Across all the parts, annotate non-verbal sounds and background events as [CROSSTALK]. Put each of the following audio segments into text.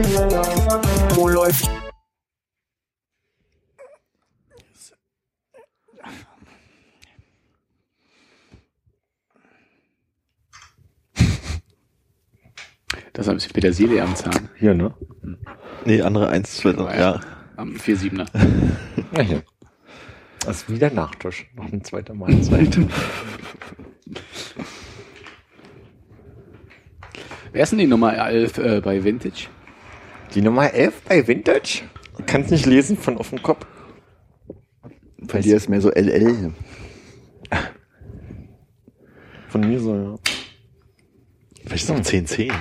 Wo läuft? Das ist ein bisschen Petersilie am Zahn. Hier, ne? Nee, andere 1, 2, 3, ja. Am 4-7er. [LAUGHS] ja. hier. Das ist wieder Nachtisch. Noch ein zweiter Mahlzeit. [LAUGHS] Wer ist denn die Nummer 11 äh, bei Vintage? Die Nummer 11 bei Vintage? Kannst nicht lesen von auf dem Kopf. Bei dir ist mehr so LL. Von mir so, ja. Vielleicht ist es noch ein 10-10.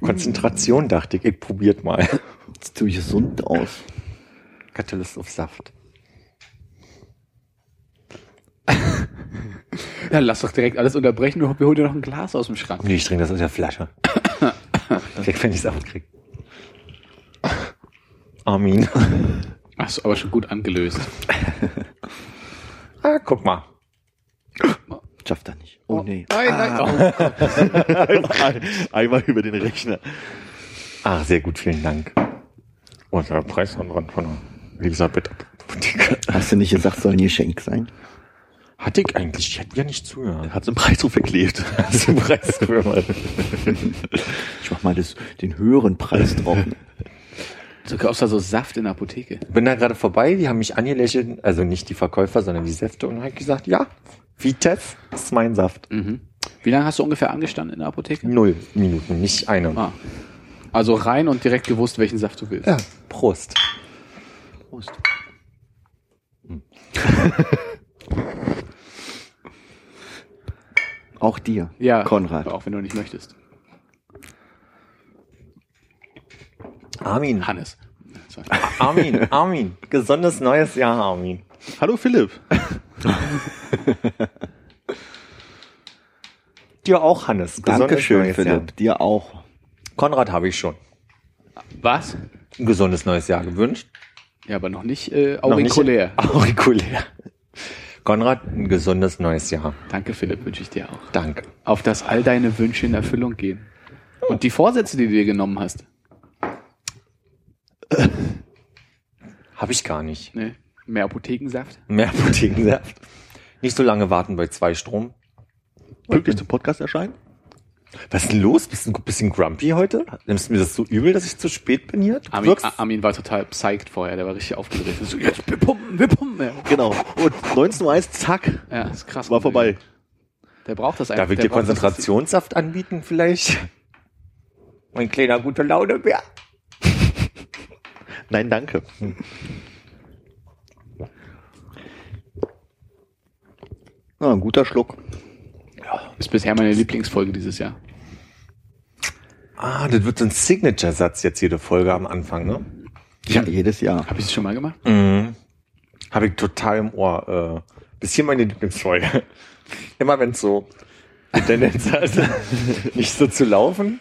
Konzentration dachte ich, ich probiert mal. Sieht so gesund aus. Katalyst auf Saft. Ja, lass doch direkt alles unterbrechen. Wir holen dir noch ein Glas aus dem Schrank. Nee, ich trinke das aus der Flasche. [COUGHS] Direkt, wenn ich Saft krieg. Armin. Hast du aber schon gut angelöst. Ah, guck mal. Schafft er nicht. Oh, nee. Nein, nein. Oh. [LAUGHS] Einmal über den Rechner. Ah, sehr gut, vielen Dank. Und der Preis von, von Elisabeth Apotheker. [LAUGHS] Hast du nicht gesagt, soll ein Geschenk sein? Hatte ich eigentlich, ich hätte ja nicht zugehört. Hat den Preis so verklebt. Ist [LAUGHS] ein Preis. Ich mach mal das, den höheren Preis drauf. Du kaufst da so Saft in der Apotheke. Bin da gerade vorbei, die haben mich angelächelt, also nicht die Verkäufer, sondern die Säfte und habe gesagt, ja, Vitef ist mein Saft. Mhm. Wie lange hast du ungefähr angestanden in der Apotheke? Null Minuten, nicht eine. Ah. Also rein und direkt gewusst, welchen Saft du willst. Ja, Prost. Prost. Auch dir, Ja, Konrad. Auch wenn du nicht möchtest. Armin, Hannes. Sorry. Armin, Armin, gesundes neues Jahr, Armin. Hallo Philipp. [LAUGHS] Dir auch, Hannes. Gesundes Dankeschön, neues Philipp. Jahr. Dir auch. Konrad habe ich schon. Was? Ein gesundes neues Jahr gewünscht. Ja, aber noch nicht äh, Noch nicht- aurikulär. [LAUGHS] Aurikulär. Konrad, ein gesundes neues Jahr. Danke, Philipp, wünsche ich dir auch. Danke. Auf dass all deine Wünsche in Erfüllung gehen. Und die Vorsätze, die du dir genommen hast. [LAUGHS] Habe ich gar nicht. Ne? Mehr Apothekensaft? Mehr Apothekensaft. Nicht so lange warten bei zwei Strom. Pünktlich zum Podcast erscheinen? Was ist denn los? Bist du ein bisschen grumpy heute? Nimmst du mir das so übel, dass ich zu spät bin hier? Du Armin, Armin war total psyched vorher, der war richtig aufgeregt. So, jetzt, wir pumpen, wir pumpen. Ja, Genau. Und 19 Uhr, zack, ja ist krass. war vorbei. Der braucht das einfach. Darf ich dir Konzentrationssaft anbieten vielleicht? Mein kleiner gute Laune Bär. [LAUGHS] Nein, danke. Ja, ein guter Schluck. Ist bisher meine Lieblingsfolge dieses Jahr. Ah, das wird so ein Signature-Satz jetzt jede Folge am Anfang, ne? Ja, jedes Jahr. Habe ich das schon mal gemacht? Mhm. Habe ich total im Ohr. Äh, bis hier meine Lieblingsfolge. [LAUGHS] Immer wenn es so die Tendenz hat, [LAUGHS] nicht so zu laufen.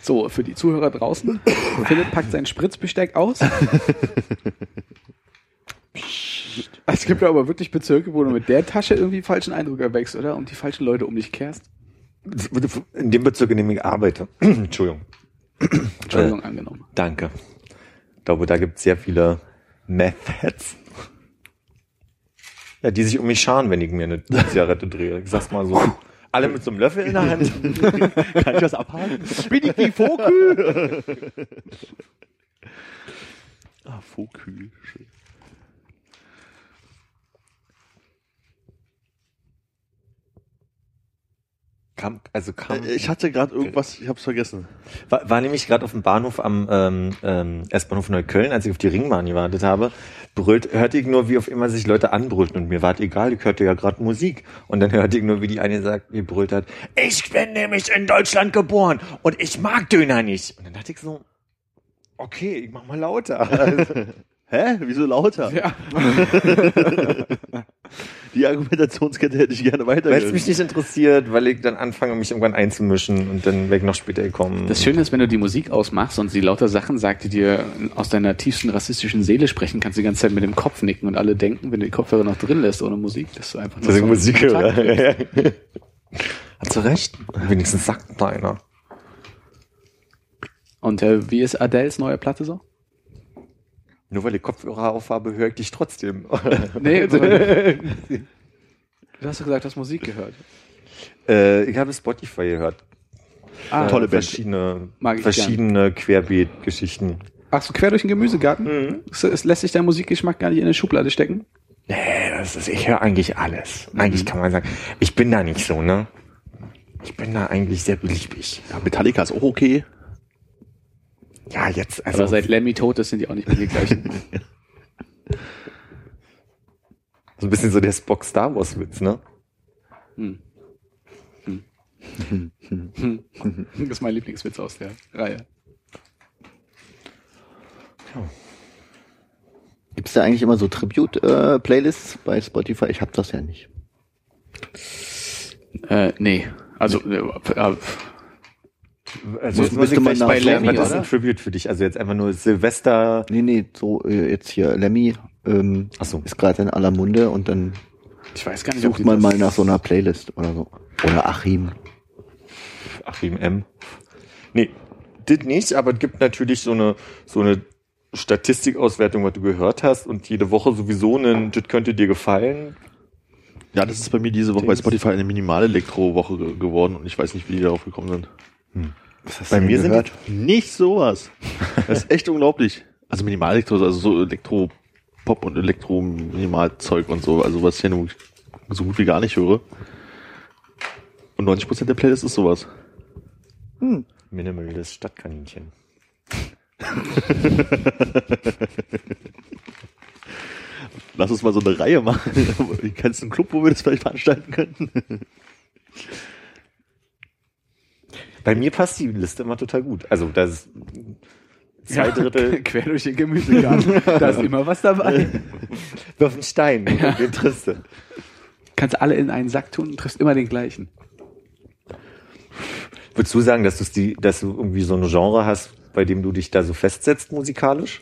So, für die Zuhörer draußen. Philipp packt sein Spritzbesteck aus. [LAUGHS] Es gibt ja aber wirklich Bezirke, wo du mit der Tasche irgendwie falschen Eindruck erwächst, oder? Und die falschen Leute um dich kehrst. In dem Bezirk, in dem ich arbeite. [CLEARS THROAT] Entschuldigung. Entschuldigung, angenommen. Danke. Ich glaube, da gibt es sehr viele Meth-Heads. Ja, die sich um mich scharen, wenn ich mir eine Zigarette drehe. Ich sag's mal so. Alle mit so einem Löffel in der Hand. [LAUGHS] Kann ich das abhaken? Bin ich die Vokü? ah, Vokü. Schön. Kam, also kam, Äh, Ich hatte gerade irgendwas, ich hab's vergessen. war, war nämlich gerade auf dem Bahnhof am ähm, ähm, S-Bahnhof Neukölln, als ich auf die Ringbahn gewartet habe, brüllt, hörte ich nur, wie auf immer sich Leute anbrüllten und mir war es egal, ich hörte ja gerade Musik und dann hörte ich nur, wie die eine sagt, die brüllt hat, ich bin nämlich in Deutschland geboren und ich mag Döner nicht. Und dann dachte ich so, okay, ich mach mal lauter. [LAUGHS] Hä? Wieso lauter? Ja. [LAUGHS] Die Argumentationskette hätte ich gerne Weil es weitergehört. mich nicht interessiert, weil ich dann anfange, mich irgendwann einzumischen und dann weg noch später gekommen. Das Schöne ist, wenn du die Musik ausmachst und sie lauter Sachen sagt, die dir aus deiner tiefsten rassistischen Seele sprechen, kannst du die ganze Zeit mit dem Kopf nicken und alle denken, wenn du die Kopfhörer noch drin lässt ohne Musik, dass du einfach nur dass ich so Musik kriegst. [LAUGHS] Hat du recht. Wenigstens sagt mal einer. Und äh, wie ist Adels neue Platte so? Nur weil ich Kopfhörer aufhabe, höre ich dich trotzdem. [LAUGHS] Nee, [LAUGHS] du hast doch gesagt, du hast Musik gehört. äh, ich habe Spotify gehört. Ah, Tolle. Verschiedene, verschiedene Querbeet-Geschichten. Ach so, quer durch den Gemüsegarten? Es, es lässt sich dein Musikgeschmack gar nicht in eine Schublade stecken? Nee, das ist, ich höre eigentlich alles. Eigentlich kann man sagen, ich bin da nicht so, ne? Ich bin da eigentlich sehr beliebig. Ja, Metallica ist auch okay. Ja, jetzt, also. Aber seit Lemmy tot ist, sind die auch nicht mehr die gleichen. [LAUGHS] so ein bisschen so der Spock Star Wars Witz, ne? Hm. Hm. Hm. [LAUGHS] Das ist mein Lieblingswitz aus der Reihe. Gibt's da eigentlich immer so Tribute-Playlists bei Spotify? Ich hab das ja nicht. Äh, nee. Also, äh, äh, Also Muss- jetzt müsste man bei Lemmy, was ist ein Tribute für dich? Also jetzt einfach nur Silvester. Nee, nee, so äh, jetzt hier Lemmy ähm, Ach so. ist gerade in aller Munde und dann ich weiß gar nicht, sucht man das- mal nach so einer Playlist oder so. Oder Achim. Achim M. Nee, das nicht, aber es gibt natürlich so eine, so eine Statistikauswertung, was du gehört hast und jede Woche sowieso einen, das könnte dir gefallen. Ja, das ist bei mir diese Woche bei. Spotify eine Minimal-Elektro-Woche ge geworden und ich weiß nicht, wie die darauf gekommen sind. Was hast Bei du mir denn sind gehört? Nicht sowas. Das ist echt unglaublich. Also Minimal-Elektro, also so Elektro-Pop und Elektro-Minimal-Zeug und so, also was ich ja nun so gut wie gar nicht höre. Und 90% der Playlist ist sowas. Minimalist Stadtkaninchen. [LAUGHS] Lass uns mal so eine Reihe machen. [LAUGHS] Kennst du einen Club, wo wir das vielleicht veranstalten könnten? Bei mir passt die Liste immer total gut. Also das ist zwei Ja, Drittel [LAUGHS] quer durch den Gemüsegarten. da ist immer was dabei. [LAUGHS] wirf einen Stein, den triffst du. Kannst alle in einen Sack tun und triffst immer den gleichen. Würdest du sagen, dass, die, dass du irgendwie so ein Genre hast, bei dem du dich da so festsetzt musikalisch?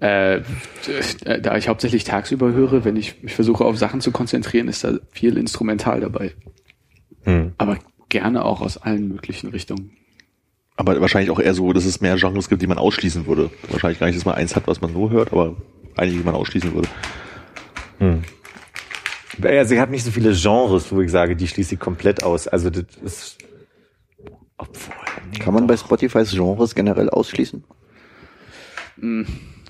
Äh, da ich hauptsächlich tagsüber höre, wenn ich mich versuche auf Sachen zu konzentrieren, ist da viel Instrumental dabei. Hm. Aber gerne auch aus allen möglichen Richtungen. Aber wahrscheinlich auch eher so, dass es mehr Genres gibt, die man ausschließen würde. Wahrscheinlich gar nicht, dass man eins hat, was man so hört, aber einige, die man ausschließen würde. Also ich habe nicht so viele Genres, wo ich sage, die schließe ich komplett aus. Also das ist... Obwohl, nee, Kann man bei doch. Spotify Genres generell ausschließen?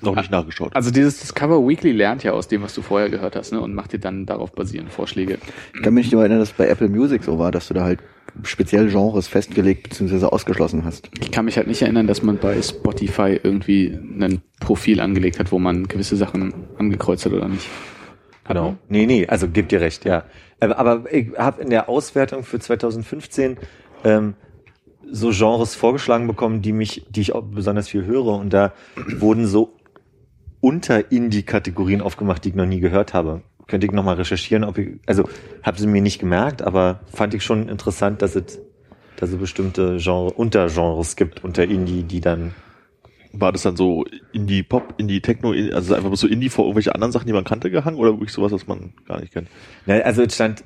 Noch nicht nachgeschaut. Also dieses Discover Weekly lernt ja aus dem, was du vorher gehört hast, ne, und macht dir dann darauf basierend Vorschläge. Ich kann mich nicht mehr erinnern, dass es bei Apple Music so war, dass du da halt speziell Genres festgelegt bzw. ausgeschlossen hast. Ich kann mich halt nicht erinnern, dass man bei Spotify irgendwie ein Profil angelegt hat, wo man gewisse Sachen angekreuzt hat oder nicht. Genau. Nee, nee, also gib dir recht, ja. Aber, aber ich habe in der Auswertung für 2015 ähm, so Genres vorgeschlagen bekommen, die mich, die ich auch besonders viel höre. Und da wurden so Unter-Indie-Kategorien aufgemacht, die ich noch nie gehört habe. Könnte ich nochmal recherchieren, ob ich, also habe sie mir nicht gemerkt, aber fand ich schon interessant, dass es, dass es bestimmte Genre, Untergenres gibt unter Indie, die dann War das dann so Indie-Pop, Indie-Techno, also einfach so Indie vor irgendwelche anderen Sachen, die man kannte, gehangen oder wirklich sowas, was man gar nicht kennt? Ne, also es stand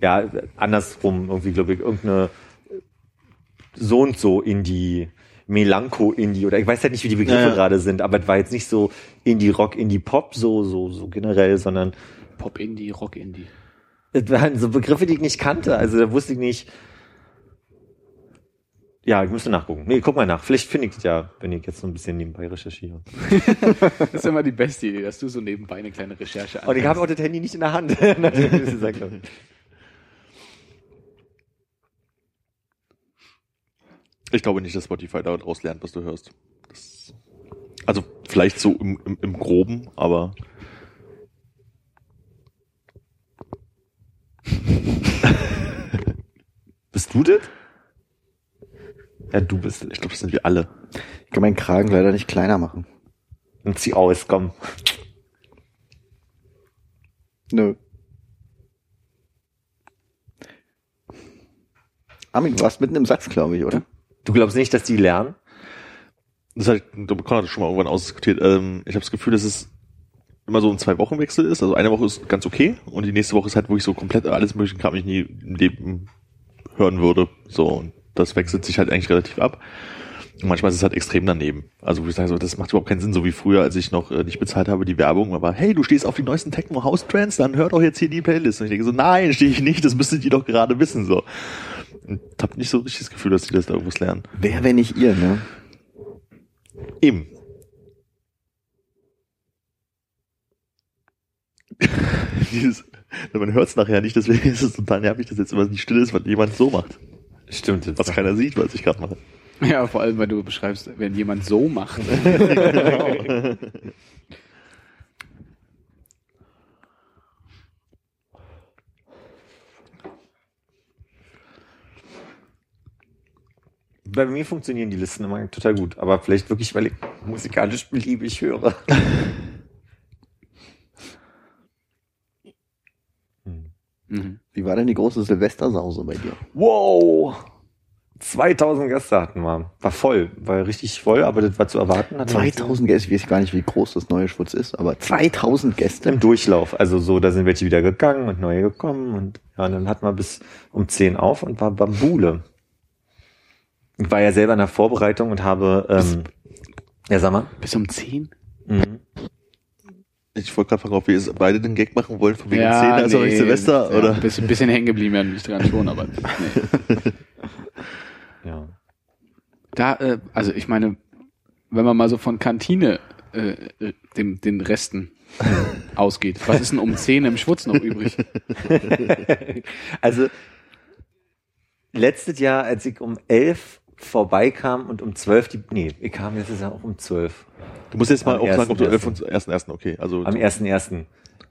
ja andersrum irgendwie, glaube ich, irgendeine so und so Indie, Melancho-Indie oder ich weiß halt nicht, wie die Begriffe Ja, ja. gerade sind, aber es war jetzt nicht so Indie-Rock, Indie-Pop, so, so, so generell, sondern Pop-Indie, Rock-Indie. es waren so Begriffe, die ich nicht kannte. Also da wusste ich nicht. Ja, ich müsste nachgucken. Nee, guck mal nach. Vielleicht finde ich es ja, wenn ich jetzt so ein bisschen nebenbei recherchiere. [LAUGHS] Das ist immer die beste Idee, dass du so nebenbei eine kleine Recherche Und ich habe auch das Handy nicht in der Hand. [LAUGHS] nachdem ich das gesagt habe. Ich glaube nicht, dass Spotify daraus lernt, was du hörst. Das, also vielleicht so im, im, im Groben, aber [LAUGHS] Bist du das? Ja, du bist ich glaube, das sind wir alle. Ich kann meinen Kragen leider nicht kleiner machen. Und zieh aus, komm. Nö. Armin, du warst mitten im Satz, glaube ich, oder? Du glaubst nicht, dass die lernen? Das Con hat das schon mal irgendwann ausdiskutiert. Ähm, ich habe das Gefühl, dass es immer so ein Zwei-Wochen-Wechsel ist. Also eine Woche ist ganz okay und die nächste Woche ist halt wirklich so komplett alles mögliche Kram, ich nie im Leben hören würde. So, und das wechselt sich halt eigentlich relativ ab. Und manchmal ist es halt extrem daneben. Also wo ich sage, so, das macht überhaupt keinen Sinn, so wie früher, als ich noch äh, nicht bezahlt habe, die Werbung aber hey, du stehst auf die neuesten Techno House Trends, dann hör doch jetzt hier die Playlist. Und ich denke so, nein, stehe ich nicht, das müsstet ihr doch gerade wissen. so. Und hab nicht so richtig das Gefühl, dass die das da irgendwas lernen. Wer, wenn nicht ihr, ne? Eben. [LAUGHS] Dieses, man hört es nachher nicht, deswegen ist es total nervig, dass jetzt immer nicht still ist, wenn jemand so macht. Stimmt. Was keiner sieht, was ich gerade mache. Ja, vor allem, weil du beschreibst, wenn jemand so macht. [LAUGHS] [LAUGHS] Bei mir funktionieren die Listen immer total gut, aber vielleicht wirklich, weil ich musikalisch beliebig höre. Mhm. Wie war denn die große Silvestersause bei dir? Wow! 2000 Gäste hatten wir. War voll, war richtig voll, aber das war zu erwarten. Hat 2000 Gäste, ich weiß gar nicht, wie groß das neue Schwutz ist, aber 2000 Gäste. Im Durchlauf. Also so, da sind welche wieder gegangen und neue gekommen und ja, und dann hatten wir bis um 10 auf und war Bambule. Ich war ja selber in der Vorbereitung und habe, ähm, ja, sag mal. Bis um 10? Mhm. Ich wollte gerade fragen, ob wir jetzt beide den Gag machen wollen, von wegen Szene, also nicht Silvester, ja, oder? Ein bisschen, bisschen hängen geblieben werden mich dran schon, aber nee. [LAUGHS] Ja. da, äh, also ich meine, wenn man mal so von Kantine äh, äh, dem, den Resten [LAUGHS] ausgeht, was ist denn um 10 im Schwutz noch übrig? [LAUGHS] also, letztes Jahr, als ich um 11 vorbeikam und um 12 die, nee, ich kam letztes Jahr auch um 12. Du musst jetzt mal auch sagen, ob du 11 ersten, und ersten, ersten, okay. Also Am 1.1.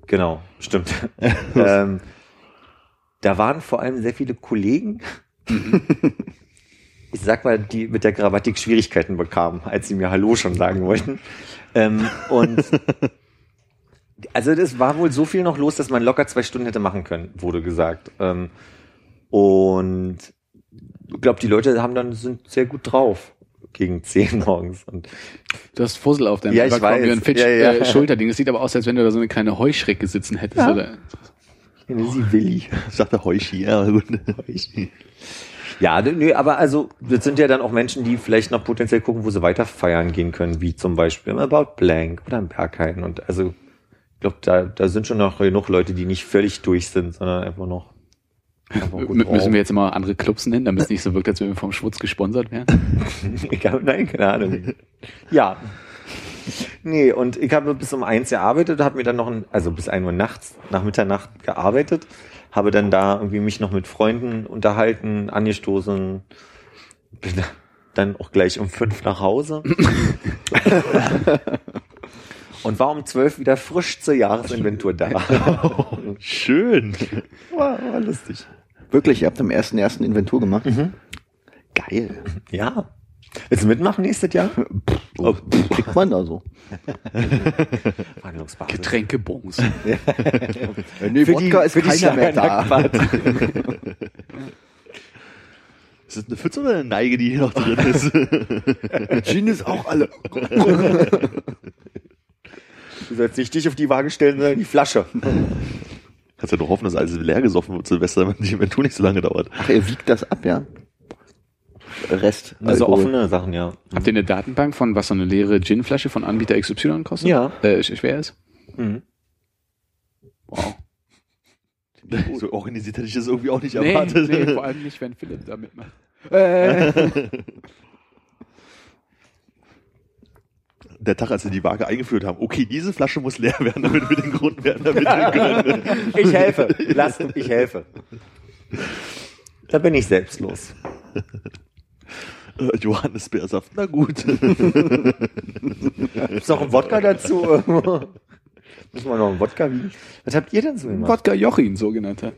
Genau, stimmt. [LAUGHS] ähm, da waren vor allem sehr viele Kollegen, [LAUGHS] ich sag mal, die mit der Grammatik Schwierigkeiten bekamen, als sie mir Hallo schon sagen wollten. Ähm, und also das war wohl so viel noch los, dass man locker zwei Stunden hätte machen können, wurde gesagt. Ähm, und ich glaube, die Leute haben dann sind sehr gut drauf gegen 10 [LAUGHS] morgens. Und Du hast Fussel auf deinem Ja, ich weiß. ein Fitch, Ja, ja. Äh, Schulterding. Das sieht aber aus, als wenn du da so eine kleine Heuschrecke sitzen hättest. Ja. Oder? ich nenne sie Willi. ich dachte Heuchi, ja, aber gut. Ja, nö, aber also, das sind ja dann auch Menschen, die vielleicht noch potenziell gucken, wo sie weiter feiern gehen können, wie zum Beispiel im About Blank oder im Berghain. Und also, ich glaube, da, da sind schon noch genug Leute, die nicht völlig durch sind, sondern einfach noch. Müssen wir jetzt immer andere Clubs nennen, damit es nicht so wirkt, als wenn wir vom Schwutz gesponsert wären? [LAUGHS] Ich hab, nein, keine Ahnung. ja. Nee, und ich habe bis um eins gearbeitet, habe mir dann noch, ein, also bis ein Uhr nachts, nach Mitternacht gearbeitet, habe dann da irgendwie mich noch mit Freunden unterhalten, angestoßen, bin dann auch gleich um fünf nach Hause. [LAUGHS] [LAUGHS] und war um zwölf wieder frisch zur Jahresinventur da. [LAUGHS] Schön. war, war lustig. Wirklich, ihr habt am 1.1. Inventur gemacht? Geil. Ja. Willst du mitmachen nächstes Jahr? Oh, kriegt man da so. [LAUGHS] Getränkebons. [LAUGHS] Nee, Für Wodka die- ist keiner mehr da. Ist das eine Pfütze oder eine Neige, die hier noch drin ist? Gin ist auch alle. Du sollst nicht dich auf die Waage stellen, sondern die Flasche. Kannst ja doch hoffen, dass alles leer gesoffen wird, Silvester, damit die Inventur nicht so lange dauert. Ach, ihr wiegt das ab, ja? Rest. Also Alkohol. offene Sachen, ja. Habt ihr eine Datenbank von was so eine leere Ginflasche von Anbieter XY kostet? Ja. Äh, sch- schwer ist? Mhm. Wow. [LAUGHS] So organisiert hätte ich das irgendwie auch nicht Nee, erwartet. nee, vor allem nicht, wenn Philipp da mitmacht. Äh, [LAUGHS] Der Tag, als wir die Waage eingeführt haben, okay, diese Flasche muss leer werden, damit wir den Grundwert ermitteln können. Ich helfe. Lass, ich helfe. Da bin ich selbstlos. Äh, Johannisbeersaft, na gut. Gibt's noch einen Wodka dazu? [LAUGHS] Müssen wir noch einen Wodka wie? Was habt ihr denn so gemacht? Wodka Jochin, sogenannter.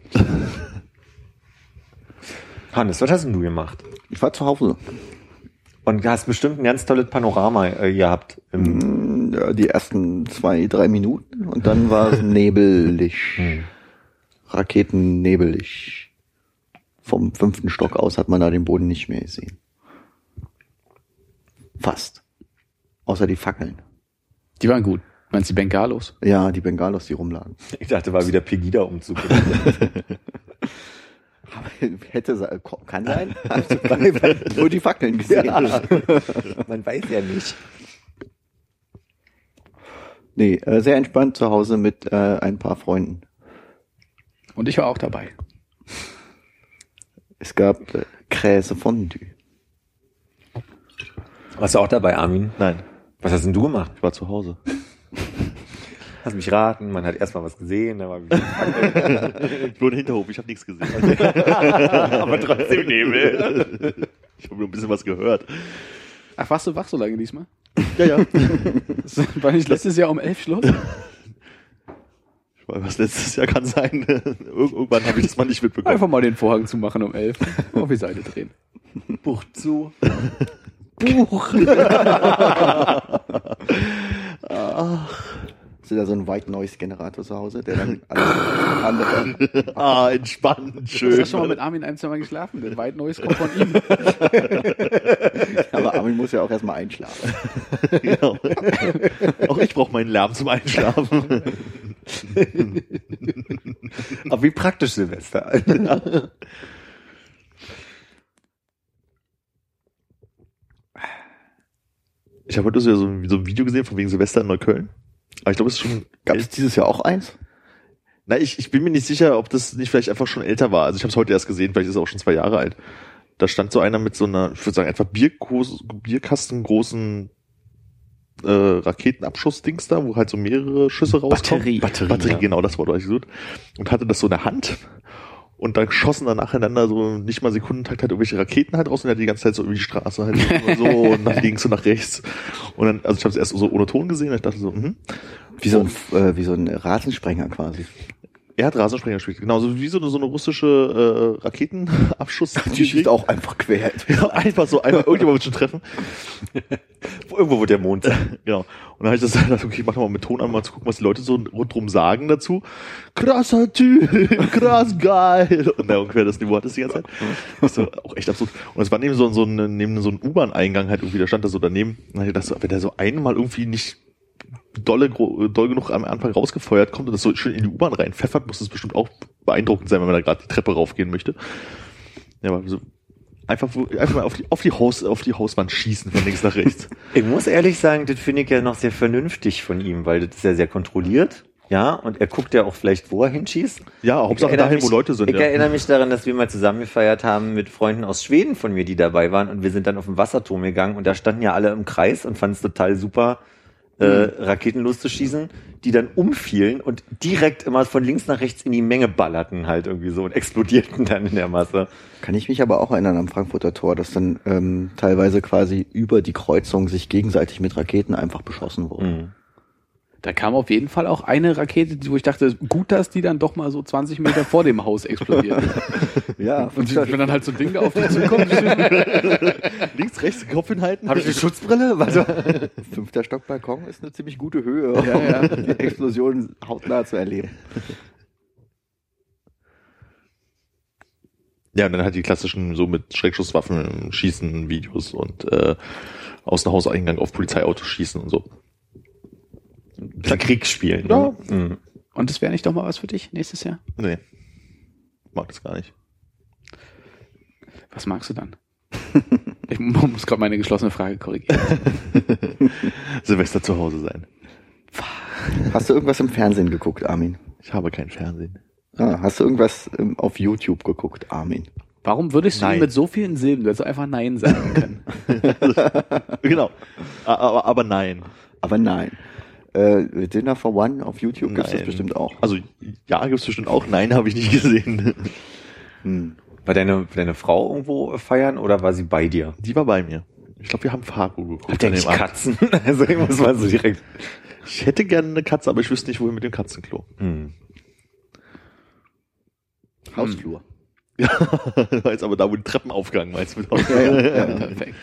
Hannes, was hast denn du gemacht? Ich war zu Hause. Und hast bestimmt ein ganz tolles Panorama äh, gehabt. Im, Ja, die ersten zwei, drei Minuten und dann war es [LAUGHS] nebelig. Raketennebelig. Vom fünften Stock aus hat man da den Boden nicht mehr gesehen. Fast. Außer die Fackeln. Die waren gut. Meinst du die Bengalos? Ja, die Bengalos, die rumlagen. ich dachte, war wieder Pegida-Umzug. [LAUGHS] [LAUGHS] Hätte kann sein. [LAUGHS] Also, nur die Fackeln gesehen. [LAUGHS] Man weiß ja nicht. Nee, äh, sehr entspannt zu Hause mit äh, ein paar Freunden. Und ich war auch dabei. Es gab äh, Kräse Fondue. Warst du auch dabei, Armin? Nein, Was hast denn du gemacht? ich war zu Hause. Hast mich raten, man hat erstmal was gesehen, da war wieder Ich [LAUGHS] [LAUGHS] wurde Hinterhof, ich habe nichts gesehen. [LAUGHS] aber trotzdem Nebel. Ich habe nur ein bisschen was gehört. Ach, warst du wach so lange diesmal? Ja, ja. Das war nicht letztes Jahr um elf Schluss? Ich weiß, Was letztes Jahr kann sein. Ir- Irgendwann habe ich das mal nicht mitbekommen. Einfach mal den Vorhang zumachen um elf. Auf die Seite drehen. Buch zu. Hast du da so einen White Noise Generator zu Hause, der dann alles andere. [LAUGHS] Ah, entspannt, Du schön. hast schon mal mit Armin ein, zwei Mal geschlafen. Der White Noise kommt von ihm. [LAUGHS] Aber Armin muss ja auch erstmal einschlafen. Genau. Auch ich brauche meinen Lärm zum Einschlafen. Aber wie praktisch Silvester. Ich habe heute so, so ein Video gesehen von wegen Silvester in Neukölln. Aber ich glaube, es ist schon. Gab es dieses Jahr auch eins? Na, ich, ich bin mir nicht sicher, ob das nicht vielleicht einfach schon älter war. Also ich habe es heute erst gesehen, vielleicht ist es auch schon zwei Jahre alt. Da stand so einer mit so einer, ich würde sagen, etwa Bierkos, Bierkasten großen äh, Raketenabschussdings da, wo halt so mehrere Schüsse rauskommen. Batterie. Batterie, Batterie ja. genau, das Wort habe ich gesucht. Und hatte das so in der Hand. Und dann schossen dann nacheinander so nicht mal Sekundentakt halt irgendwelche Raketen halt raus und er hat die ganze Zeit so über die Straße halt [LAUGHS] so und nach links und nach rechts. Und dann, also ich habe es erst so ohne Ton gesehen ich dachte so, mhm. Wie so ein, äh, wie so ein Rasensprenger quasi. Er hat Rasensprenger gespielt, genauso wie so eine, so eine russische äh, Raketenabschuss. [LAUGHS] Die schießt auch einfach quer. [LAUGHS] Ja, einfach so, einmal irgendjemand wird schon treffen. [LAUGHS] Irgendwo wird der Mond sein. Genau. Und dann habe ich das gedacht, okay, ich mach mal mit Ton an, mal zu gucken, was die Leute so rundrum sagen dazu. Krasser Typ, krass geil. Und da ungefähr das Niveau hat das die ganze Zeit. Das ist so, auch echt absurd. Und es war neben so, so, ein, neben so ein U-Bahn-Eingang halt irgendwie, da stand da so daneben. Und dann hab ich gedacht, so, wenn der so einmal irgendwie nicht dolle, doll genug am Anfang rausgefeuert kommt und das so schön in die U-Bahn reinpfeffert, muss das bestimmt auch beeindruckend sein, wenn man da gerade die Treppe raufgehen möchte. Ja, aber so einfach, wo- einfach mal auf die, auf die Haus, auf die Hauswand schießen von links nach rechts. [LAUGHS] Ich muss ehrlich sagen, das finde ich ja noch sehr vernünftig von ihm, weil das ist ja sehr kontrolliert. Ja, und er guckt ja auch vielleicht, wo er hinschießt. Ja, Hauptsache dahin, wo mich- Leute sind. Ich Ja. erinnere mich daran, dass wir mal zusammen gefeiert haben mit Freunden aus Schweden von mir, die dabei waren und wir sind dann auf den Wasserturm gegangen und da standen ja alle im Kreis und fanden es total super, äh, Raketen loszuschießen, die dann umfielen und direkt immer von links nach rechts in die Menge ballerten halt irgendwie so und explodierten dann in der Masse. Kann ich mich aber auch erinnern am Frankfurter Tor, dass dann ähm, teilweise quasi über die Kreuzung sich gegenseitig mit Raketen einfach beschossen wurden. Mhm. Da kam auf jeden Fall auch eine Rakete, wo ich dachte, gut, dass die dann doch mal so 20 Meter vor dem Haus explodiert. [LAUGHS] Ja, Und wenn dann halt so ein Ding auf dich zukommt, [LAUGHS] Links, rechts, den Kopf hinhalten. Habe ich eine Schutzbrille? Warte. [LAUGHS] fünfter Stock Balkon ist eine ziemlich gute Höhe, um Ja, ja. die Explosion hautnah zu erleben. Ja, und dann halt die klassischen so mit Schreckschusswaffen schießen Videos und äh, aus dem Hauseingang auf Polizeiautos schießen und so. Krieg spielen. Ja. Ne? Mhm. Und das wäre nicht doch mal was für dich nächstes Jahr? Nee. Mag das gar nicht. Was magst du dann? [LAUGHS] Ich mu- muss gerade meine geschlossene Frage korrigieren. [LAUGHS] Silvester zu Hause sein. Hast du irgendwas im Fernsehen geguckt, Armin? Ich habe kein Fernsehen. Ah, hast du irgendwas auf YouTube geguckt, Armin? Warum würdest du mit so vielen Silben, du hättest einfach Nein sagen können? [LAUGHS] genau. Aber, aber nein. Aber nein. Äh, Dinner for One auf YouTube gibt es bestimmt auch. Also ja, gibt's bestimmt auch. Nein, habe ich nicht gesehen. Hm. War deine, deine Frau irgendwo feiern oder war sie bei dir? Die war bei mir. Ich glaube, wir haben Fargo geguckt. Hat der nicht. Katzen? [LAUGHS] Also ich muss mal so direkt. Ich hätte gerne eine Katze, aber ich wüsste nicht, wohin mit dem Katzenklo. Hm. Hausflur. [LAUGHS] Ja, [LAUGHS] jetzt aber da, wo die Treppen aufgegangen meinst du? mit Ja, ja, ja. Perfekt.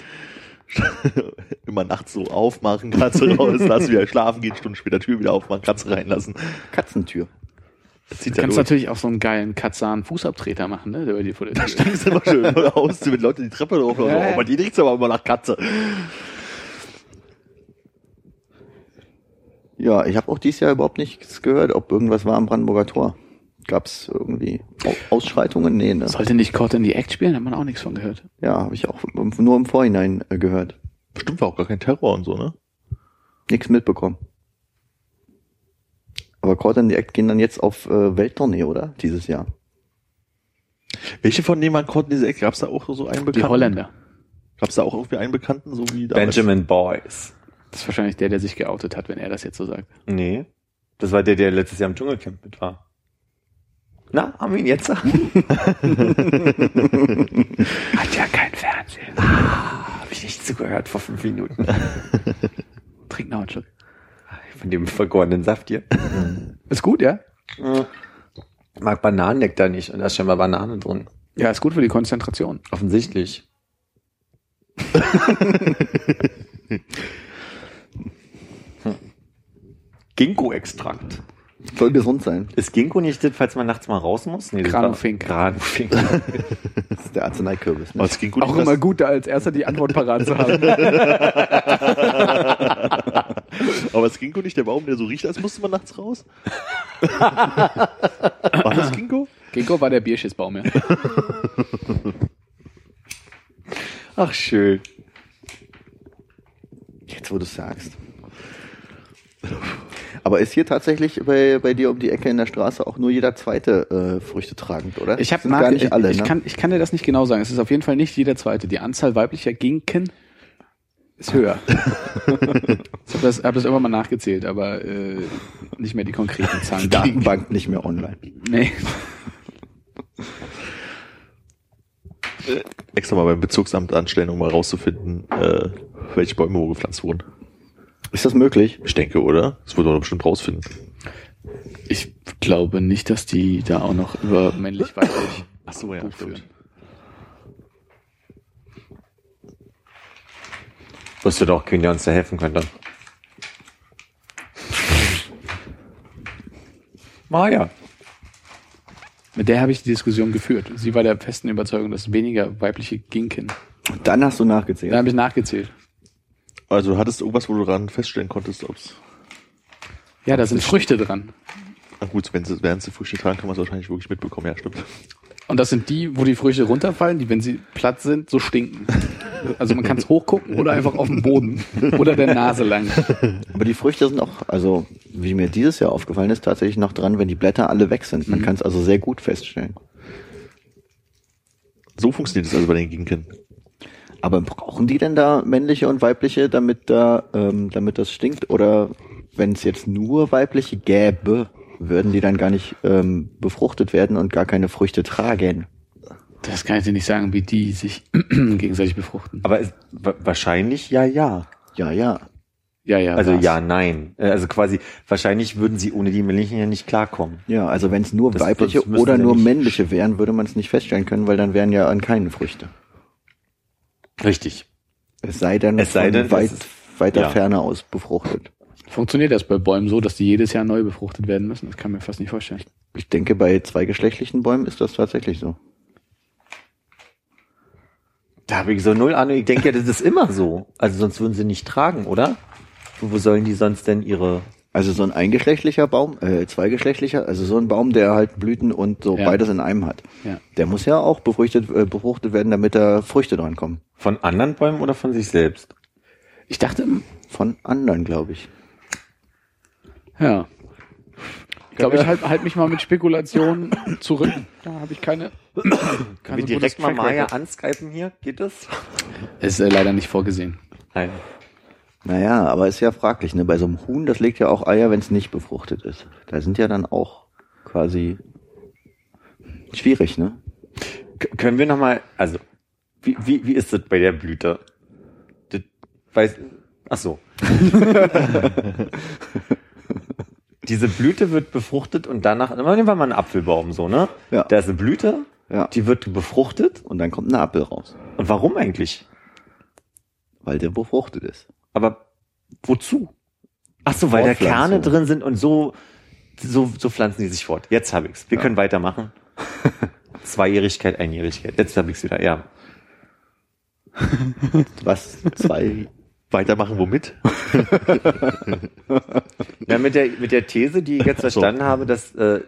[LAUGHS] Immer nachts so aufmachen, Katze raus, [LAUGHS] lassen wieder schlafen gehen, Stunden später Tür wieder aufmachen, Katze reinlassen. Katzentür. Das zieht Du kannst durch. natürlich auch so einen geilen Katzan-Fußabtreter machen, ne? Der bei dir vor der Tür steht. Das ist immer schön, oder aus, wenn Leute die Treppe hochlaufen. Ja, ja. Oh, bei dir riecht's aber immer nach Katze. Ja, ich habe auch dieses Jahr überhaupt nichts gehört, ob irgendwas war am Brandenburger Tor. Gab's irgendwie Au- Ausschreitungen? Nee, ne? Sollte nicht Caught in the Act spielen? Hat man auch nichts von gehört. Ja, habe ich auch nur im Vorhinein äh, gehört. Bestimmt war auch gar kein Terror und so, ne? Nichts mitbekommen. Aber Caught in the Act gehen dann jetzt auf äh, Welttournee, oder? Dieses Jahr. Welche von denen waren konnten diese Ecke? Gab's da auch so einen Bekannten? Die Holländer. Gab's da auch irgendwie einen Bekannten, so wie damals? Benjamin Boyce. Das ist wahrscheinlich der, der sich geoutet hat, wenn er das jetzt so sagt. Nee. Das war der, der letztes Jahr im Dschungelcamp mit war. Na, haben wir ihn jetzt? [LAUGHS] Hat ja kein Fernsehen. Habe ich nicht zugehört vor fünf Minuten. [LAUGHS] Trink noch einen Schluck. Von dem vergorenen Saft hier. [LAUGHS] Ist gut, ja? Mag Bananennektar nicht und da ist scheinbar Banane drin. Ja, ist gut für die Konzentration. Offensichtlich. Hm. Ginkgo-Extrakt. Soll gesund sein. Ist Ginkgo nicht das, falls man nachts mal raus muss? Nee, Granufink. Granufink. [LAUGHS] Das ist der Arzneikürbis. Ne? Es ging gut. Auch nicht, immer gut, da als erster die Antwort parat zu haben. [LAUGHS] Aber es Ginkgo nicht der Baum, der so riecht, als musste man nachts raus? [LAUGHS] War das Ginkgo? Ginkgo war der Bierschissbaum, ja. Ach, schön. Jetzt, wo du sagst. Aber ist hier tatsächlich bei, bei dir um die Ecke in der Straße auch nur jeder zweite äh, Früchte tragend, oder? Ich habe gar nicht alle, ich, ne? kann, ich kann dir das nicht genau sagen. Es ist auf jeden Fall nicht jeder zweite. Die Anzahl weiblicher Ginken ist höher. [LAUGHS] ich habe das, hab das irgendwann mal nachgezählt, aber äh, nicht mehr die konkreten Zahlen. Datenbank nicht mehr online. Nee. Extra mal beim Bezirksamt anstellen, um mal rauszufinden, äh, welche Bäume wo gepflanzt wurden. Ist das möglich? Ich denke, oder? Das wird man doch bestimmt rausfinden. Ich glaube nicht, dass die da auch noch über männlich-weiblich Ach so, ja, Buch stimmt. führen. Wusste doch, Queen, der uns da helfen könnte. Maja. Mit der habe ich die Diskussion geführt. Sie war der festen Überzeugung, dass weniger weibliche Ginken. Und dann hast du nachgezählt. Da habe ich nachgezählt. Also du hattest irgendwas, wo du daran feststellen konntest, ob's. Ja, da sind Früchte dran. Na gut, wenn sie, während sie Früchte tragen, kann man es wahrscheinlich wirklich mitbekommen. Ja, stimmt. Und das sind die, wo die Früchte runterfallen, die, wenn sie platt sind, so stinken. Also man kann es hochgucken oder einfach auf dem Boden oder der Nase lang. Aber die Früchte sind auch, also wie mir dieses Jahr aufgefallen ist, tatsächlich noch dran, wenn die Blätter alle weg sind. Man kann es also sehr gut feststellen. So funktioniert es also bei den Ginken. Aber brauchen die denn da männliche und weibliche, damit da, ähm, damit das stinkt? Oder wenn es jetzt nur weibliche gäbe, würden die dann gar nicht ähm, befruchtet werden und gar keine Früchte tragen? Das kann ich dir nicht sagen, wie die sich [CLEARS THROAT] gegenseitig befruchten. Aber es, wa- wahrscheinlich ja, ja. Ja, ja. Ja, ja. Also war's. ja, nein. Äh, Also quasi, wahrscheinlich würden sie ohne die männlichen ja nicht klarkommen. Ja, also wenn es nur Das- weibliche oder nur männliche wären, würde man es nicht feststellen können, weil dann wären ja an keinen Früchte. Richtig. Es sei denn, Es sei denn, weit, es ist- weiter ja. Ferne aus befruchtet. Funktioniert das bei Bäumen so, dass die jedes Jahr neu befruchtet werden müssen? Das kann man mir fast nicht vorstellen. Ich denke, bei zweigeschlechtlichen Bäumen ist das tatsächlich so. Da habe ich so null Ahnung. Ich denke ja, das ist immer so. Also sonst würden sie nicht tragen, oder? Wo sollen die sonst denn ihre... Also so ein eingeschlechtlicher Baum, äh, zweigeschlechtlicher, also so ein Baum, der halt Blüten und so Ja. beides in einem hat. Ja. Der muss ja auch befruchtet, äh, befruchtet werden, damit da Früchte dran kommen. Von anderen Bäumen oder von sich selbst? Ich dachte, Von anderen, glaube ich. ja. Ich glaube, ich halte halt mich mal mit Spekulationen zurück. Da habe ich keine. Können wir kein direkt mal Maya anskypen hier? Geht das? Ist äh, leider nicht vorgesehen. Nein. Naja, aber ist ja fraglich, ne? Bei so einem Huhn, das legt ja auch Eier, wenn es nicht befruchtet ist. Da sind ja dann auch quasi schwierig, ne? K können wir nochmal, also, wie, wie, wie ist das bei der Blüte? Das weiß, ach so. [LAUGHS] Diese Blüte wird befruchtet und danach, nehmen wir mal einen Apfelbaum, so, ne? Ja. Da ist eine Blüte, Ja. die wird befruchtet. Und dann kommt ein Apfel raus, Und warum eigentlich? weil der befruchtet ist. Aber wozu? Ach so, weil da. Kerne drin sind und so, so, so pflanzen die sich fort. Jetzt habe ich's. Wir können weitermachen. [LAUGHS] Zweijährigkeit, Einjährigkeit. Jetzt habe ich's wieder. Ja. [LAUGHS] Was? Zwei? Weitermachen womit? [LAUGHS] Ja, mit der, mit der These, die ich jetzt Ach so. verstanden habe, dass, äh,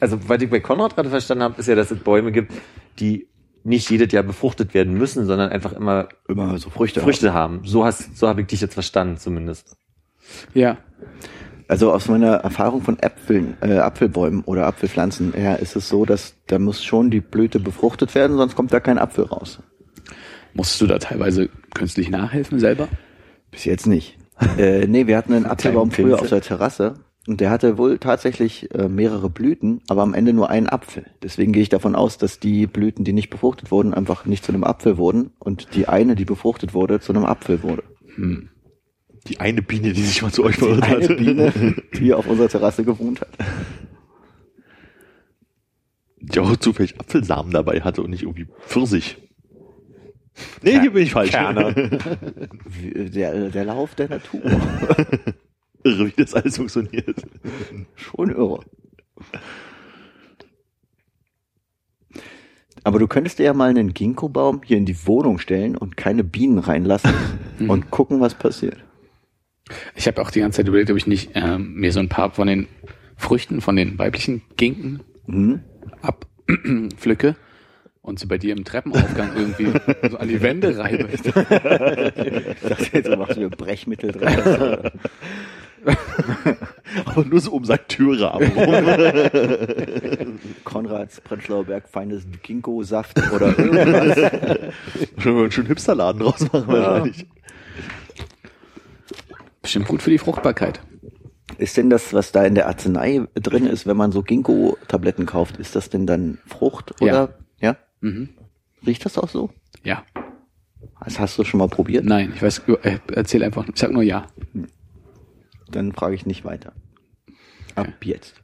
also, was ich bei Konrad gerade verstanden habe, ist ja, dass es Bäume gibt, die nicht jedes Jahr befruchtet werden müssen, sondern einfach immer Immer so Früchte. Früchte haben. So hast, so habe ich dich jetzt verstanden, zumindest. Ja. Also aus meiner Erfahrung von Äpfeln, äh, Apfelbäumen oder Apfelpflanzen her ist es so, dass da muss schon die Blüte befruchtet werden, sonst kommt da kein Apfel raus. Musstest du da teilweise künstlich nachhelfen selber? Bis jetzt nicht. äh, nee, wir hatten einen Apfelbaum früher auf der Terrasse und der hatte wohl tatsächlich äh, mehrere Blüten, aber am Ende nur einen Apfel. Deswegen gehe ich davon aus, dass die Blüten, die nicht befruchtet wurden, einfach nicht zu einem Apfel wurden und die eine, die befruchtet wurde, zu einem Apfel wurde. Die eine Biene, die sich mal zu euch verirrt hat. Biene, [LAUGHS] die auf unserer Terrasse gewohnt hat. Die auch zufällig Apfelsamen dabei hatte und nicht irgendwie Pfirsich. Nee, hier bin ich falsch. Kerne. Wie- [LAUGHS] Der, der Lauf der Natur. [LAUGHS] Irre, wie das alles funktioniert. Schon irre. Aber du könntest dir ja mal einen Ginkgo-Baum hier in die Wohnung stellen und keine Bienen reinlassen [LAUGHS] und gucken, was passiert. Ich habe auch die ganze Zeit überlegt, ob ich nicht ähm, mir so ein paar von den Früchten, von den weiblichen Ginken Hm? abpflücke [CLEARS THROAT] und sie bei dir im Treppenaufgang irgendwie so an die Wände reibe. [LAUGHS] Ich dachte jetzt, du machst mir Brechmittel dran. [LAUGHS] [LAUGHS] Aber nur so um seinen Türrahmen rum. [LAUGHS] Konrads Prenzlauer Berg feines Ginkgo-Saft oder irgendwas. [LAUGHS] Schon mal einen schönen Hipsterladen draus machen wahrscheinlich. Bestimmt gut für die Fruchtbarkeit. Ist denn das, was da in der Arznei drin ist, wenn man so Ginkgo-Tabletten kauft, ist das denn dann Frucht Ja. oder? Ja. Mhm. Riecht das auch so? Ja. Das hast du schon mal probiert? Nein, ich weiß, äh, erzähl einfach, ich sag nur ja. Dann frage ich nicht weiter. Ab jetzt.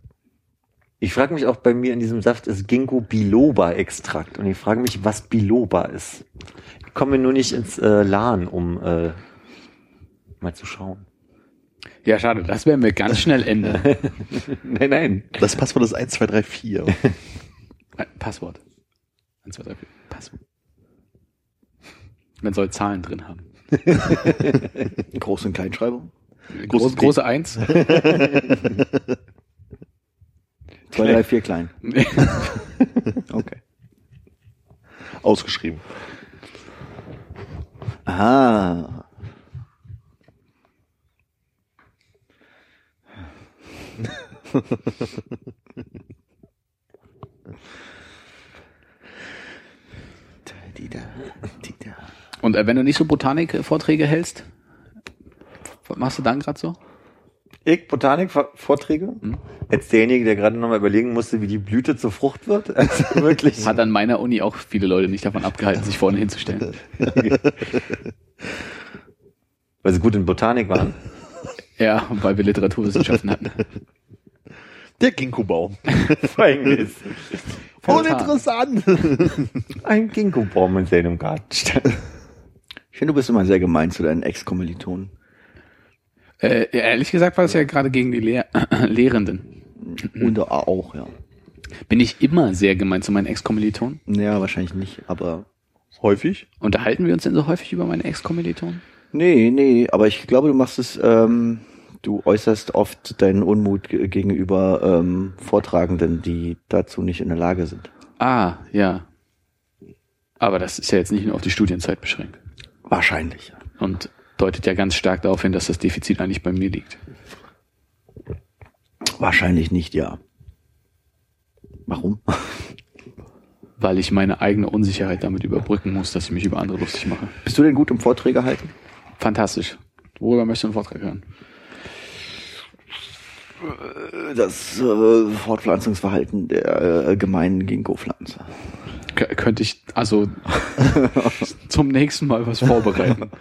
Ich frage mich auch bei mir in diesem Saft ist Ginkgo biloba Extrakt und ich frage mich, was Biloba ist. Ich komme nur nicht ins äh, LAN, um äh, mal zu schauen. Ja, schade, das werden wir ganz schnell ändern. [LAUGHS] nein, nein. Das Passwort ist 1, 2, 3, 4. Äh, Passwort. 1, 2, 3, 4. Passwort. Man soll Zahlen drin haben. [LAUGHS] Groß- und Kleinschreibung? Große, Großes große Eins. [LAUGHS] Zwei, drei, vier klein. [LAUGHS] Okay. Ausgeschrieben. Ah. [LAUGHS] Da. Und äh, wenn du nicht so Botanik-Vorträge hältst, was machst du dann gerade so? Ich, Botanik-Vorträge? Hm. Als derjenige, der gerade nochmal überlegen musste, wie die Blüte zur Frucht wird. [LAUGHS] Also wirklich. Hat an meiner Uni auch viele Leute nicht davon abgehalten, sich vorne hinzustellen. [LAUGHS] Weil sie gut in Botanik waren. Ja, weil wir Literaturwissenschaften hatten. Der Ginkgo-Baum. [LAUGHS] Folgendes. Uninteressant. Ein Ginkgo-Baum in seinem Garten. Ich finde, du bist immer sehr gemein zu deinen Ex-Kommilitonen. Äh, ehrlich gesagt war es ja gerade gegen die Lehr [CLEARS THROAT] Lehrenden. Und auch, ja. Bin ich immer sehr gemein zu meinen Ex-Kommilitonen? Ja, wahrscheinlich nicht, aber. Häufig. Unterhalten wir uns denn so häufig über meine Ex-Kommilitonen? Nee, nee, aber ich glaube, du machst es, ähm, du äußerst oft deinen Unmut ge- gegenüber ähm, Vortragenden, die dazu nicht in der Lage sind. Ah, ja. Aber das ist ja jetzt nicht nur auf die Studienzeit beschränkt. Wahrscheinlich, ja. Und deutet ja ganz stark darauf hin, dass das Defizit eigentlich bei mir liegt. Wahrscheinlich nicht, ja. Warum? Weil ich meine eigene Unsicherheit damit überbrücken muss, dass ich mich über andere lustig mache. Bist du denn gut im Vorträge halten? Fantastisch. Worüber möchtest du einen Vortrag hören? Das äh, Fortpflanzungsverhalten der äh, gemeinen Ginkgo-Pflanze. Könnte ich also [LAUGHS] zum nächsten Mal was vorbereiten. [LAUGHS]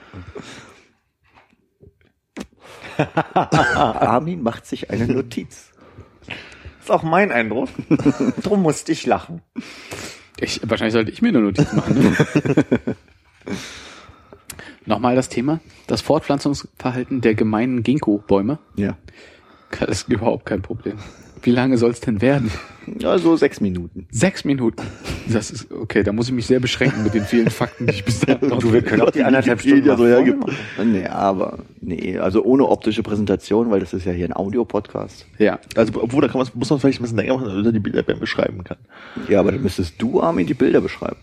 [LAUGHS] Armin macht sich eine Notiz. Ist auch mein Eindruck. [LAUGHS] Drum musste ich lachen. Ich, wahrscheinlich sollte ich mir eine Notiz machen. Ne? [LAUGHS] Nochmal das Thema. Das Fortpflanzungsverhalten der gemeinen Ginkgo-Bäume. Ja. Das ist überhaupt kein Problem. Wie lange soll es denn werden? Ja, so sechs Minuten. Sechs Minuten. Das ist, okay, da muss ich mich sehr beschränken mit den vielen Fakten, die ich bis dahin. Du, wir können auch die anderthalb Stunden Wikipedia so hergibt. Nee, aber, nee, also ohne optische Präsentation, weil das ist ja hier ein Audiopodcast. Ja. Also, obwohl, da kann man, muss man vielleicht ein bisschen länger machen, damit er die Bilder beschreiben kann. Ja, aber dann müsstest du, Armin, die Bilder beschreiben.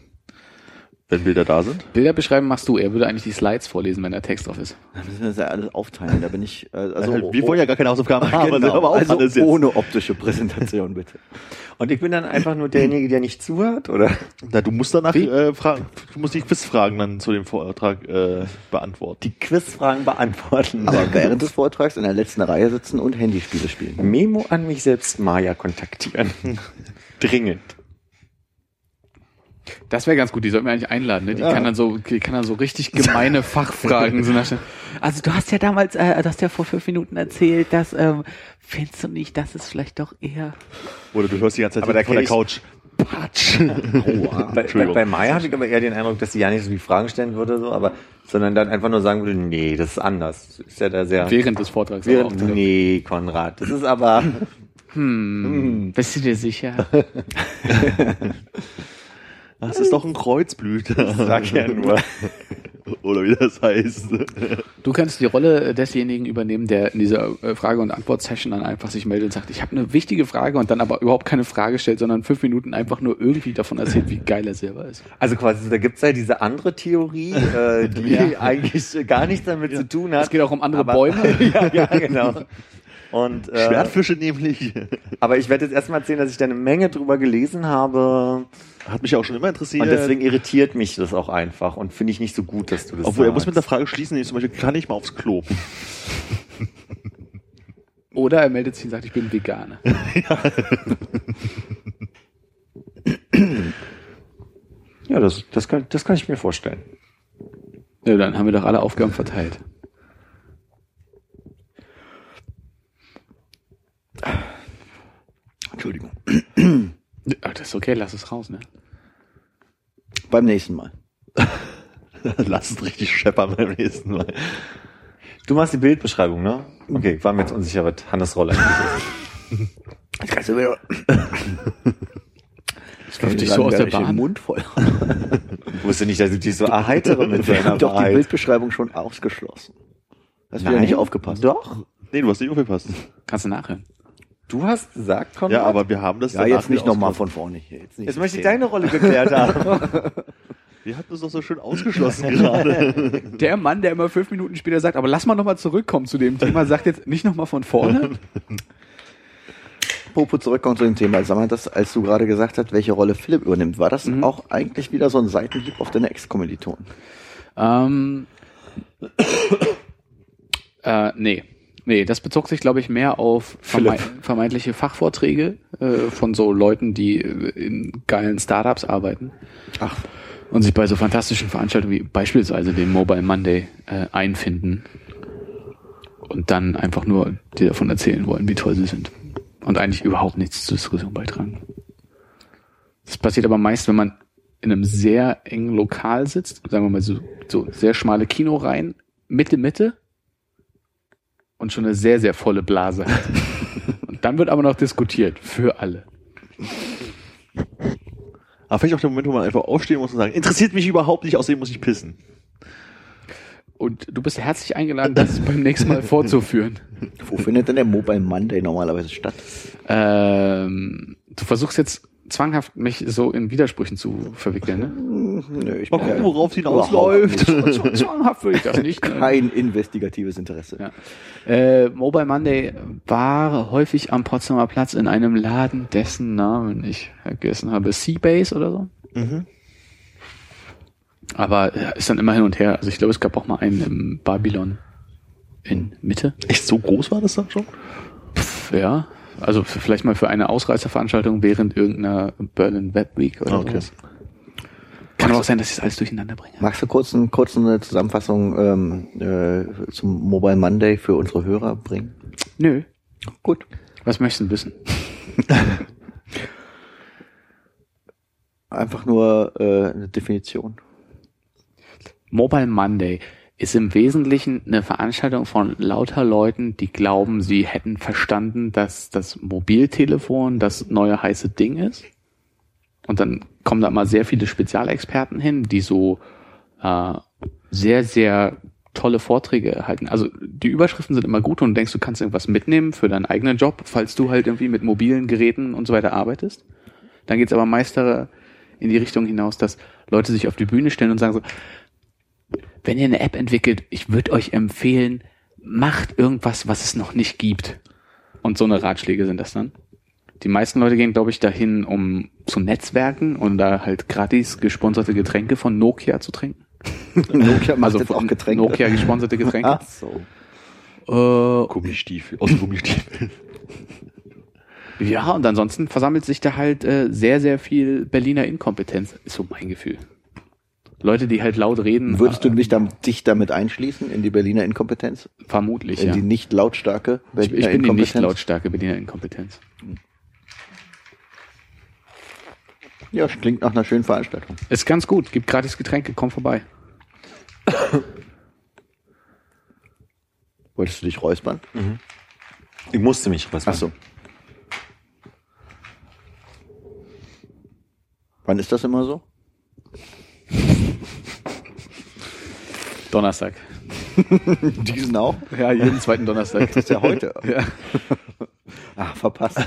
Wenn Bilder da sind. Bilder beschreiben machst du. Er würde eigentlich die Slides vorlesen, wenn der Text drauf ist. Da müssen wir das ja alles aufteilen. Da bin ich, äh, also, Also, wir wollen ja gar keine Hausaufgaben haben, [LAUGHS] genau, aber auch also ohne optische Präsentation, bitte. Und ich bin dann einfach nur derjenige, der nicht zuhört, oder? Na, du musst danach Wie? äh, fragen, du musst die Quizfragen dann zu dem Vortrag äh, beantworten. Die Quizfragen beantworten. Aber während des Vortrags in der letzten Reihe sitzen und Handyspiele spielen. Memo an mich selbst Maya kontaktieren. Dringend. Das wäre ganz gut, die sollten wir eigentlich einladen. Ne? Die, kann dann so, die kann dann so richtig gemeine [LAUGHS] Fachfragen. So nach, Also du hast ja damals, äh, du hast ja vor fünf Minuten erzählt, dass ähm, findest du nicht, das ist vielleicht doch eher. Oder du hörst die ganze Zeit Aber da von der Couch. Patsch. [LAUGHS] Bei, bei, bei Maya habe ich aber eher den Eindruck, dass sie ja nicht so die Fragen stellen würde, so, aber, sondern dann einfach nur sagen würde, nee, das ist anders. Ist ja da sehr, während des Vortrags. auch während, nee, Konrad, das ist aber, Bist du dir sicher? [LAUGHS] Das ist doch ein Kreuzblüter. sag ja nur. [LAUGHS] Oder wie das heißt. Du kannst die Rolle desjenigen übernehmen, der in dieser äh, Frage- und Antwort-Session dann einfach sich meldet und sagt, ich habe eine wichtige Frage und dann aber überhaupt keine Frage stellt, sondern fünf Minuten einfach nur irgendwie davon erzählt, wie geil er selber ist. Also quasi, da gibt's ja diese andere Theorie, äh, die [LAUGHS] Ja. eigentlich gar nichts damit zu tun hat. Es geht auch um andere aber, Bäume. [LAUGHS] ja, ja, genau. Und, äh, Schwertfische nämlich. aber ich werde jetzt erstmal erzählen, dass ich da eine Menge drüber gelesen habe. Hat mich auch schon immer interessiert. Und deswegen irritiert mich das auch einfach und finde ich nicht so gut, dass du das Obwohl, er sagst. muss mit der Frage schließen, nämlich zum Beispiel, kann ich mal aufs Klo? [LAUGHS] Oder er meldet sich und sagt, ich bin Veganer. [LAUGHS] Ja, das, das, kann, das kann ich mir vorstellen. Ja, dann haben wir doch alle Aufgaben verteilt. Entschuldigung. Ah, Das ist okay, lass es raus, ne? Beim nächsten Mal. [LAUGHS] Lass es richtig scheppern beim nächsten Mal. Du machst die Bildbeschreibung, ne? Okay, war mir jetzt unsicher, was Hannes Rolle eigentlich ist. Jetzt kannst du wieder. Das läuft dich so aus der Bahn. Mund voll. Ich wusste nicht, dass du dich so erheitere mit [LAUGHS] Wir deiner haben doch die. Bildbeschreibung schon ausgeschlossen. Hast du Nein, nicht aufgepasst? Doch. Nee, du hast nicht aufgepasst. Kannst du nachhören. Du hast gesagt, Konrad. Ja, aber wir haben das Ja, jetzt nicht nochmal von vorne hier. Jetzt, nicht Jetzt möchte ich deine Rolle geklärt haben. [LAUGHS] Wir hatten es doch so schön ausgeschlossen gerade. [LAUGHS] Der Mann, der immer fünf Minuten später sagt, aber lass mal nochmal zurückkommen zu dem Thema, sagt jetzt nicht nochmal von vorne. [LAUGHS] Popo zurückkommen zu dem Thema. Sag mal, das, als du gerade gesagt hast, welche Rolle Philipp übernimmt, war das auch eigentlich wieder so ein Seitenhieb auf deine Ex-Kommilitonen? Ähm, [COUGHS] äh, nee. Nee, das bezog sich, glaube ich, mehr auf vermei vermeintliche Fachvorträge äh, von so Leuten, die äh, in geilen Startups arbeiten. Ach, und sich bei so fantastischen Veranstaltungen wie beispielsweise dem Mobile Monday äh, einfinden. Und dann einfach nur dir davon erzählen wollen, wie toll sie sind. Und eigentlich überhaupt nichts zur Diskussion beitragen. Das passiert aber meist, wenn man in einem sehr engen Lokal sitzt, sagen wir mal so, so sehr schmale Kinoreihen, Mitte, Mitte und schon eine sehr, sehr volle Blase hat. Und dann wird aber noch diskutiert für alle. Aber vielleicht auch der Moment, wo man einfach aufstehen muss und sagen, interessiert mich überhaupt nicht, außerdem muss ich pissen. Und du bist herzlich eingeladen, das [LAUGHS] beim nächsten Mal fortzuführen. wo findet denn der Mobile Monday normalerweise statt? Ähm, du versuchst jetzt zwanghaft mich so in Widersprüchen zu verwickeln, ne? Nö, ich Mal gucken, ja worauf es hinausläuft. Zw- Zwanghaft würde ich das nicht. Ne? kein investigatives Interesse. Ja. Äh, Mobile Monday war häufig am Potsdamer Platz in einem Laden, dessen Namen ich vergessen habe. Seabase oder so? Mhm. Aber ja, ist dann immer hin und her. Also ich glaube, es gab auch mal einen im Babylon in Mitte. Echt so groß war das dann schon? Pff, ja. Also vielleicht mal für eine Ausreißerveranstaltung während irgendeiner Berlin Web Week oder Okay. sowas. Kann aber auch sein, dass ich das alles durcheinander bringe. Magst du kurz, ein, kurz eine Zusammenfassung ähm, äh, zum Mobile Monday für unsere Hörer bringen? Nö. Gut. Was möchtest du wissen? [LAUGHS] Einfach nur äh, eine Definition. Mobile Monday ist im Wesentlichen eine Veranstaltung von lauter Leuten, die glauben, sie hätten verstanden, dass das Mobiltelefon das neue heiße Ding ist. Und dann kommen da mal sehr viele Spezialexperten hin, die so äh, sehr, sehr tolle Vorträge halten. Also die Überschriften sind immer gut und du denkst, du kannst irgendwas mitnehmen für deinen eigenen Job, falls du halt irgendwie mit mobilen Geräten und so weiter arbeitest. Dann geht's aber meist da in die Richtung hinaus, dass Leute sich auf die Bühne stellen und sagen so, wenn ihr eine App entwickelt, ich würde euch empfehlen, macht irgendwas, was es noch nicht gibt. Und so eine Ratschläge sind das dann. Die meisten Leute gehen, glaube ich, dahin, um zu netzwerken und da halt gratis gesponserte Getränke von Nokia zu trinken. [LAUGHS] Nokia macht also jetzt auch Getränke. Nokia gesponserte Getränke. [LAUGHS] Ach so. Äh, Gummistiefel, aus Gummistiefel. ja, und ansonsten versammelt sich da halt äh, sehr, sehr viel Berliner Inkompetenz, ist so mein Gefühl. Leute, die halt laut reden. Würdest du äh, dich, dam- dich damit einschließen in die Berliner Inkompetenz? Vermutlich, In ja. die nicht lautstarke Ich, Berliner ich bin die Inkompetenz? nicht lautstarke Berliner Inkompetenz. Ja, klingt nach einer schönen Veranstaltung. Ist ganz gut, gibt gratis Getränke, komm vorbei. [COUGHS] Wolltest du dich räuspern? Ich musste mich was Ach so. Wann ist das immer so? [LAUGHS] Donnerstag. [LAUGHS] Diesen auch? Ja, jeden zweiten Donnerstag. Das ist ja heute. [LAUGHS] Ja. Ach, verpasst.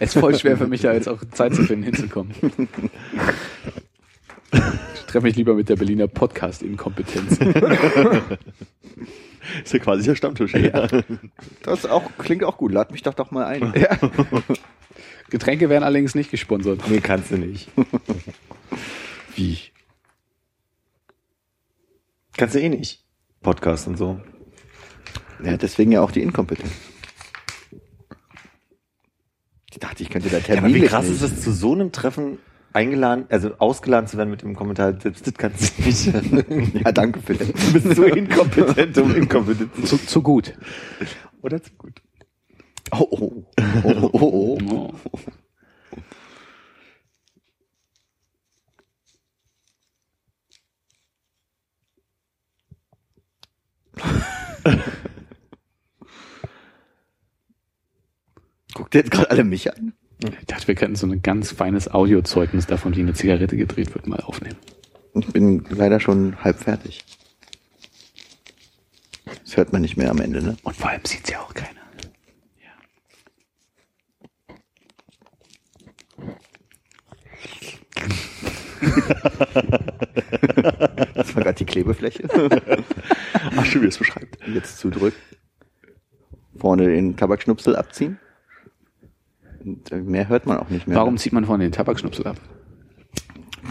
Es ist voll schwer für mich, da jetzt auch Zeit zu finden, hinzukommen. Ich treffe mich lieber mit der Berliner Podcast-Inkompetenz. Ist ja quasi der Stammtisch. Ja. Das auch, klingt auch gut. Lad mich doch doch mal ein. Ja. Getränke werden allerdings nicht gesponsert. Nee, kannst du nicht. Wie? Kannst du eh nicht. Podcast und so. Ja, deswegen ja auch die Inkompetenz. Ich dachte, ich könnte da Ja, aber Termin wie krass ist es, zu so einem Treffen eingeladen, also ausgeladen zu werden mit dem Kommentar, selbst das kannst du nicht. [LAUGHS] Ja, danke, Philipp. Du bist so inkompetent, um inkompetent zu Zu, zu gut. Oder zu gut. Oh, oh. Oh, oh, oh, oh. [LAUGHS] Guckt ihr jetzt gerade alle mich an? Ich dachte, wir könnten so ein ganz feines Audiozeugnis davon, wie eine Zigarette gedreht wird, mal aufnehmen. Ich bin leider schon halb fertig. Das hört man nicht mehr am Ende, ne? Und vor allem sieht's ja auch keiner. Das war gerade die Klebefläche. [LAUGHS] Ach, schön, wie es beschreibt. Jetzt zudrücken. Vorne den Tabakschnupsel abziehen. Und äh, mehr hört man auch nicht mehr. Warum zieht man vorne den Tabakschnupsel ab?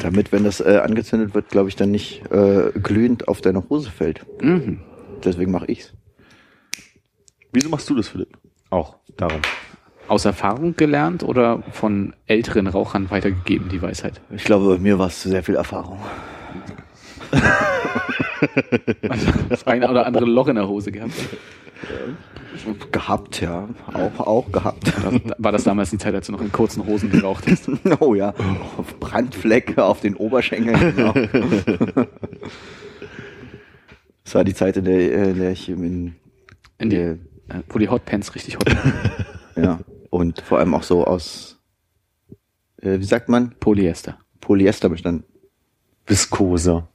Damit, wenn das äh, angezündet wird, glaube ich, dann nicht äh, glühend auf deine Hose fällt. Mhm. Deswegen mache ich's. Wieso machst du das, Philipp? Auch darum. Aus Erfahrung gelernt oder von älteren Rauchern weitergegeben, die Weisheit? Ich glaube, bei mir war es sehr viel Erfahrung. Also das eine oder andere Loch in der Hose gehabt. Gehabt, ja. Auch, auch gehabt. War das damals die Zeit, als du noch in kurzen Hosen geraucht hast? [LAUGHS] Oh ja. Brandflecke auf den Oberschenkeln. Genau. [LAUGHS] Das war die Zeit, in der, äh, in der ich in, In die, äh, äh, wo die Hotpants richtig hot waren. ja, und vor allem auch so aus, äh, wie sagt man, Polyester. Polyester bestand. Viskose.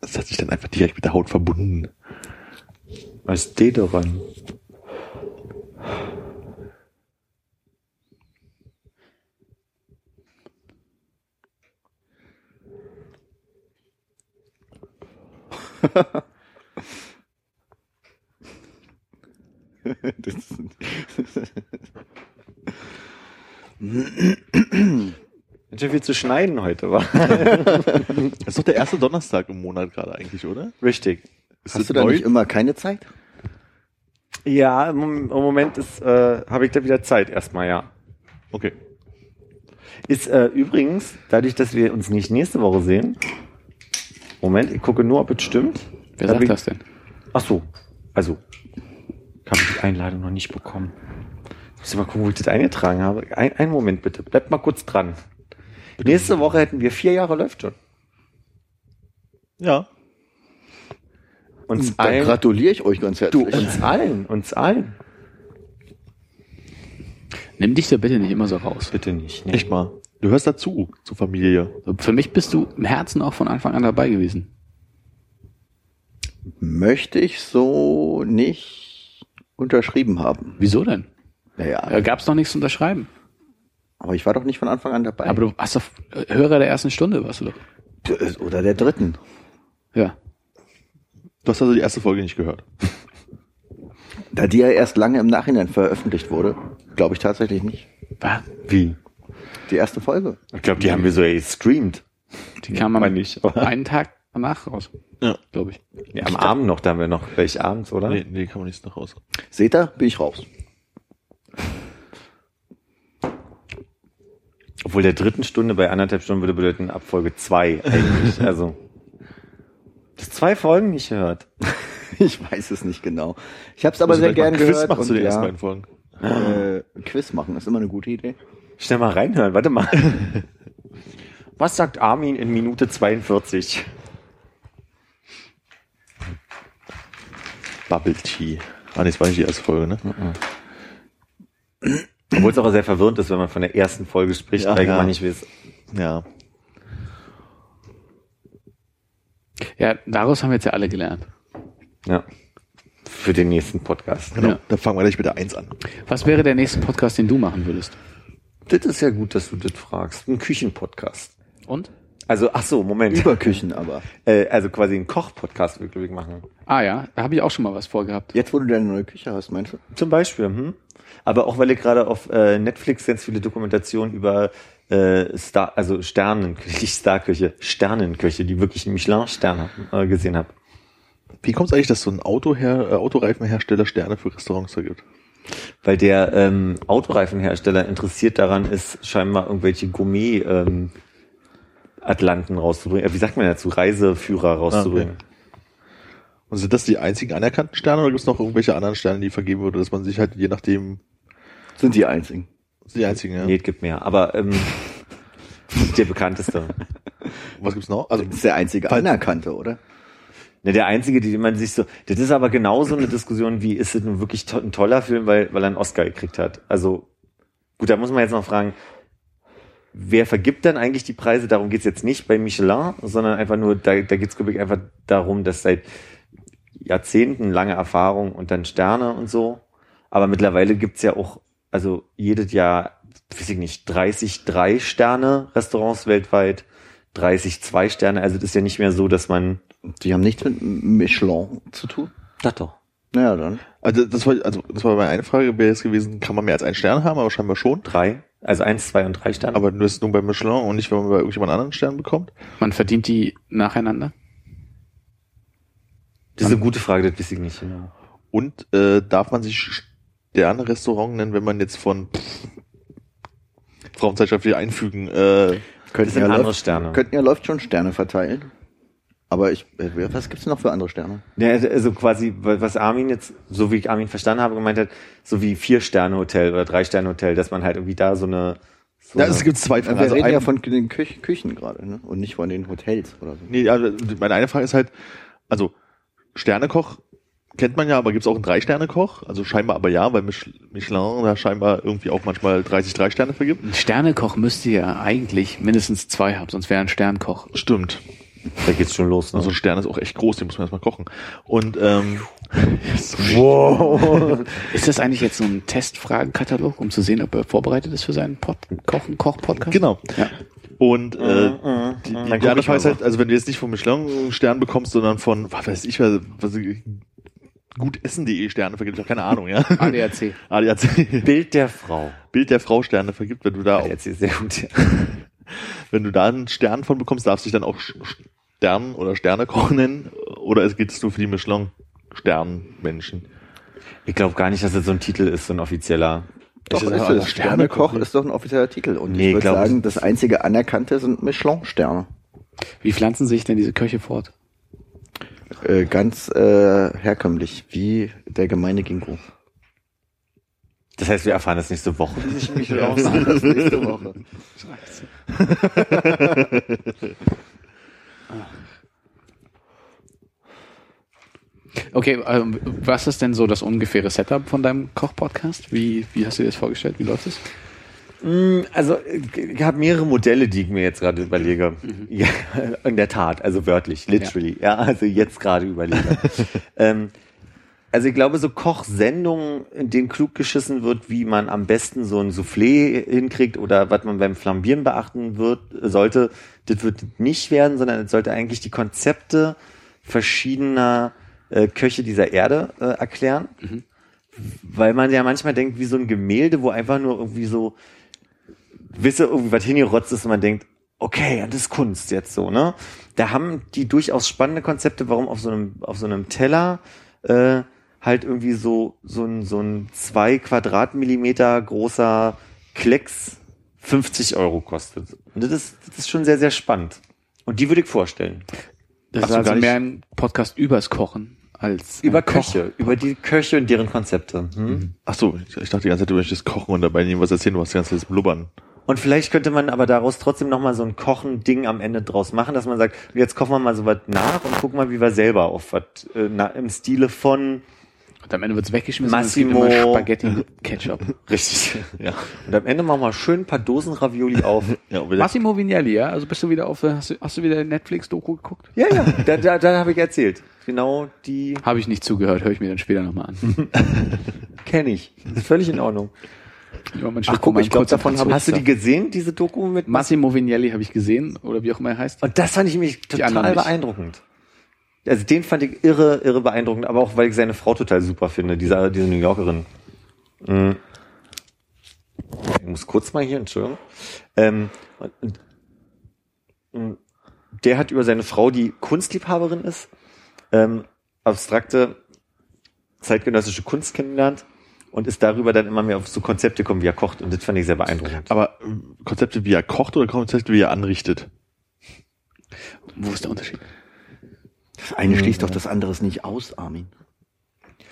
Das hat sich dann einfach direkt mit der Haut verbunden. Als Deodorant. [LAUGHS] Das, Ganz schön viel zu schneiden heute, war. Das ist doch der erste Donnerstag im Monat gerade eigentlich, oder? Richtig. Ist hast du da neu? nicht immer keine Zeit? Ja, im, Mom- im Moment ist, äh, habe ich da wieder Zeit erstmal, ja. Okay. Ist äh, übrigens, dadurch, dass wir uns nicht nächste Woche sehen. Moment, ich gucke nur, ob es stimmt. Wer sagt ich- das denn? Ach so, also, habe die Einladung noch nicht bekommen. Ich muss mal gucken, wo ich das eingetragen habe. Ein, einen Moment bitte, bleibt mal kurz dran. Nächste Woche hätten wir vier Jahre läuft schon. Ja. Uns Dann allen, gratuliere ich euch ganz du, herzlich. uns allen, uns allen. Nimm dich da bitte nicht immer so raus. Bitte nicht. Echt mal. Du hörst dazu, zur Familie. Für mich bist du im Herzen auch von Anfang an dabei gewesen. Möchte ich so nicht unterschrieben haben. Wieso denn? Naja, Da gab's doch nichts zu unterschreiben. aber ich war doch nicht von Anfang an dabei. Aber du hast doch äh, Hörer der ersten Stunde, warst du doch. Oder der dritten. Ja. Du hast also die erste Folge nicht gehört. Da die ja erst lange im Nachhinein veröffentlicht wurde, glaube ich tatsächlich nicht. War- Wie? Die erste Folge. Ich glaube, die haben wir so gestreamt. Die kam Meine am einen Tag danach raus. Ja. Glaube ich. Ja, am Abend noch, da haben wir noch welche abends, oder? Nee, nee, kann man nicht nach raus. Seht ihr, bin ich raus. Obwohl der dritten Stunde bei anderthalb Stunden würde bedeuten ab Folge zwei eigentlich. [LAUGHS] also. Das zwei Folgen nicht gehört. [LAUGHS] Ich weiß es nicht genau. Ich habe es aber sehr vielleicht mal gern ein Quiz gehört. machen zu und den ersten ja, beiden Folgen. äh, Quiz machen ist immer eine gute Idee. Schnell mal reinhören, warte mal. [LAUGHS] Was sagt Armin in Minute 42? Bubble Tea. Ah, nee, das war nicht die erste Folge, ne? Obwohl es auch sehr verwirrend ist, wenn man von der ersten Folge spricht, Ja, weil ja. man nicht weiß. Ja. Ja, daraus haben wir jetzt ja alle gelernt. Ja. Für den nächsten Podcast. Genau. Ja. Dann fangen wir gleich mit der 1 an. Was wäre der nächste Podcast, den du machen würdest? Das ist ja gut, dass du das fragst. Ein Küchenpodcast. Und? Also, ach so, Moment. Über Küchen aber. [LAUGHS] Äh, also quasi ein Koch-Podcast würde ich machen. Ah ja, da habe ich auch schon mal was vorgehabt. Jetzt, wo du deine neue Küche hast, meinst du? Zum Beispiel, hm? Aber auch weil ich gerade auf äh, Netflix ganz viele Dokumentationen über äh, Star, also Sternenküche, [LAUGHS] nicht Starküche, Sternenköche, die wirklich einen Michelin-Stern äh, gesehen habe. Wie kommt es eigentlich, dass so ein Autoher äh, Autoreifenhersteller Sterne für Restaurants vergibt? Weil der ähm, Autoreifenhersteller interessiert daran ist, scheinbar irgendwelche Gourmet ähm, Atlanten rauszubringen. Äh, wie sagt man dazu? Reiseführer rauszubringen. Und sind das die einzigen anerkannten Sterne oder gibt es noch irgendwelche anderen Sterne, die vergeben würde, dass man sich halt je nachdem Sind die einzigen. sind die einzigen, ja? Nee, es gibt mehr. Aber ähm, [LAUGHS] der bekannteste. Was gibt's noch? Also Das ist der einzige anerkannte, oder? Ne, der einzige, die man sich so, das ist aber genauso eine Diskussion wie, ist es nun wirklich to ein toller Film, weil, weil er einen Oscar gekriegt hat? Also, gut, da muss man jetzt noch fragen, wer vergibt dann eigentlich die Preise? Darum geht's jetzt nicht bei Michelin, sondern einfach nur, da, da geht's glaube ich einfach darum, dass seit Jahrzehnten lange Erfahrung und dann Sterne und so. Aber mittlerweile gibt's ja auch, also jedes Jahr, weiß ich nicht, 30 Drei-Sterne-Restaurants weltweit, 30 Zwei-Sterne. Also das ist ja nicht mehr so, dass man Die haben nichts mit Michelin zu tun. das doch. Naja, dann. Also das war, also das war meine eine Frage, wäre jetzt gewesen, kann man mehr als einen Stern haben, aber scheinbar schon. Drei. Also eins, zwei und drei Sterne. Aber nur ist nur bei Michelin und nicht, wenn man bei irgendjemand anderen Stern bekommt. Man verdient die nacheinander. das ist eine gute Frage, das weiß ich nicht genau. Und äh, darf man sich Sterne-Restaurant nennen, wenn man jetzt von pff, Frauenzeitschrift wieder einfügen, äh, Das sind ja andere läuft, Sterne. Könnten ja läuft schon Sterne verteilen. Aber ich, äh, was gibt's noch für andere Sterne? Ja, also quasi, was Armin jetzt, so wie ich Armin verstanden habe, gemeint hat, so wie Vier-Sterne-Hotel oder Drei-Sterne-Hotel, dass man halt irgendwie da so eine... So ja, es gibt zwei Wir Fragen. Also reden ja von den Küch Küchen gerade, ne? Und nicht von den Hotels oder so. Nee, also meine eine Frage ist halt, also Sternekoch kennt man ja, aber gibt's auch einen Drei-Sterne-Koch? Also scheinbar aber ja, weil Mich- Michelin da scheinbar irgendwie auch manchmal 30 Drei-Sterne vergibt. Ein Sternekoch müsste ja eigentlich mindestens zwei haben, sonst wäre er ein Sternkoch. Stimmt. Da geht's schon los. Ne? Also ein Stern ist auch echt groß, den muss man erstmal kochen. Und ähm, Ist das eigentlich jetzt so ein Testfragenkatalog, um zu sehen, ob er vorbereitet ist für seinen Pod Kochen, Koch-Podcast? genau. Ja. Und äh, die, Dann die, guck die andere Frage ist mal. halt, also wenn du jetzt nicht vom Michelin Stern bekommst, sondern von, was weiß ich, was, was gutessen.de Sterne vergibt, ich habe keine Ahnung, ja. ADAC. ADAC. Bild der Frau. Bild der Frau Sterne vergibt, wenn du da, auch, ADAC ist sehr gut. [LAUGHS] wenn du da einen Stern von bekommst, darfst du dich dann auch Stern oder Sternekoch nennen, oder es geht es nur für die Michelin Sternmenschen. Ich glaube gar nicht, dass das so ein Titel ist, so ein offizieller. Doch, Ist ist es. Sternekoch ist doch ein offizieller Titel. Und Nee, ich würde sagen, das einzige Anerkannte sind Michelin-Sterne. Wie pflanzen sich denn diese Köche fort? Äh, ganz äh, herkömmlich, wie der gemeine Ginkgo. Das heißt, wir erfahren das nächste Woche, sich mich raus. Das nächste Woche. Okay, ähm, was ist denn so das ungefähre Setup von deinem Koch-Podcast? Wie, wie hast du dir das vorgestellt? Wie läuft es? Also ich habe mehrere Modelle, die ich mir jetzt gerade überlege. Ja, [LAUGHS] in der Tat, also wörtlich, literally. Ja, also jetzt gerade überlege. [LAUGHS] ähm, also ich glaube, so Kochsendungen, in denen klug geschissen wird, wie man am besten so ein Soufflé hinkriegt oder was man beim Flambieren beachten wird, sollte, das wird nicht werden, sondern es sollte eigentlich die Konzepte verschiedener äh, Köche dieser Erde äh, erklären. Weil man ja manchmal denkt, wie so ein Gemälde, wo einfach nur irgendwie so wisse irgendwie was hingerotzt ist und man denkt, okay, das ist Kunst jetzt so, ne? Da haben die durchaus spannende Konzepte, warum auf so einem, auf so einem Teller äh, halt irgendwie so, so ein, so ein zwei Quadratmillimeter großer Klecks 50 Euro kostet. Und das ist, das ist schon sehr, sehr spannend. Und die würde ich vorstellen. Das Ach ist so, also mehr ein Podcast übers Kochen als Über Koch. Köche, über die Köche und deren Konzepte. Hm? Ach so, ich, dachte die ganze Zeit, du möchtest kochen und dabei nehmen was erzählen, du hast die ganze Zeit das Blubbern. Und vielleicht könnte man aber daraus trotzdem nochmal so ein Kochen-Ding am Ende draus machen, dass man sagt, jetzt kochen wir mal so was nach und gucken mal, wie wir selber auf was äh, im Stile von Und am Ende wird's weggeschmissen Massimo. und es gibt immer Spaghetti mit Ketchup. [LAUGHS] richtig. Ja. Und am Ende machen wir schön ein paar Dosen Ravioli auf. [LAUGHS] ja Massimo Vignelli, ja? Also bist du wieder auf, hast du, hast du wieder Netflix-Doku geguckt? ja, ja, da, da, da habe ich erzählt. Genau die Habe ich nicht zugehört, höre ich mir dann später nochmal an. [LAUGHS] kenne ich. Ist völlig in Ordnung. Ja, Ach, guck, mal ich glaub, kurz davon am hab ich- Hast du die gesehen, diese Doku mit Massimo Vignelli habe ich gesehen, oder wie auch immer er heißt. Und das fand ich anderen total nicht. Also den fand ich irre, irre beeindruckend, aber auch weil ich seine Frau total super finde, diese, diese New Yorkerin. Mhm. Ich muss kurz mal hier, Entschuldigung. Ähm, und, und, und der hat über seine Frau, die Kunstliebhaberin ist, ähm, abstrakte zeitgenössische Kunst kennengelernt und ist darüber dann immer mehr auf so Konzepte gekommen, wie er kocht. Und das fand ich sehr beeindruckend. aber äh, Konzepte, wie er kocht oder Konzepte, wie er anrichtet? Wo ist der Unterschied? Das eine schließt doch das andere nicht aus, Armin.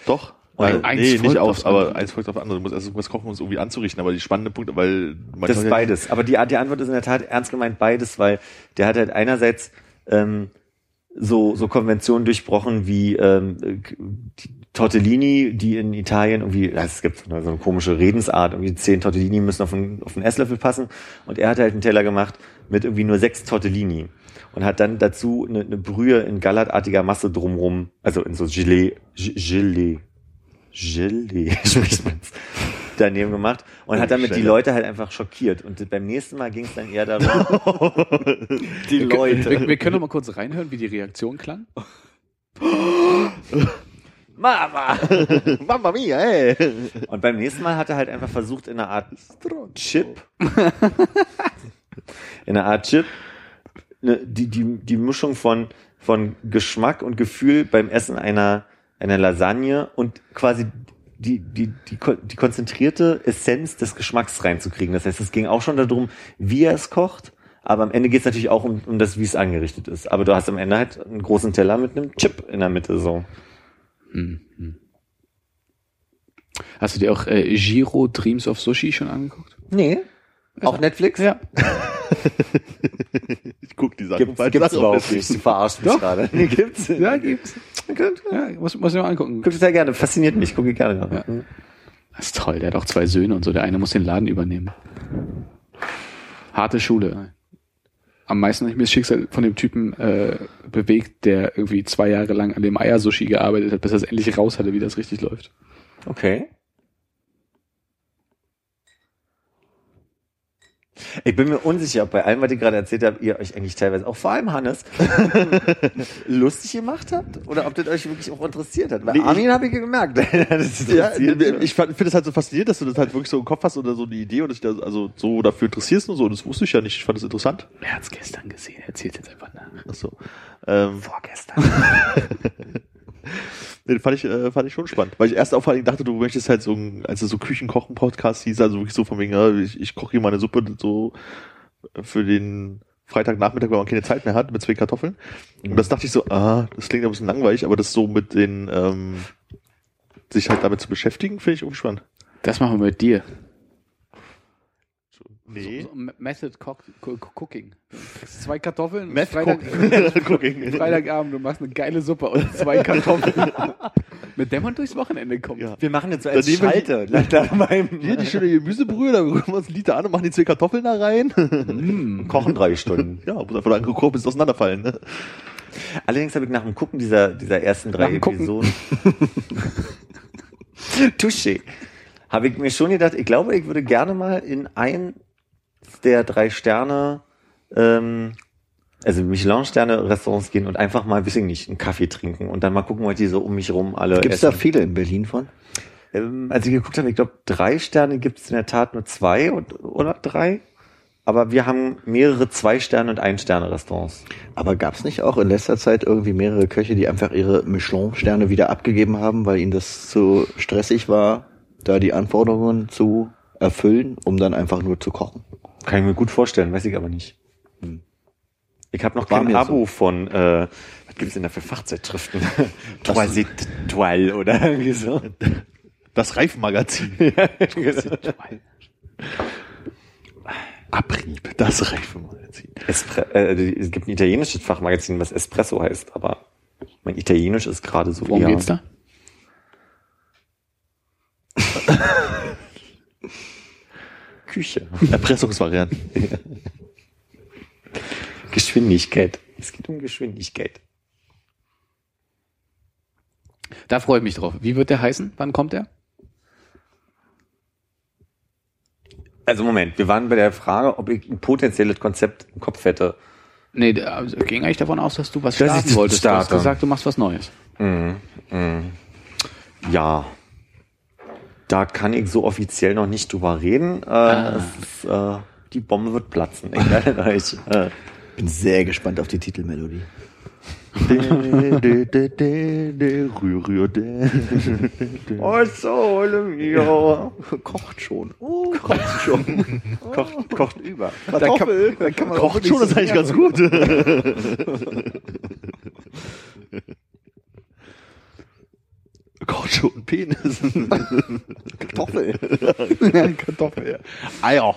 Doch. Weil Weil, eins nee, folgt nicht aus, aber andere. eins folgt auf andere. Du musst erst was kochen, um es irgendwie anzurichten, aber die spannende Punkte, weil man Das kann ist beides. Aber die, die Antwort ist in der Tat ernst gemeint beides, weil der hat halt einerseits ähm, so, so Konventionen durchbrochen wie ähm, die Tortellini, die in Italien irgendwie, es gibt so eine, komische Redensart, irgendwie zehn Tortellini müssen auf einen, auf einen Esslöffel passen. Und er hat halt einen Teller gemacht mit irgendwie nur sechs Tortellini. Und hat dann dazu eine, eine Brühe in gallertartiger Masse drumrum, also in so Gelee, G- Gelee, Gelee, [LAUGHS] spricht man's, daneben gemacht und hat damit die. Leute halt einfach schockiert. Und beim nächsten Mal ging es dann eher darum, [LAUGHS] die Leute. Wir, wir können noch mal kurz reinhören, wie die Reaktion klang. [LAUGHS] Mama! [LAUGHS] Mamma mia, ey! Und beim nächsten Mal hat er halt einfach versucht, in einer Art Chip, [LAUGHS] in einer Art Chip, ne, die, die, die Mischung von, von Geschmack und Gefühl beim Essen einer, einer Lasagne und quasi die, die, die, die konzentrierte Essenz des Geschmacks reinzukriegen. Das heißt, es ging auch schon darum, wie er es kocht, aber am Ende geht es natürlich auch um, um das, wie es angerichtet ist. Aber du hast am Ende halt einen großen Teller mit einem Chip in der Mitte so. Hast du dir auch äh, Giro Dreams of Sushi schon angeguckt? Nee. Auf Netflix? Ja. [LAUGHS] Ich guck die Sachen. Gibt's, beide gibt's überhaupt nicht. Du verarschst mich Doch. gerade. Nee, [LAUGHS] gibt's. [LAUGHS] Ja, gibt's. Ja, muss, muss ich mal angucken. Guck total gerne. Fasziniert mich. Gucke ich gerne. Ja. Das ist toll, der hat auch zwei Söhne und so. Der eine muss den Laden übernehmen. Harte Schule. Am meisten ich mir das Schicksal von dem Typen äh, bewegt, der irgendwie zwei Jahre lang an dem Eiersushi gearbeitet hat, bis er es endlich raus hatte, wie das richtig läuft. Okay. Ich bin mir unsicher, ob bei allem, was ich gerade erzählt habe, ihr euch eigentlich teilweise, auch vor allem Hannes, [LAUGHS] lustig gemacht habt oder ob das euch wirklich auch interessiert hat. Bei Nee, Armin habe ich gemerkt. [LAUGHS] Ja, ich finde es halt so faszinierend, dass du das halt wirklich so im Kopf hast oder so eine Idee und dich da also so dafür interessierst und so. Und das wusste ich ja nicht. Ich fand das interessant. Er hat's gestern gesehen, er erzählt jetzt einfach nach. Ach so. Ähm, Vorgestern. [LAUGHS] Den fand ich, äh, fand ich schon spannend. Weil ich erst auf allem dachte, du möchtest halt so, ein- als es so Küchenkochen-Podcast hieß, also wirklich so von wegen, ja, ich, ich koche hier mal eine Suppe so für den Freitagnachmittag, wenn man keine Zeit mehr hat, mit zwei Kartoffeln. Und das dachte ich so, ah, das klingt ein bisschen langweilig, aber das so mit den, ähm, sich halt damit zu beschäftigen, finde ich irgendwie spannend. Das machen wir mit dir. Nee. So, so Method Cook, Cook, Cooking. Zwei Kartoffeln. Meth Freitag, [LAUGHS] Cooking. [LAUGHS] Freitagabend, du machst eine geile Suppe und zwei Kartoffeln. [LAUGHS] mit der man durchs Wochenende kommt. Ja. Wir machen jetzt so als nehmen wir Schalte. nach- nach meinem- Hier die schöne Gemüsebrühe, da rühren wir uns einen Liter an und machen die zwei Kartoffeln da rein. Kochen drei Stunden. ja, muss einfach dann gekocht bis es auseinanderfallen. Ne? Allerdings habe ich nach dem Gucken dieser, dieser ersten drei. Episoden. Touché. Habe ich mir schon gedacht, ich glaube, ich würde gerne mal in ein der drei Sterne, ähm, also Michelin-Sterne-Restaurants gehen und einfach mal, weiß ich nicht, einen Kaffee trinken und dann mal gucken, was die so um mich rum alle Gibt es da viele in Berlin von? Ähm, als ich geguckt habe, ich glaube, drei Sterne gibt es in der Tat nur zwei und, oder drei. Aber wir haben mehrere Zwei-Sterne- und Ein-Sterne-Restaurants. Aber gab es nicht auch in letzter Zeit irgendwie mehrere Köche, die einfach ihre Michelin-Sterne wieder abgegeben haben, weil ihnen das zu stressig war, da die Anforderungen zu erfüllen, um dann einfach nur zu kochen? Kann ich mir gut vorstellen, weiß ich aber nicht. Ich habe noch War kein Abo so. von, äh, was gibt's denn da für Fachzeitschriften? [LAUGHS] Toilet Toile oder irgendwie so. Das Reifenmagazin. [LAUGHS] Abrieb, das Reifenmagazin. Espre äh, es gibt ein italienisches Fachmagazin, was Espresso heißt, aber mein Italienisch ist gerade so Worum eher geht's da? Küche. Erpressungsvarianten. [LAUGHS] Geschwindigkeit. Es geht um Geschwindigkeit. Da freue ich mich drauf. Wie wird der heißen? Wann kommt der? Also Moment, wir waren bei der Frage, ob ich ein potenzielles Konzept im Kopf hätte. Nee, also, ging eigentlich davon aus, dass du was Dass starten wolltest. Du hast starte. gesagt, du machst was Neues. Ja. Da kann ich so offiziell noch nicht drüber reden. Äh, es ist, äh, die Bombe wird platzen. Ich. [LAUGHS] Äh, Bin sehr gespannt auf die Titelmelodie. De, de, de, de, de, rühr, rühr, de. oh, sole mio. Kocht schon. Oh, kocht schon. [LAUGHS] Kocht, kocht über. Kartoffel. Da kann man Kocht schon, das ist eigentlich ganz gut. [LAUGHS] Kocht schon, Penis. [LAUGHS] Kartoffel. [LAUGHS] Kartoffel, ja. Eier.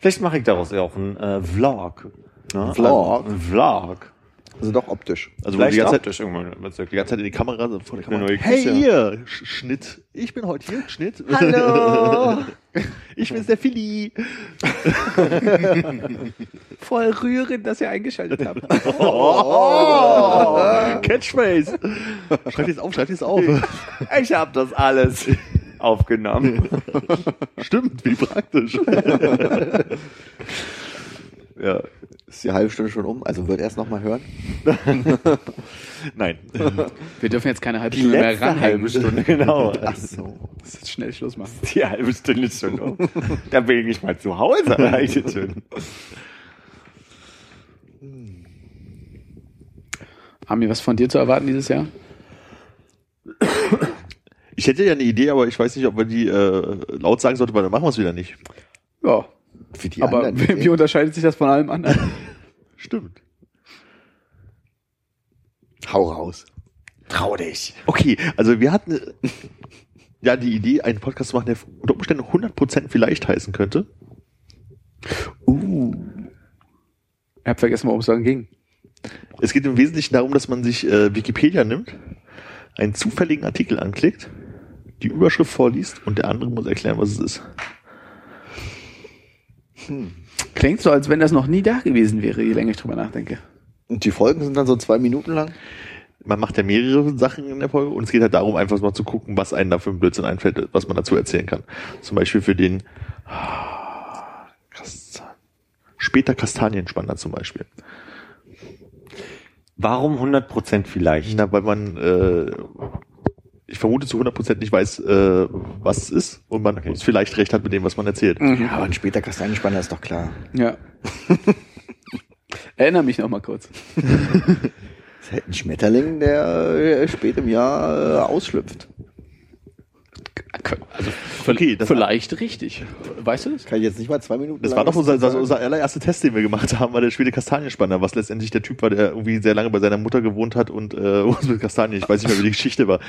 Vielleicht mache ich daraus ja auch einen äh, Vlog. Ne? Vlog? Also, ein Vlog. Also doch optisch. Also Vielleicht die ganze, Zeit, optisch irgendwann. wird's die ganze Zeit in die Kamera, vor der Kamera. Hey, hier, Sch Schnitt. Ich bin heute hier, Schnitt. Hallo. [LAUGHS] Ich bin's, der Philly. [LAUGHS] Voll rührend, dass ihr eingeschaltet habt. [LAUGHS] Oh, Catchphrase. Schreib jetzt auf, schreib jetzt auf. Ich habe das alles aufgenommen. Stimmt, wie praktisch. [LAUGHS] ja, Ist die halbe Stunde schon um? Also wird erst noch mal hören? [LAUGHS] nein. [LAUGHS] Wir dürfen jetzt keine halbe Die Stunde mehr ranhängen. halbe Stunde, [LAUGHS] genau. Ach so. Das ist schnell Schluss machen. Die halbe Stunde ist schon um. Da bin ich nicht mal zu Hause. eigentlich schon. Haben wir was von dir zu erwarten dieses Jahr? Ich hätte ja eine Idee, aber ich weiß nicht, ob wir die äh, laut sagen sollten, weil dann machen wir es wieder nicht. Ja. Wie die Aber anderen. [LAUGHS] wie, wie unterscheidet sich das von allem anderen? [LAUGHS] Stimmt. Hau raus. Trau dich. Okay, also wir hatten äh, ja die Idee, einen Podcast zu machen, der unter Umständen 100% vielleicht heißen könnte. Uh. Ich hab vergessen, worum es dann ging. Es geht im Wesentlichen darum, dass man sich äh, Wikipedia nimmt, einen zufälligen Artikel anklickt, die Überschrift vorliest und der andere muss erklären, was es ist. Klingt so, als wenn das noch nie da gewesen wäre, je länger ich drüber nachdenke. Und die Folgen sind dann so zwei Minuten lang? Man macht ja mehrere Sachen in der Folge und es geht halt darum, einfach mal zu gucken, was einem da für ein Blödsinn einfällt, was man dazu erzählen kann. Zum Beispiel für den ah, Kastan- später Kastanienspanner zum Beispiel. Warum 100% vielleicht? Na, weil man, äh, ich vermute zu 100% nicht weiß, äh, was es ist und man vielleicht recht hat mit dem, was man erzählt. Ja, aber ein später Kastanienspanner ist doch klar. Ja. [LAUGHS] Erinner mich noch mal kurz. Das ist halt ein Schmetterling, der äh, spät im Jahr äh, ausschlüpft. Also Okay, das- vielleicht richtig. Weißt du das? Kann ich jetzt nicht mal zwei Minuten Das war doch unser, das unser allererster Test, den wir gemacht haben, war der Schwede Kastanienspanner, was letztendlich der Typ war, der irgendwie sehr lange bei seiner Mutter gewohnt hat und äh, [LAUGHS] mit Kastanien, ich weiß nicht mehr, wie die Geschichte war.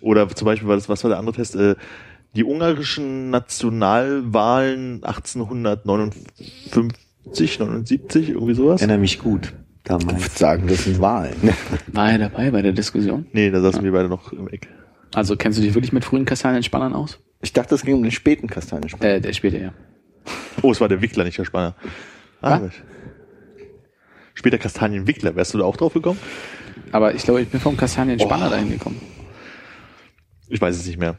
Oder zum Beispiel war das, was war der andere Test? Äh, die ungarischen Nationalwahlen 1859, 79, irgendwie sowas? Erinnere mich gut Ich damals. würde sagen, das sind Wahlen. [LAUGHS] War er dabei bei der Diskussion? Nee, da saßen wir beide noch im Eck. Also kennst du dich wirklich mit frühen Kastanienspannern aus? Ich dachte, es ging um den späten Kastanienspanner. Äh, der später, ja. Oh, es war der Wickler, nicht der Spanner. Ah, Später Kastanienwickler, wärst du da auch drauf gekommen? Aber ich glaube, ich bin vom Kastanienspanner dahin gekommen. Ich weiß es nicht mehr.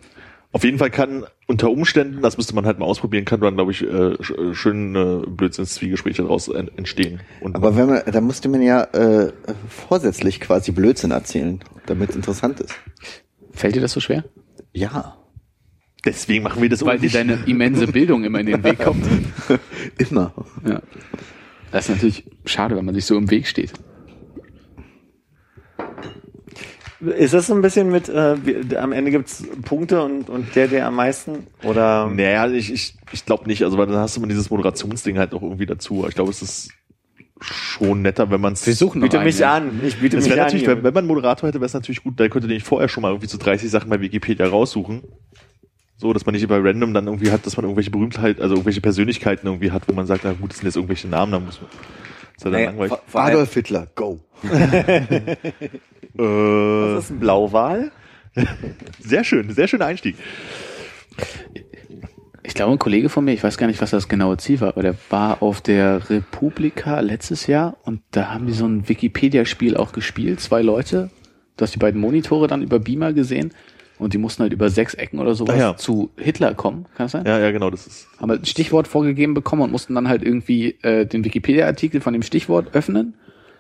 Auf jeden Fall kann unter Umständen, das müsste man halt mal ausprobieren, kann dann, glaube ich, äh, sch- schön äh, Blödsinns-Zwiegespräche daraus en- entstehen. Und Aber wenn man, da musste man ja äh, vorsätzlich quasi Blödsinn erzählen, damit es interessant ist. Fällt dir das so schwer? Ja, deswegen machen wir das Weil dir deine immense [LAUGHS] Bildung immer in den Weg kommt. [LAUGHS] immer. Ja. Das ist natürlich schade, wenn man sich so im Weg steht. Ist das so ein bisschen mit, äh, wie- am Ende gibt's Punkte und, und der, der am meisten? Oder? Naja, ich, ich, ich glaube nicht. Also, weil dann hast du mal dieses Moderationsding halt noch irgendwie dazu. Ich glaube, es ist schon netter, wenn man es. Wir suchen Biete mich an. Ich biete Das mich wäre an. natürlich, wenn, wenn man einen Moderator hätte, wäre es natürlich gut, da könnte nicht vorher schon mal irgendwie so 30 Sachen bei Wikipedia raussuchen. So, dass man nicht bei Random dann irgendwie hat, dass man irgendwelche Berühmtheit, also irgendwelche Persönlichkeiten irgendwie hat, wo man sagt, na gut, das sind jetzt irgendwelche Namen, dann muss man. Dann Naja, langweilig. vor, vor allem, Adolf Hitler, go. [LAUGHS] Äh, was ist ein Blauwal? sehr schön, sehr schöner Einstieg. Ich glaube, ein Kollege von mir, ich weiß gar nicht, was das genaue Ziel war, aber der war auf der Republika letztes Jahr und da haben die so ein Wikipedia-Spiel auch gespielt, zwei Leute. Du hast die beiden Monitore dann über Beamer gesehen und die mussten halt über sechs Ecken oder sowas Ah ja. zu Hitler kommen, kann das sein? Ja, ja, genau, das ist. Haben halt ein Stichwort vorgegeben bekommen und mussten dann halt irgendwie äh, den Wikipedia-Artikel von dem Stichwort öffnen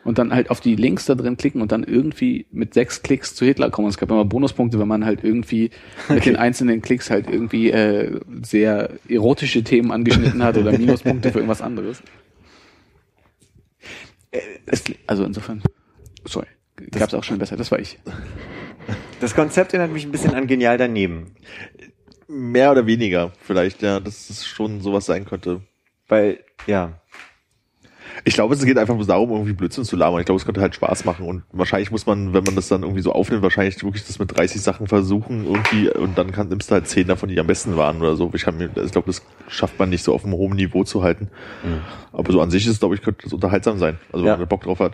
und dann halt auf die Links da drin klicken und dann irgendwie mit sechs Klicks zu Hitler kommen. Und es gab immer Bonuspunkte, wenn man halt irgendwie mit den einzelnen Klicks halt irgendwie äh, sehr erotische Themen angeschnitten hat oder Minuspunkte für irgendwas anderes. Es, also insofern, sorry, gab's auch schon besser, das war ich. Das Konzept erinnert mich ein bisschen an Genial daneben. Mehr oder weniger, vielleicht, ja, dass es schon sowas sein könnte. Weil, ja. Ich glaube, es geht einfach nur darum, irgendwie Blödsinn zu labern. Ich glaube, es könnte halt Spaß machen. Und wahrscheinlich muss man, wenn man das dann irgendwie so aufnimmt, wahrscheinlich wirklich das mit 30 Sachen versuchen irgendwie und dann kann, nimmst du halt 10 davon, die am besten waren oder so. Ich, hab ich glaube, das schafft man nicht so auf einem hohen Niveau zu halten. Aber so an sich ist es, glaube ich, könnte das unterhaltsam sein. Also Ja. wenn man da Bock drauf hat.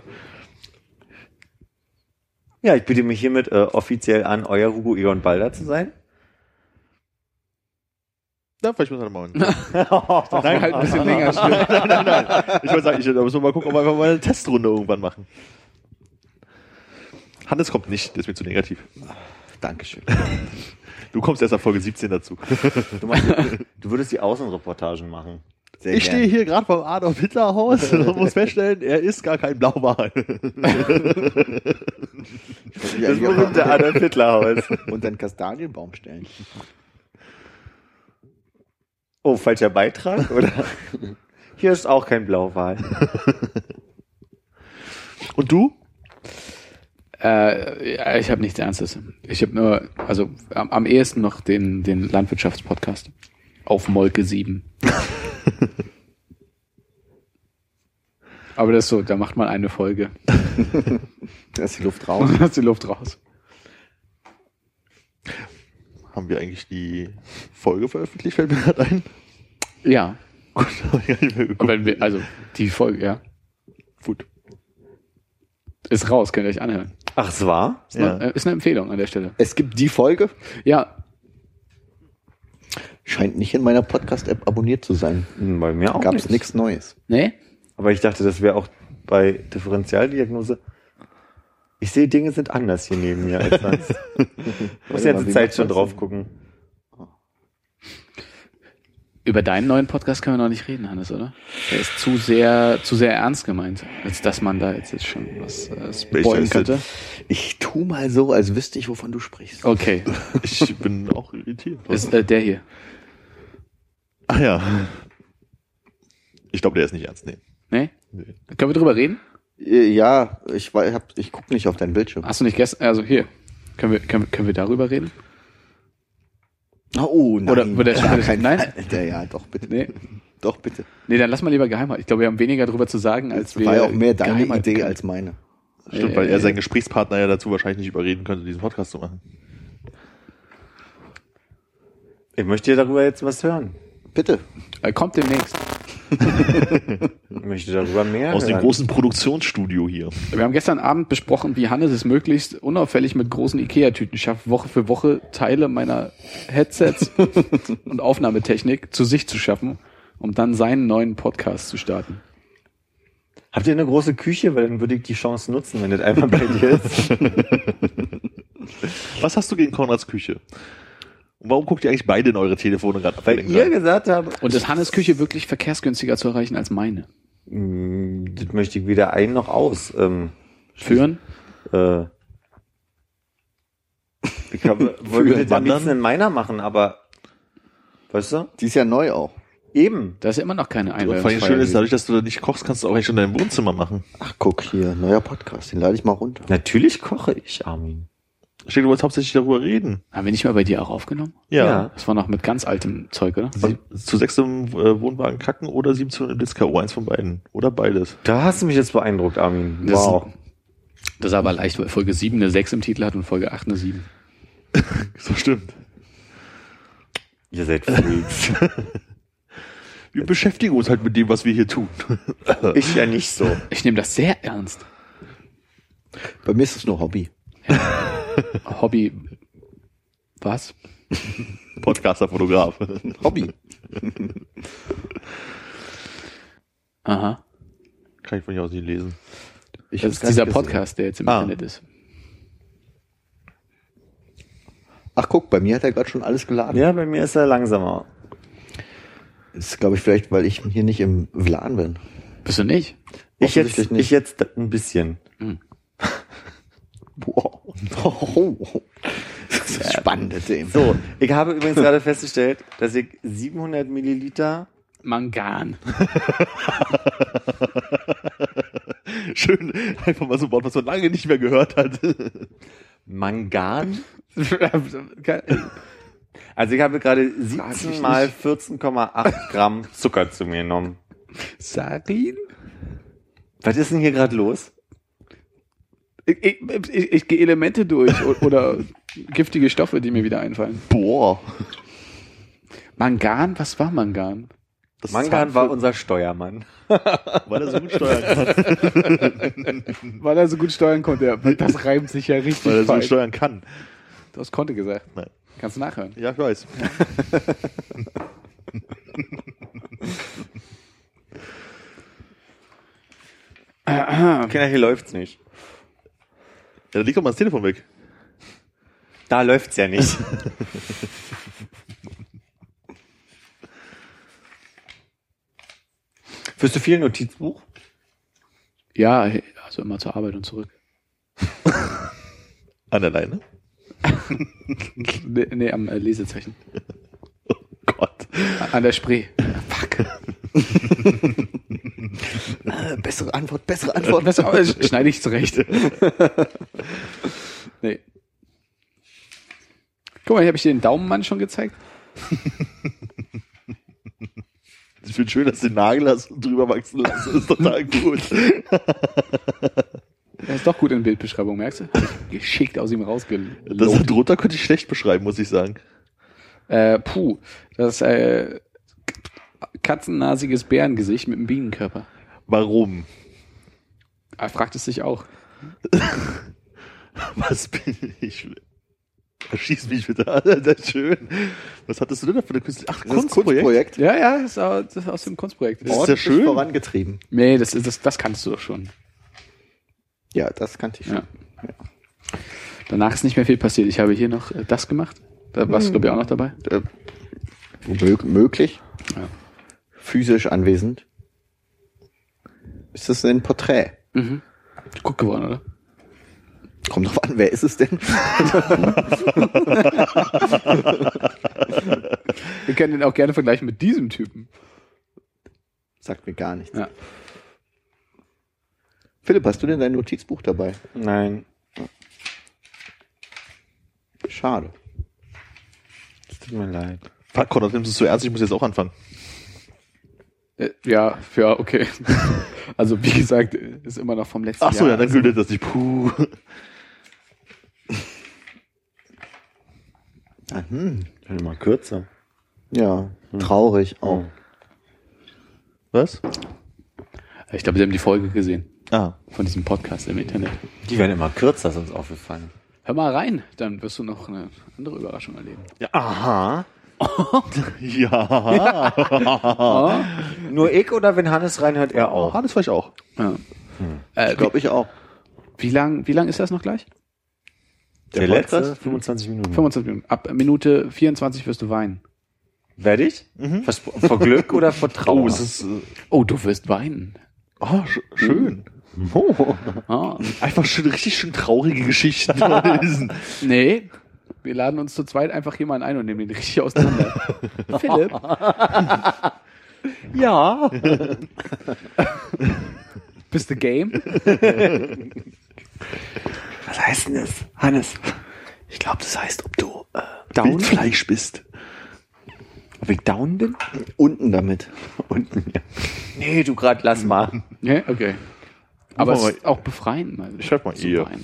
Ja, ich biete mich hiermit äh, offiziell an, euer Hugo Egon Balder zu sein. Ja, vielleicht müssen wir mal. [LAUGHS] Nein, halt ein bisschen länger. nein, nein, nein. Ich wollte sagen, ich, da müssen wir mal gucken, ob wir einfach mal eine Testrunde irgendwann machen. Hannes kommt nicht, der ist mir zu negativ. Dankeschön. Du kommst erst ab Folge 17 dazu. Du, meinst, du würdest die Außenreportagen machen. Sehr Ich gern. stehe hier gerade beim Adolf Hitler Haus [LAUGHS] und muss feststellen, er ist gar kein Blauwal. [LAUGHS] Das berühmte Adolf Hitler Haus. [LAUGHS] Und einen Kastanienbaum stellen. Oh, falscher Beitrag, oder? Hier ist auch kein Blauwal. Und du? Äh, ja, ich habe nichts Ernstes. Ich habe nur, also am, am ehesten noch den, den Landwirtschaftspodcast auf Molke 7. [LAUGHS] Aber das ist so, da macht man eine Folge. [LAUGHS] Da ist die Luft raus. [LAUGHS] Dann ist die Luft raus. Haben wir eigentlich die Folge veröffentlicht, fällt mir gerade ein? Ja. Gut, hab ich gar nicht mehr Und geguckt. wenn wir, also die Folge, ja, Gut. ist raus, könnt ihr euch anhören. Ach, es war? Ist, eine, äh, ist eine Empfehlung an der Stelle. Es gibt die Folge, Ja, scheint nicht in meiner Podcast-App abonniert zu sein. Hm, Bei mir auch Gab es nichts Neues. ne? Aber ich dachte, das wäre auch bei Differentialdiagnose. Ich sehe, Dinge sind anders hier neben mir als sonst. [LAUGHS] Muss Warte jetzt die Zeit schon drauf gucken. Über deinen neuen Podcast können wir noch nicht reden, Hannes, oder? Der ist zu sehr, zu sehr ernst gemeint, als dass man da jetzt, jetzt schon was äh, spoilen könnte. Ich tu mal so, als wüsste ich, wovon du sprichst. Okay, [LAUGHS] Ich bin auch irritiert. ist äh, der hier. Ach Ah ja. Ich glaube, der ist nicht ernst nehmen. Ne? Nee. Können wir drüber reden? Äh, Ja, ich, hab, ich guck nicht auf deinen Bildschirm. Hast du nicht gestern, also hier, können wir, können, wir- können wir darüber reden? Oh, nein. Oder wird der- [LAUGHS] Gar kein nein? [LAUGHS] Ja, ja, doch, bitte. Nee. Doch, bitte. Nee, dann lass mal lieber geheim halten. Ich glaube, wir haben weniger darüber zu sagen, als Das wir war ja auch mehr deine Idee können. als meine. Stimmt, Äh, weil er äh, seinen Gesprächspartner ja dazu wahrscheinlich nicht überreden könnte, diesen Podcast zu machen. Ich möchte darüber jetzt was hören. Bitte. Äh, kommt demnächst. Ich möchte darüber mehr Aus dem hören. großen Produktionsstudio hier. Wir haben gestern Abend besprochen, wie Hannes es möglichst unauffällig mit großen Ikea-Tüten schafft, Woche für Woche Teile meiner Headsets [LAUGHS] und Aufnahmetechnik zu sich zu schaffen, um dann seinen neuen Podcast zu starten. Habt ihr eine große Küche? Weil dann würde ich die Chance nutzen, wenn das einmal bei dir ist. [LAUGHS] Was hast du gegen Konrads Küche? Und warum guckt ihr eigentlich beide in eure Telefone gerade Weil ihr gesagt habt, Und ist Hannes Küche wirklich verkehrsgünstiger zu erreichen als meine? Mm, das möchte ich weder ein noch aus. Ähm, Führen? äh, ich habe, [LAUGHS] wollte das am liebsten in meiner machen, aber weißt du? Die ist ja neu auch. Eben. Da ist ja immer noch keine Vor allem Einweihungsfeier. schön ist, dadurch, dass du da nicht kochst, kannst du auch echt in deinem Wohnzimmer machen. Ach, guck hier, neuer Podcast, den lade ich mal runter. Natürlich koche ich, Armin. Steck, du wolltest hauptsächlich darüber reden. Haben wir nicht mal bei dir auch aufgenommen? Ja. Ja. Das war noch mit ganz altem Zeug, oder? Sie, zu sechs im äh, Wohnwagen kacken oder sieben zu einem Blitzko, eins von beiden. Oder beides. Da hast du mich jetzt beeindruckt, Armin. Das- Wow. Das ist aber leicht, weil Folge 7 eine 6 im Titel hat und Folge 8 eine 7. [LAUGHS] So stimmt. Ihr seid Freaks. [LAUGHS] Wir beschäftigen uns halt mit dem, was wir hier tun. [LAUGHS] ich ja nicht so. Ich nehme das sehr ernst. Bei mir ist es nur Hobby. [LAUGHS] Hobby. Was? Podcaster, Fotograf. Hobby. [LAUGHS] Aha. Kann ich von hier aus nicht lesen. Ich Das ist dieser gesehen. Podcast, der jetzt im Ah. Internet ist. Ach guck, bei mir hat er gerade schon alles geladen. Ja, bei mir ist er langsamer. Das ist, glaube ich, vielleicht, weil ich hier nicht im WLAN bin. Bist du nicht? Ich jetzt, nicht. ich jetzt ein bisschen. [LAUGHS] Wow. [LAUGHS] Das ist spannende Themen. So, ich habe übrigens gerade festgestellt, dass ich 700 Milliliter Mangan. [LAUGHS] Schön, einfach mal so ein Wort, was man lange nicht mehr gehört hat. Mangan. [LAUGHS] Also ich habe gerade 17 mal 14,8 Gramm Zucker zu mir genommen. Sarin? Was ist denn hier gerade los? Ich, ich, ich, gehe Elemente durch oder giftige Stoffe, die mir wieder einfallen. Boah. Mangan? Was war Mangan? Das Mangan war unser Steuermann. [LAUGHS] weil er so gut steuern kann. [LAUGHS] Weil er so gut steuern konnte. Das reimt sich ja richtig Weil er so gut steuern kann. Du hast konnte gesagt. Nein. Kannst du nachhören. Ja, ich weiß. [LAUGHS] Kinder, hier läuft's nicht. Ja, dann leg doch mal das Telefon weg. Da läuft's ja nicht. [LAUGHS] Führst du viel Notizbuch? Ja, also immer zur Arbeit und zurück. [LAUGHS] An der Leine? [LAUGHS] Nee, nee am äh, Lesezeichen. Gott. An der Spree. Äh, bessere Antwort, bessere Antwort. Das aber schneide ich zurecht. [LAUGHS] nee. Guck mal, hier habe ich dir den Daumenmann schon gezeigt. Ich finde schön, dass du den Nagel hast und drüber wachsen lassen. Das ist total gut. [LAUGHS] Er ist doch gut in Bildbeschreibung, merkst du? Geschickt aus ihm Das rausgelobt. drunter könnte ich schlecht beschreiben, muss ich sagen. Äh, puh, das äh, katzennasiges Bärengesicht mit einem Bienenkörper. Warum? Er fragt es sich auch. [LAUGHS] Was bin ich? Schieß mich bitte an, das ist schön. Was hattest du denn da für eine Künstler? Ach, Das Kunstprojekt? Kunstprojekt. Ja, ja, das ist aus, das ist aus dem Kunstprojekt. Das ist ja schön. vorangetrieben. Nee, das, ist- das, das kannst du doch schon. Ja, das kannte ich schon. Ja. Danach ist nicht mehr viel passiert. Ich habe hier noch äh, das gemacht. Da warst du, glaube ich, auch noch dabei. Äh, mö möglich. Ja. Physisch anwesend. Ist das ein Porträt? Mhm. Gut geworden, oder? Kommt drauf an, wer ist es denn? Wir können den auch gerne vergleichen mit diesem Typen. Sagt mir gar nichts. Ja. Philipp, hast du denn dein Notizbuch dabei? Nein. Schade. Es tut mir leid. Fuck, Konrad, nimmst du es zu ernst? Ich muss jetzt auch anfangen. Äh, Ja, ja, okay. [LAUGHS] Also wie gesagt, ist immer noch vom letzten Ach so, Jahr. ja, dann gilt das nicht. Puh. Ah, hm. Dann mal kürzer. Ja, traurig auch. Was? Ich glaube, Sie haben die Folge gesehen Ah. von diesem Podcast im Internet. Die werden immer kürzer, ist uns aufgefallen. Hör mal rein, dann wirst du noch eine andere Überraschung erleben. Ja, aha. Ja. Nur ich oder wenn Hannes reinhört, er auch? Hannes vielleicht auch. Ja. Äh, wie, Glaube ich auch. wie lang, wie lang ist das noch gleich? Der, Der letzte? Podcast? 25 Minuten. 25 Minuten. Ab Minute 24 wirst du weinen. Werde ich? Verspro- Vor Glück oder vor Trauer? Oh, ist. Äh, Oh, du wirst weinen. oh, sch schön. Ah. Einfach schön, richtig schön traurige Geschichten lesen. [LAUGHS] Nee, wir laden uns zu zweit einfach jemanden ein und nehmen den richtig auseinander. [LAUGHS] Philipp, ja. [LAUGHS] bist du game? Was heißt denn das? Hannes. Ich glaube, das heißt, ob du äh, Down down, Fleisch bist. ob ich down bin? Unten damit. Unten, ja. Nee, du grad lass mal. Ja, okay. Aber es mal- ist auch befreien. Mal Ich schreib mal zu ihr. [LAUGHS]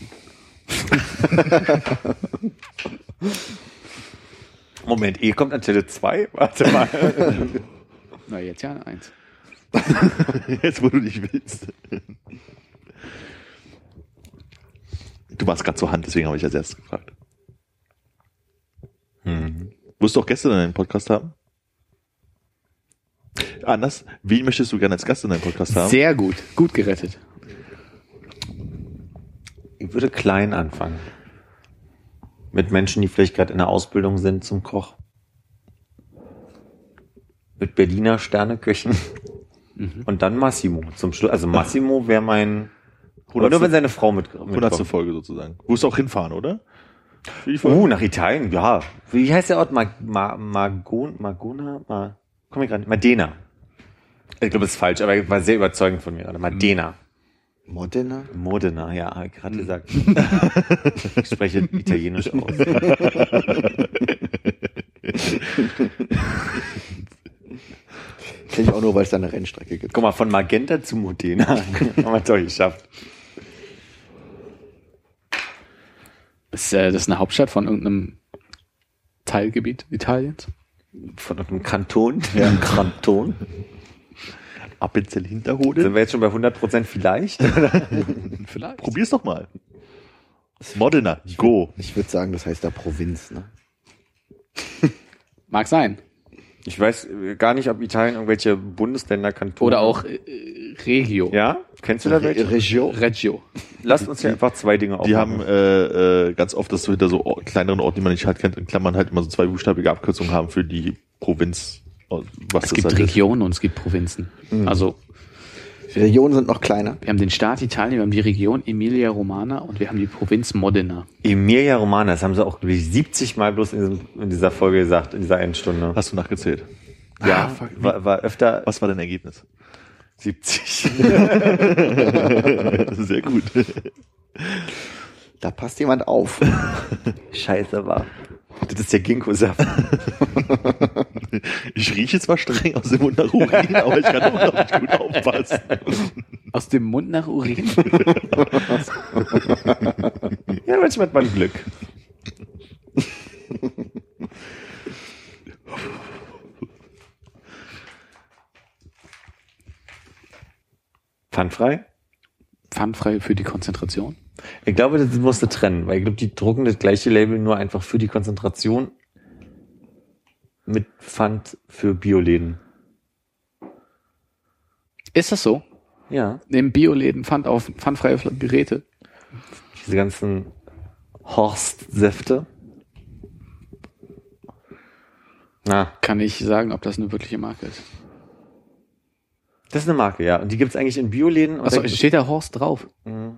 Moment, ihr kommt an Stelle 2? Warte mal. [LAUGHS] Na, jetzt ja eins. [LAUGHS] Jetzt, wo du nicht willst. Du warst gerade zur Hand, deswegen habe ich als erstes gefragt. Wirst du auch Gäste in deinem Podcast haben? Anders, wen möchtest du gerne als Gast in deinem Podcast haben? Sehr gut. Gut gerettet. Ich würde klein anfangen. Mit Menschen, die vielleicht gerade in der Ausbildung sind zum Koch. Mit Berliner Sterneköchen. Und dann Massimo zum Schluss. Also Massimo wäre mein. Oder nur wenn seine Frau mit, 100. mitkommt. Folge sozusagen. Du wirst auch hinfahren, oder? Uh, nach Italien, ja. Wie heißt der Ort? Mag, Ma, Magon, Magona? Ma, komm ich gerade. Modena. Ich glaube, das ist falsch, aber er war sehr überzeugend von mir gerade. Modena. Modena? Modena, ja, habe ich gerade gesagt. [LAUGHS] ich spreche Italienisch aus. Kenn ich auch nur, weil es da eine Rennstrecke gibt. Guck mal, von Magenta zu Modena. [LAUGHS] Haben wir doch geschafft. Ist äh, das eine Hauptstadt von irgendeinem Teilgebiet Italiens? Von einem Kanton. Ja. Kanton. Appenzell Hinterhode? Sind wir jetzt schon bei 100% [LAUGHS] vielleicht? Vielleicht. Probier's doch mal. Modena, go. Ich würde sagen, das heißt da Provinz, ne? Mag sein. Ich weiß gar nicht, ob Italien irgendwelche Bundesländer, Kantone. Oder auch äh, Regio. Ja? Kennst du da welche? Regio? Reggio. Lasst uns hier einfach zwei Dinge Die aufmachen. haben äh, äh, ganz oft, dass du hinter so kleineren Orten, die man nicht halt kennt, in Klammern halt immer so zwei buchstabige Abkürzungen haben für die Provinz. Was Es das gibt halt ist. Regionen und es gibt Provinzen. Also Regionen sind noch kleiner. wir haben den Staat Italien, wir haben die Region Emilia Romana und wir haben die Provinz Modena. Emilia Romana, das haben sie auch ich, 70 Mal bloß in, diesem, in dieser Folge gesagt, in dieser Endstunde. Hast du nachgezählt? Ja, Ah, fuck. war, war öfter Was war dein Ergebnis? 70. [LAUGHS] Sehr gut. Da passt jemand auf. Scheiße war. Das ist der Ginkgo-Saft. [LAUGHS] Ich rieche zwar streng aus dem Mund nach Urin, aber ich kann auch noch nicht gut aufpassen. Aus dem Mund nach Urin. [LAUGHS] Ja, manchmal hat man Glück. Pfandfrei? Pfandfrei für die Konzentration. Ich glaube, das musst du trennen, weil ich glaube, die drucken das gleiche Label nur einfach für die Konzentration mit Pfand für Bioläden. Ist das so? Ja, Nehmen Bioläden Pfand auf pfandfreie Geräte? diese ganzen Horstsäfte. Na, Kann ich sagen, ob das eine wirkliche Marke ist. das ist eine Marke, ja. Und die gibt's eigentlich in Bioläden. Achso, steht da Horst drauf? Wo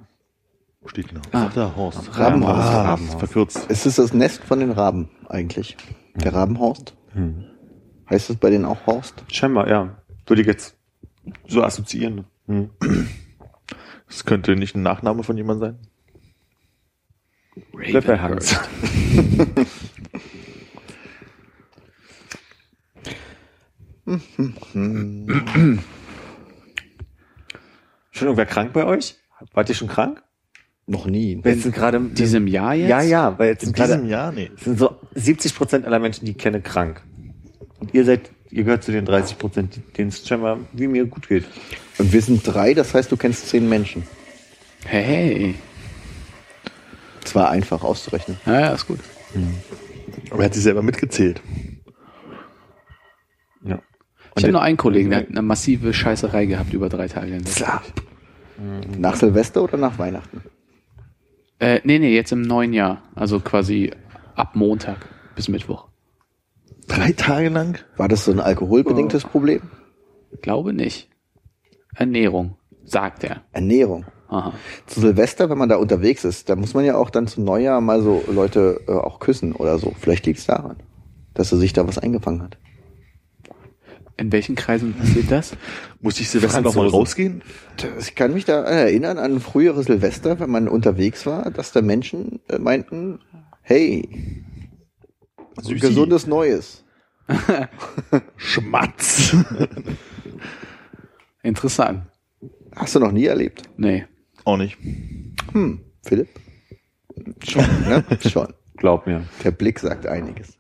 steht genau? Ah. Ach, da, Horst. Rabenhaus. Ah, Rabenhaus. Verkürzt. Es ist das Nest von den Raben eigentlich. Der Rabenhorst. Hm. Heißt es bei denen auch Horst? Scheinbar, ja. Würde ich jetzt so assoziieren. Hm. Das könnte nicht ein Nachname von jemand sein. Bleib bei Hans. Schon irgendwer krank bei euch? Wart ihr schon krank? Noch nie. Jetzt sind gerade In diesem Jahr jetzt? Ja, ja, weil jetzt In sind gerade diesem Jahr? Nee. es sind so 70 Prozent aller Menschen, die ich kenne, krank. Und ihr seid, ihr gehört zu den 30 Prozent, denen es scheinbar wie mir gut geht. Und wir sind drei, das heißt, du kennst zehn Menschen. Hey. Das war einfach auszurechnen. Ja, ja, ist gut. Aber er hat sich selber mitgezählt. Ja. Ich habe nur einen Kollegen, der hat eine massive Scheißerei gehabt über drei Tage. hinweg. Nach Silvester oder nach Weihnachten? Äh, nee, nee, jetzt im neuen Jahr. Also quasi ab Montag bis Mittwoch. Drei Tage lang? War das so ein alkoholbedingtes Problem? Glaube nicht. Ernährung, sagt er. Ernährung. Aha. Zu Silvester, wenn man da unterwegs ist, da muss man ja auch dann zum Neujahr mal so Leute äh, auch küssen oder so. Vielleicht liegt es daran, dass er sich da was eingefangen hat. In welchen Kreisen passiert das? [LAUGHS] Musste ich Silvester noch mal Franzosen. rausgehen? Ich kann mich da erinnern an frühere Silvester, wenn man unterwegs war, dass da Menschen äh, meinten, hey, Süßi. gesundes Neues. [LAUGHS] Schmatz. Interessant. Hast du noch nie erlebt? Nee. Auch nicht. Hm, Philipp? Schon, ne? [LAUGHS] Schon. Glaub mir. Der Blick sagt einiges.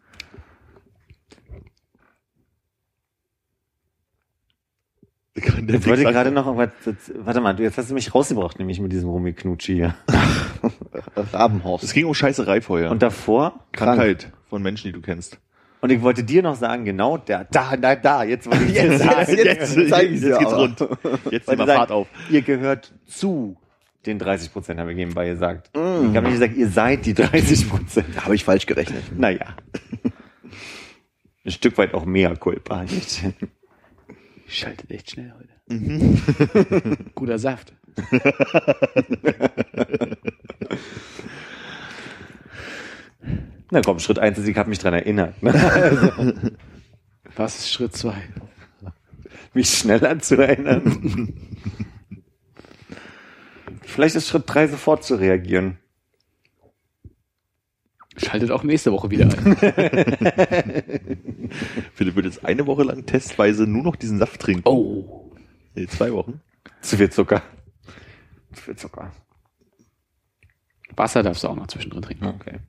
Ich wollte gerade noch irgendwas, warte mal, du jetzt hast du mich rausgebracht, nämlich mit diesem Rumiknutschi hier. Rabenhorst. Es ging um Scheißerei vorher. Und davor, Krankheit von Menschen, die du kennst. und ich wollte dir noch sagen, genau da, da, da, da, jetzt wollte ich dir Jetzt, sagen, jetzt, jetzt zeig ich's jetzt dir geht's aber. rund. Jetzt nehmen wir Fahrt auf. Ihr gehört zu den 30 Prozent, habe ich nebenbei gesagt. Ich habe nicht gesagt, ihr seid die 30 Prozent. Habe ich falsch gerechnet. Naja. Ein Stück weit auch mehr Culpa. [LAUGHS] Schaltet echt schnell heute. Mhm. [LAUGHS] Guter Saft. Na komm, Schritt eins ist, ich habe mich dran erinnert, ne? Was ist Schritt zwei? mich schneller zu erinnern. [LAUGHS] Vielleicht ist Schritt drei sofort zu reagieren. Schaltet auch nächste Woche wieder ein. [LAUGHS] Philipp wird jetzt eine Woche lang testweise nur noch diesen Saft trinken. Oh. Nee, zwei Wochen. Zu viel Zucker. Zu viel Zucker. Wasser darfst du auch noch zwischendrin trinken. Okay.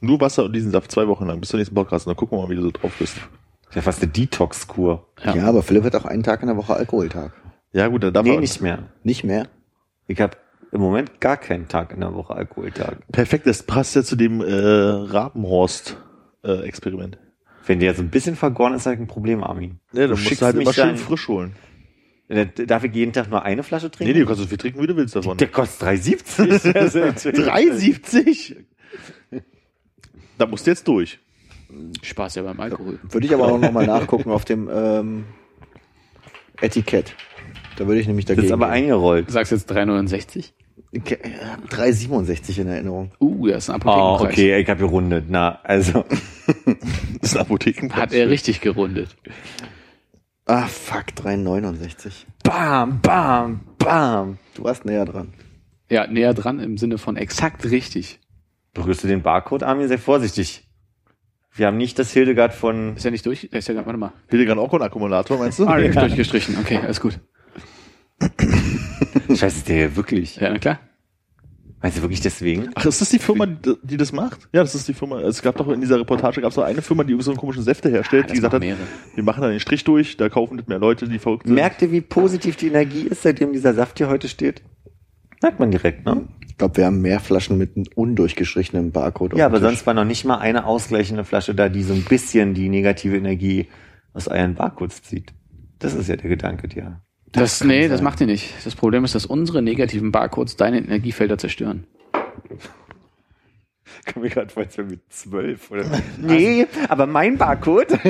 Nur Wasser und diesen Saft zwei Wochen lang bis zur nächsten Podcast. Und dann gucken wir mal, wie du so drauf bist. Das ist ja fast eine Detox-Kur. Ja. Ja. aber Philipp hat auch einen Tag in der Woche Alkoholtag. Ja gut, dann darf Nee, er nicht mehr. Nicht mehr? Ich habe im Moment gar keinen Tag in der Woche Alkoholtag. Perfekt, das passt ja zu dem äh, Rabenhorst-Experiment. Wenn der so ein bisschen vergoren ist, habe ich ein Problem, Armin. Ja, dann Du musst schickst du halt immer schön frisch holen. Äh, Darf ich jeden Tag nur eine Flasche Nee, trinken? nee, du kannst so viel trinken, wie du willst davon. Der kostet 3,70. Also, 3,70? Da musst du jetzt durch. Spaß ja beim Alkohol. Würde ich aber auch nochmal nachgucken auf dem ähm, Etikett. Da würde ich nämlich Das dagegen. ist aber Du eingerollt. sagst jetzt 3,69? Ich hab 3,67 in Erinnerung. Uh, das ist ein Oh, Apothekenpreis. okay, ich habe gerundet. Na, also. [LAUGHS] Das ist ein Apothekenpreis. Hat er richtig gerundet. Ah, fuck, 3,69. Bam, bam, bam. Du warst näher dran. Ja, näher dran im Sinne von exakt richtig. Berührst du den Barcode, Armin? Sei vorsichtig. Wir haben nicht das Hildegard von... Ist ja nicht durch? Ist ja, warte mal. Hildegard auch ein Akkumulator, meinst du? Ah, ja. [LAUGHS] durchgestrichen. Okay, alles gut. Scheiße, ist der hier wirklich? Ja, na klar. Meinst du wirklich deswegen? Ach, ist das die Firma, die, die das macht? Ja, das ist die Firma. Es gab doch in dieser Reportage gab es doch eine Firma, die so einen komischen Säfte herstellt, Ah, die gesagt hat, machen mehrere. wir machen da den Strich durch, da kaufen nicht mehr Leute, die verrückt sind. Merkt ihr, wie positiv die Energie ist, seitdem dieser Saft hier heute steht? Merkt man direkt, ne? Ich glaube, wir haben mehr Flaschen mit einem undurchgestrichenen Barcode. Ja, aber Tisch. sonst war noch nicht mal eine ausgleichende Flasche da, die so ein bisschen die negative Energie aus euren Barcodes zieht. Das ist ja der Gedanke, ja. Das, nee, das macht ihr nicht. Das Problem ist, dass unsere negativen Barcodes deine Energiefelder zerstören. Komm mir gerade vor, als wären wir zwölf oder. [LAUGHS] nee, aber mein Barcode, [LAUGHS]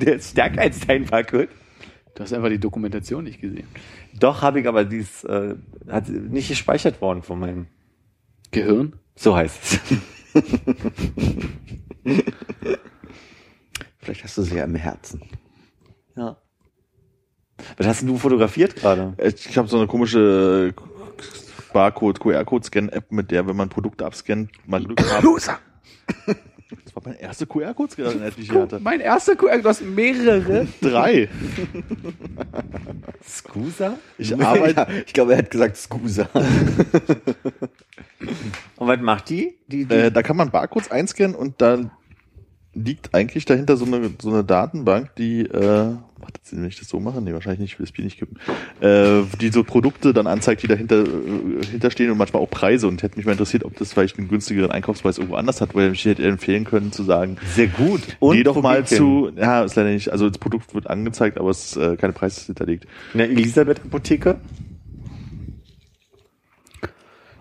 der ist stärker als dein Barcode. Du hast einfach die Dokumentation nicht gesehen. Doch, habe ich, aber dies äh, hat nicht gespeichert worden von meinem. Gehirn? So heißt es. [LAUGHS] Vielleicht hast du sie ja im Herzen. ja. Was hast denn du fotografiert gerade? Ich habe so eine komische äh, Barcode, QR-Code-Scan-App, mit der, wenn man Produkte abscannt, man Glück [LAUGHS] hat. Loser! Das war meine erste QR-Code-Scan, die ich hier hatte. Mein erster QR, du hast mehrere. [LAUGHS] Drei. Scusa? Ich arbeite. [LAUGHS] Ja, ich glaube, er hat gesagt Scusa. Und was macht die? die, die Äh, da kann man Barcodes einscannen und da liegt eigentlich dahinter so eine, so eine Datenbank, die, äh, macht das wenn ich das so mache? Nee, wahrscheinlich nicht, ich will das Bier nicht kippen. Äh, die so Produkte dann anzeigt, die dahinter äh, hinterstehen und manchmal auch Preise und hätte mich mal interessiert, ob das vielleicht einen günstigeren Einkaufspreis irgendwo anders hat, weil ich hätte empfehlen können zu sagen, sehr gut. geh doch mal zu, ja, ist leider nicht, also das Produkt wird angezeigt, aber es ist äh, keine Preise hinterlegt. In der Elisabeth-Apotheke?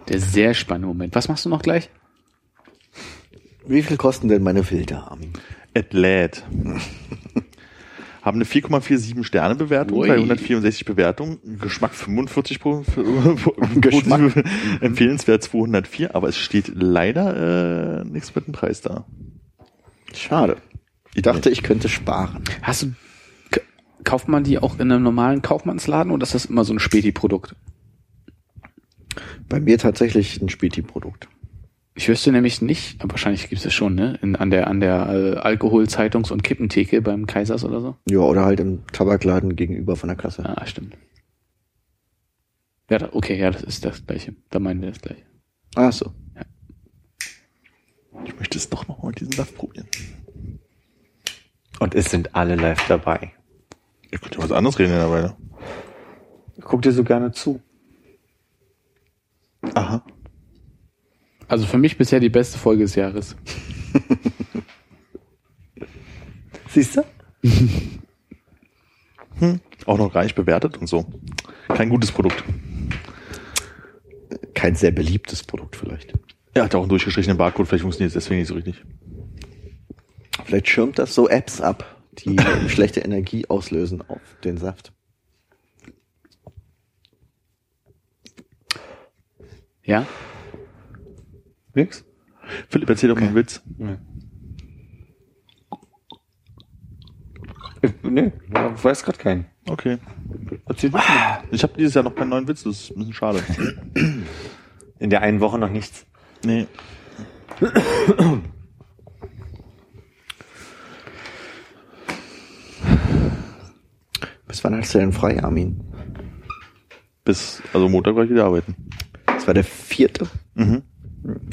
Der sehr spannende Moment. Was machst du noch gleich? Wie viel kosten denn meine Filter, Armin? Athlete. [LAUGHS] Haben eine 4,47 Sterne Bewertung Ui. bei 164 Bewertungen. Geschmack 45 [LAUGHS] pro, Geschmack. empfehlenswert 204, aber es steht leider äh, nichts mit dem Preis da. Schade. Ich dachte, ich könnte sparen. Hast du, kauft man die auch in einem normalen Kaufmannsladen oder ist das immer so ein Späti-Produkt? Bei mir tatsächlich ein Späti-Produkt. Ich wüsste nämlich nicht, aber wahrscheinlich gibt es es schon, ne? In, an der, an der äh, Alkohol-Zeitungs- und Kippentheke beim Kaisers oder so. Ja, oder halt im Tabakladen gegenüber von der Kasse. Ah, stimmt. Ja, da, okay, ja, das ist das gleiche. Da meinen wir das gleiche. Ach so. Ich möchte es doch noch mal mit diesem Saft probieren. Und es sind alle live dabei. Ihr könnt ja was anderes reden in der Weile. Guck dir so gerne zu. Aha. Also für mich bisher die beste Folge des Jahres. Siehst du? [LAUGHS] Auch noch gar nicht bewertet und so. Kein gutes Produkt. Kein sehr beliebtes Produkt vielleicht. Er hat auch einen durchgestrichenen Barcode, vielleicht funktioniert es deswegen nicht so richtig. Vielleicht schirmt das so Apps ab, die [LAUGHS] schlechte Energie auslösen auf den Saft. Ja? Nix? Philipp, erzähl doch mal einen Witz. Ich, nee, ich weiß gerade keinen. Okay. Erzähl du mal. Ich habe dieses Jahr noch keinen neuen Witz, das ist ein bisschen schade. In der einen Woche noch nichts. Nee. Bis wann hast du denn frei, Armin? Bis, also Montag war ich wieder arbeiten. Das war der vierte. Mhm.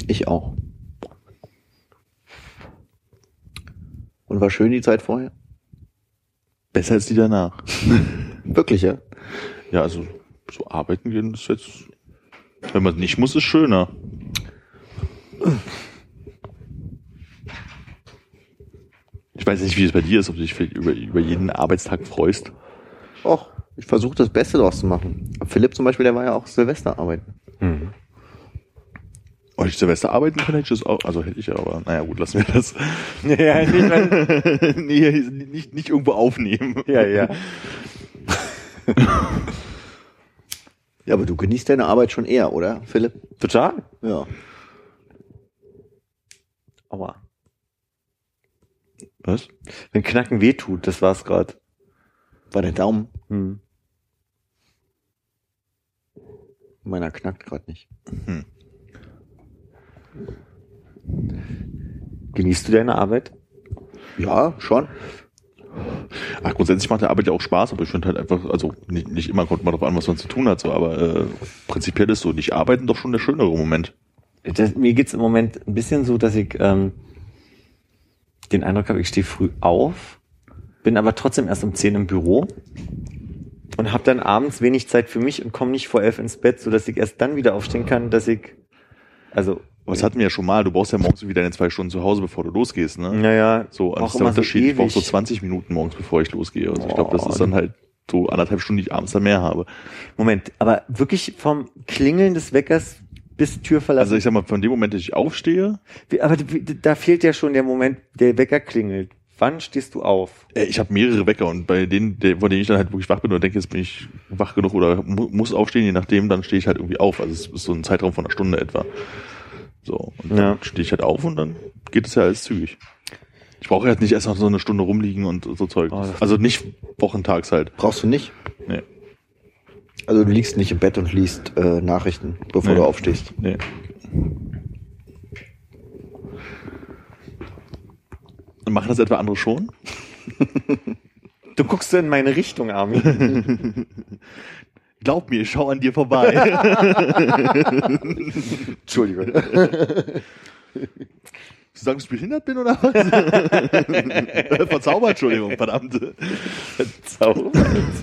Ich auch. Und war schön die Zeit vorher? Besser als die danach. [LAUGHS] Wirklich, ja? Ja, also so arbeiten gehen ist jetzt, wenn man nicht muss, ist schöner. Ich weiß nicht, wie es bei dir ist, ob du dich vielleicht über, über jeden Arbeitstag freust. Och, ich versuche das Beste draus zu machen. Philipp zum Beispiel, der war ja auch Silvester arbeiten. Oh, ich Silvester arbeiten kann, hätte ich das auch, also hätte ich ja, aber naja, gut, lassen wir das. [LAUGHS] ja, nicht, wenn- nee, [LAUGHS] nicht, nicht irgendwo aufnehmen. ja, ja. [LAUGHS] Ja, aber du genießt deine Arbeit schon eher, oder, Philipp? Total. Ja. Aua. Was? Wenn Knacken weh tut, das war's gerade. War der Daumen? Hm. Meiner knackt gerade nicht. Genießt du deine Arbeit? Ja, schon. Ach, grundsätzlich macht der Arbeit ja auch Spaß, aber ich finde halt einfach, also nicht, nicht immer kommt man darauf an, was man zu tun hat, so, aber äh, prinzipiell ist so, nicht arbeiten doch schon der schönere Moment. Das, mir geht's im Moment ein bisschen so, dass ich ähm, den Eindruck habe, ich stehe früh auf, bin aber trotzdem erst um 10 im Büro und habe dann abends wenig Zeit für mich und komme nicht vor elf ins Bett, so dass ich erst dann wieder aufstehen kann, dass ich also Aber das hatten wir ja schon mal, du brauchst ja morgens wieder deine zwei Stunden zu Hause, bevor du losgehst, ne? naja, So, das ist der Unterschied. ich brauche so ewig. 20 Minuten morgens, bevor ich losgehe. Also ich glaube, das ist dann halt so anderthalb Stunden, die ich abends dann mehr habe. Moment, aber wirklich vom Klingeln des Weckers bis Tür verlassen. Also ich sag mal, von dem Moment, dass ich aufstehe, aber da fehlt ja schon der Moment, der Wecker klingelt. Wann stehst du auf? äh, ich habe mehrere Wecker und bei denen, von denen ich dann halt wirklich wach bin und denke, jetzt bin ich wach genug oder mu muss aufstehen, je nachdem, dann stehe ich halt irgendwie auf. Also es ist so ein Zeitraum von einer Stunde etwa. So, und dann Ja. stehe ich halt auf und dann geht es ja alles zügig. Ich brauche jetzt nicht erst noch so eine Stunde rumliegen und so Zeug. Oh, also nicht wochentags halt. Brauchst du nicht? Nee. Also du liegst nicht im Bett und liest äh, Nachrichten, bevor Nee. du aufstehst. Nee. Und machen das etwa andere schon? [LAUGHS] Du guckst so in meine Richtung, Armin. [LAUGHS] Glaub mir, ich schau an dir vorbei. [LAUGHS] Entschuldigung. Sie sagen, dass ich behindert bin oder was? [LAUGHS] Verzaubert, Entschuldigung, verdammt. Zauber.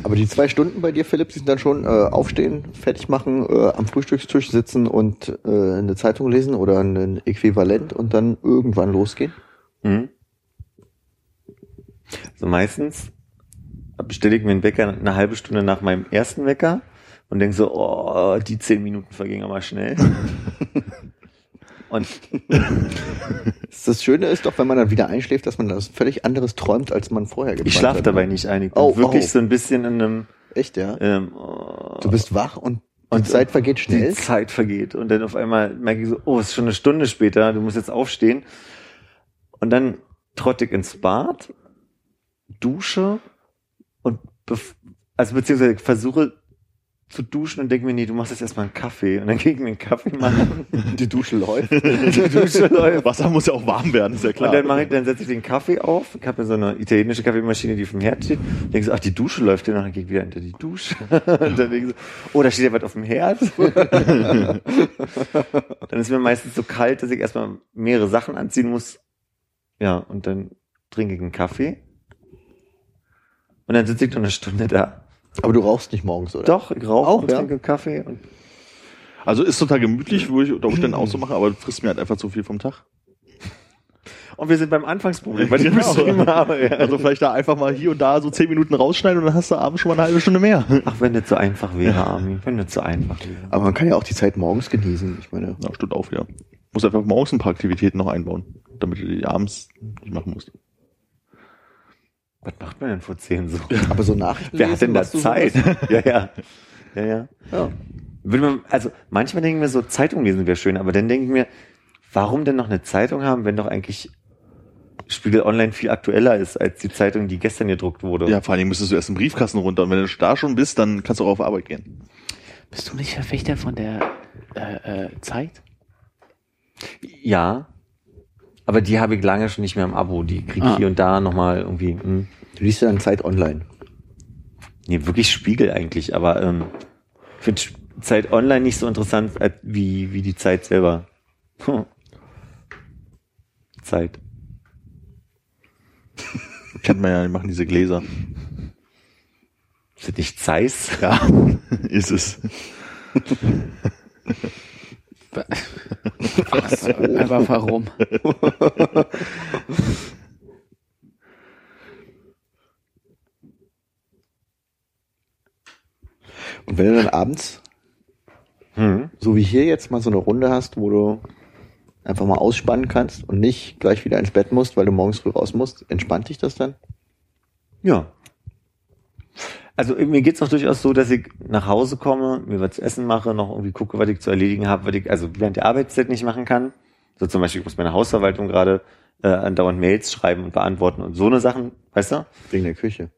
Aber die zwei Stunden bei dir, Philipp, sind dann schon äh, aufstehen, fertig machen, äh, am Frühstückstisch sitzen und äh, eine Zeitung lesen oder ein Äquivalent und dann irgendwann losgehen? Mhm. So meistens bestelle ich mir einen Wecker eine halbe Stunde nach meinem ersten Wecker und denke so, oh, die zehn Minuten vergingen aber schnell. [LAUGHS] und Das Schöne ist doch, wenn man dann wieder einschläft, dass man das völlig anderes träumt, als man vorher geträumt ich schlafe hat. dabei ne? nicht ein. Ich bin Oh, wirklich oh. so ein bisschen in einem, Echt, ja? ähm, oh, Du bist wach und die Und- Zeit vergeht schnell. die Zeit vergeht. Und dann auf einmal merke ich so, oh, es ist schon eine Stunde später, du musst jetzt aufstehen. Und dann trotte ich ins Bad, dusche und also beziehungsweise ich versuche zu duschen und denke mir, nee, du machst jetzt erstmal einen Kaffee. Und dann gehe ich mir einen Kaffee machen. [LAUGHS] Die Dusche läuft. [LAUGHS] Die Dusche läuft. Wasser muss ja auch warm werden, ist ja klar. Und dann mache ich, dann setze ich den Kaffee auf. Ich habe mir so eine italienische Kaffeemaschine, die auf dem Herd steht. Denke so, ach, die Dusche läuft noch. Dann gehe ich wieder hinter die Dusche. [LAUGHS] Und dann denke ich so, oh, da steht ja was auf dem Herd. dann ist mir meistens so kalt, dass ich erstmal mehrere Sachen anziehen muss. Ja, und dann trinke ich einen Kaffee. Und dann sitze ich noch eine Stunde da. Aber du rauchst nicht morgens, oder? Doch, ich rauche Auch, und ja? trinke Kaffee. Und Also ist total gemütlich, würde ich unter Umständen auch so machen, aber du frisst mir halt einfach zu viel vom Tag. Und wir sind beim Anfangsproblem, weil ich Genau. beschrieben habe. Ja. Also vielleicht da einfach mal hier und da so zehn Minuten rausschneiden und dann hast du abends schon mal eine halbe Stunde mehr. Ach, wenn das so einfach wäre, Armin. Wenn das so einfach wäre. Aber man kann ja auch die Zeit morgens genießen. Ich meine, Ja, stimmt auch wieder. Muss einfach morgens ein paar Aktivitäten noch einbauen, damit du die abends nicht machen musst. Was macht man denn vor zehn so? aber so Nachrichten Wer hat denn da Zeit? [LAUGHS] ja, ja. Ja, ja. Ja. Würde man, also manchmal denken wir so, Zeitung lesen wäre schön, aber dann denke ich mir, warum denn noch eine Zeitung haben, wenn doch eigentlich Spiegel Online viel aktueller ist als die Zeitung, die gestern gedruckt wurde. Ja, vor allen Dingen müsstest du erst im Briefkasten runter und wenn du da schon bist, dann kannst du auch auf Arbeit gehen. Bist du nicht Verfechter von der äh, äh, Zeit? Ja. Aber die habe ich lange schon nicht mehr im Abo. Die kriege ich Ah. hier und da nochmal irgendwie. Hm. Du liest ja dann Zeit online. Nee, wirklich Spiegel eigentlich, aber ähm, ich finde Zeit online nicht so interessant als wie, wie die Zeit selber. Hm. Zeit. [LAUGHS] Kennt man ja, die machen diese Gläser. Ist das nicht Zeiss? Ja, [LAUGHS] ist es. [LAUGHS] [LAUGHS] Aber warum? Und wenn du dann abends, Hm. so wie hier jetzt mal so eine Runde hast, wo du einfach mal ausspannen kannst und nicht gleich wieder ins Bett musst, weil du morgens früh raus musst, entspannt dich das dann? Ja. Also mir geht's noch durchaus so, dass ich nach Hause komme, mir was zu essen mache, noch irgendwie gucke, was ich zu erledigen habe, was ich also während der Arbeitszeit nicht machen kann. So zum Beispiel, ich muss meine Hausverwaltung gerade äh, andauernd Mails schreiben und beantworten und so eine Sachen, weißt du? Wegen der Küche.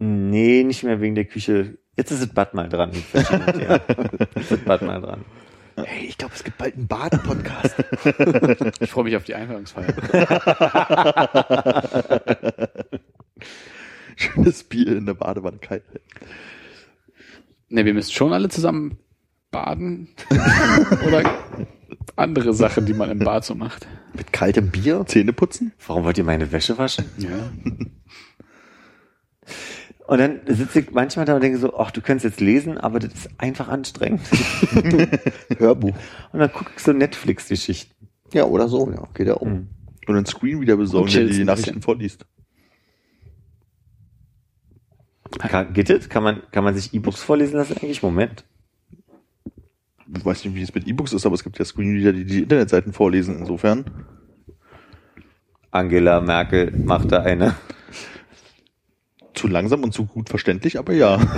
Nee, nicht mehr wegen der Küche. Jetzt ist das Bad mal dran. [LAUGHS] Jetzt ist das Bad mal dran. Hey, ich glaube, es gibt bald einen Baden-Podcast. Ich freue mich auf die Einweihungsfeier. [LAUGHS] Schönes Bier in der Badewanne kalt. Ne, wir müssen schon alle zusammen baden. [LAUGHS] Oder andere Sachen, die man im Bad so macht. Mit kaltem Bier? Zähne putzen? Warum wollt ihr meine Wäsche waschen? Ja. [LAUGHS] Und dann sitze ich manchmal da und denke so, ach, du könntest jetzt lesen, aber das ist einfach anstrengend. [LAUGHS] Hörbuch. Und dann gucke ich so Netflix-Geschichten. Ja, oder so, ja. Geht ja um. Hm. Und einen Screen wieder besorgen, Und der die Nachrichten vorliest. Kann, geht das? Kann man, kann man sich E-Books vorlesen lassen eigentlich? Moment. Ich weiß nicht, wie es mit E-Books ist, aber es gibt ja Screenreader, die die Internetseiten vorlesen. Insofern. Angela Merkel macht da eine. Zu langsam und zu gut verständlich, aber ja. [LAUGHS]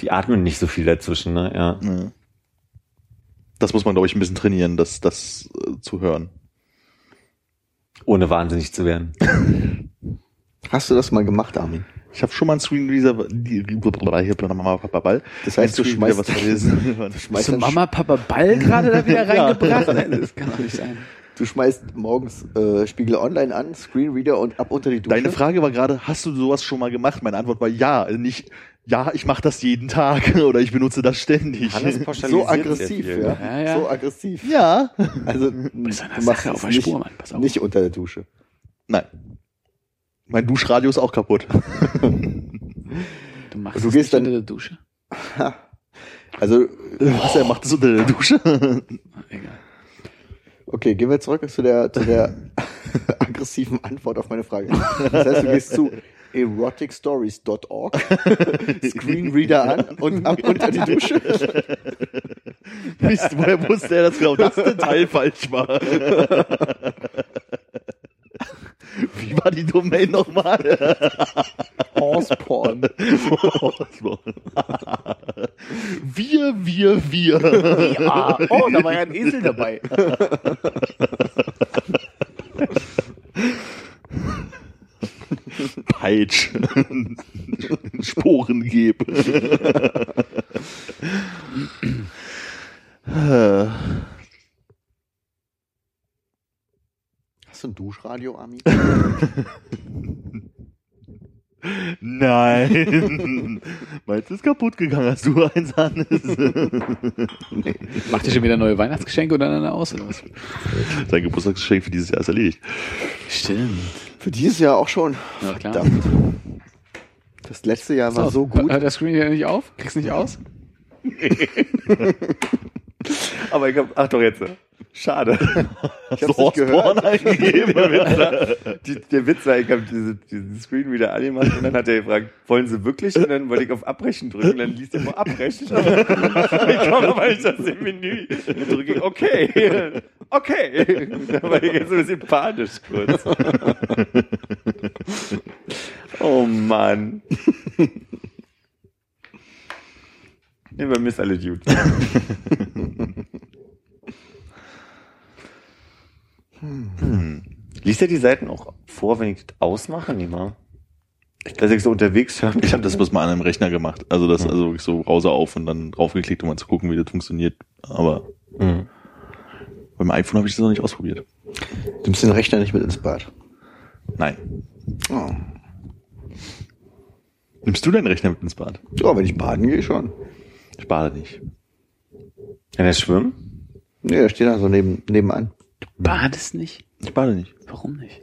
Die atmen nicht so viel dazwischen, ne? Ja. Ja. Das muss man, glaube ich, ein bisschen trainieren, das, das äh, zu hören. Ohne wahnsinnig zu werden. [LAUGHS] Hast du das mal gemacht, Armin? Ich habe schon mal einen Screenreader, die, die, hier, Mama, Papa, Ball. Das heißt, du schmeißt- was [LAUGHS] verlesen. Schmeißt Hast du Mama, Papa Ball gerade da wieder [LAUGHS] reingebracht? Nein, das kann doch nicht sein. Du schmeißt morgens äh, Spiegel Online an, Screenreader und ab unter die Dusche. Deine Frage war gerade, hast du sowas schon mal gemacht? Meine Antwort war ja, also nicht, ja, ich mache das jeden Tag [LAUGHS] oder ich benutze das ständig. Hannes so aggressiv, viel. ja? Ja, ja. So aggressiv. Ja. Also du machst Sache auf der nicht, Spur, Mann. Pass auf. nicht unter der Dusche. Nein. Mein Duschradio ist auch kaputt. [LAUGHS] Du machst Und du es gehst dann- unter der Dusche. Also Was, er macht das unter der Dusche? [LAUGHS] Egal. Okay, gehen wir zurück zu der, zu der [LAUGHS] aggressiven Antwort auf meine Frage. Das heißt, du gehst zu eroticstories.org, Screenreader an und ab unter die Dusche. Mist, woher wusste er, dass genau das Detail falsch war? [LAUGHS] Wie war die Domain nochmal? [LAUGHS] Horseporn. [LAUGHS] wir, wir, wir. Ah, oh, da war ja ein Esel dabei. Peitsch. Sporen Hast du ein Duschradio, Armin? [LAUGHS] Nein. Meins ist kaputt gegangen, hast du eins, Hannes? [LAUGHS] Macht ihr schon wieder neue Weihnachtsgeschenke oder eine aus oder was? Sein Geburtstagsgeschenk für dieses Jahr ist erledigt. Stimmt. Für dieses Jahr auch schon. Ja, klar. Verdammt. Das letzte Jahr war so gut. Hört der Screen hier nicht auf? Kriegst nicht aus? [LAUGHS] Aber ich hab, ach doch jetzt. Schade. [LAUGHS] Ich hab's nicht gehört. eingegeben. [LAUGHS] der, Witz war, die, der ich habe diese, diesen Screen wieder angemacht und dann hat er gefragt, wollen Sie wirklich? Und dann wollte ich auf Abbrechen drücken, dann liest er vor Abbrechen. [LAUGHS] ich komme aber nicht aus dem Menü. Dann drücke ich, okay, okay. Da war ich jetzt so ein bisschen panisch kurz. Oh Mann. Nee, bei mir ist alles gut. Liest er die Seiten auch vor, wenn ich das ausmache? Nee, mal. Dass ich so unterwegs höre. Ich habe das bloß mal an einem Rechner gemacht. Also das also wirklich so Browser auf und dann draufgeklickt, um mal zu gucken, wie das funktioniert. Aber Mhm. beim iPhone habe ich das noch nicht ausprobiert. Du nimmst den Rechner nicht mit ins Bad. Nein. Oh. Nimmst du deinen Rechner mit ins Bad? Ja, wenn ich baden gehe, schon. Ich bade nicht. Kann er schwimmen? Nee, der steht da so neben, nebenan. Badest nicht? Ich bade nicht. Warum nicht?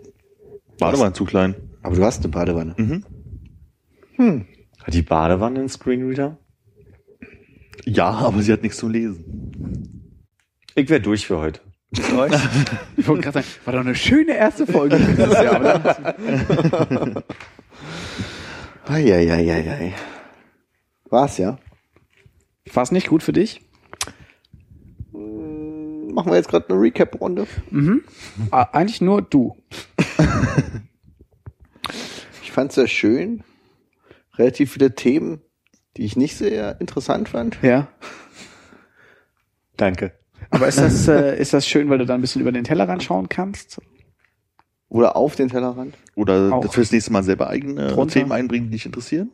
Badewanne zu klein. Aber du hast eine Badewanne. Mhm. Hat die Badewanne einen Screenreader? Ja, aber sie hat nichts zum Lesen. Ich wäre durch für heute. [LAUGHS] Ich wollte gerade sagen, war doch eine schöne erste Folge [LAUGHS] dieses Jahr, oder? Eieieiei. War's ja. War es nicht gut für dich? Machen wir jetzt gerade eine Recap-Runde. Ah, eigentlich nur du. Ich fand's sehr schön. Relativ viele Themen, die ich nicht sehr interessant fand. Ja. Danke. Aber ist das, äh, ist das schön, weil du da ein bisschen über den Tellerrand schauen kannst? Oder auf den Tellerrand. Oder Auch. fürs nächste Mal selber eigene Drunter. Themen einbringen, die dich interessieren?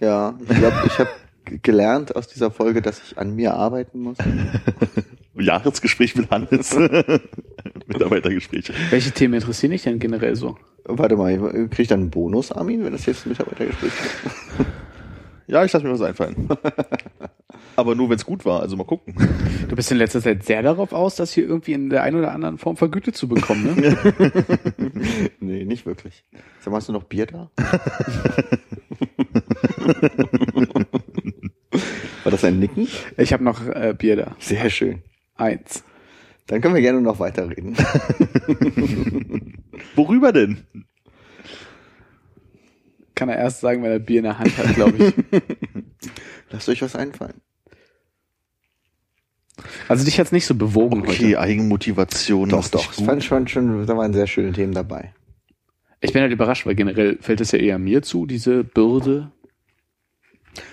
Ja, ich glaube, ich habe gelernt aus dieser Folge, dass ich an mir arbeiten muss. [LAUGHS] Jahresgespräch mit Hannes. [LAUGHS] Mitarbeitergespräche. Welche Themen interessieren dich denn generell so? Warte mal, ich krieg dann einen Bonus, Armin, wenn das jetzt ein Mitarbeitergespräch ist? [LAUGHS] Ja, ich lasse mir was einfallen. Aber nur, wenn es gut war. Also mal gucken. Du bist in letzter Zeit sehr darauf aus, das hier irgendwie in der einen oder anderen Form vergütet zu bekommen, ne? [LAUGHS] Nee, nicht wirklich. Sag mal, hast du noch Bier da? War das ein Nicken? Ich habe noch äh, Bier da. Sehr schön. Eins. Dann können wir gerne noch weiterreden. [LAUGHS] Worüber denn? Kann er erst sagen, wenn er Bier in der Hand hat, glaube ich. [LAUGHS] Lasst euch was einfallen. Also dich hat's nicht so bewogen Okay, heute. Eigenmotivation. Doch, ist doch. Ich fand schon, schon, da waren sehr schöne Themen dabei. Ich bin halt überrascht, weil generell fällt es ja eher mir zu, diese Bürde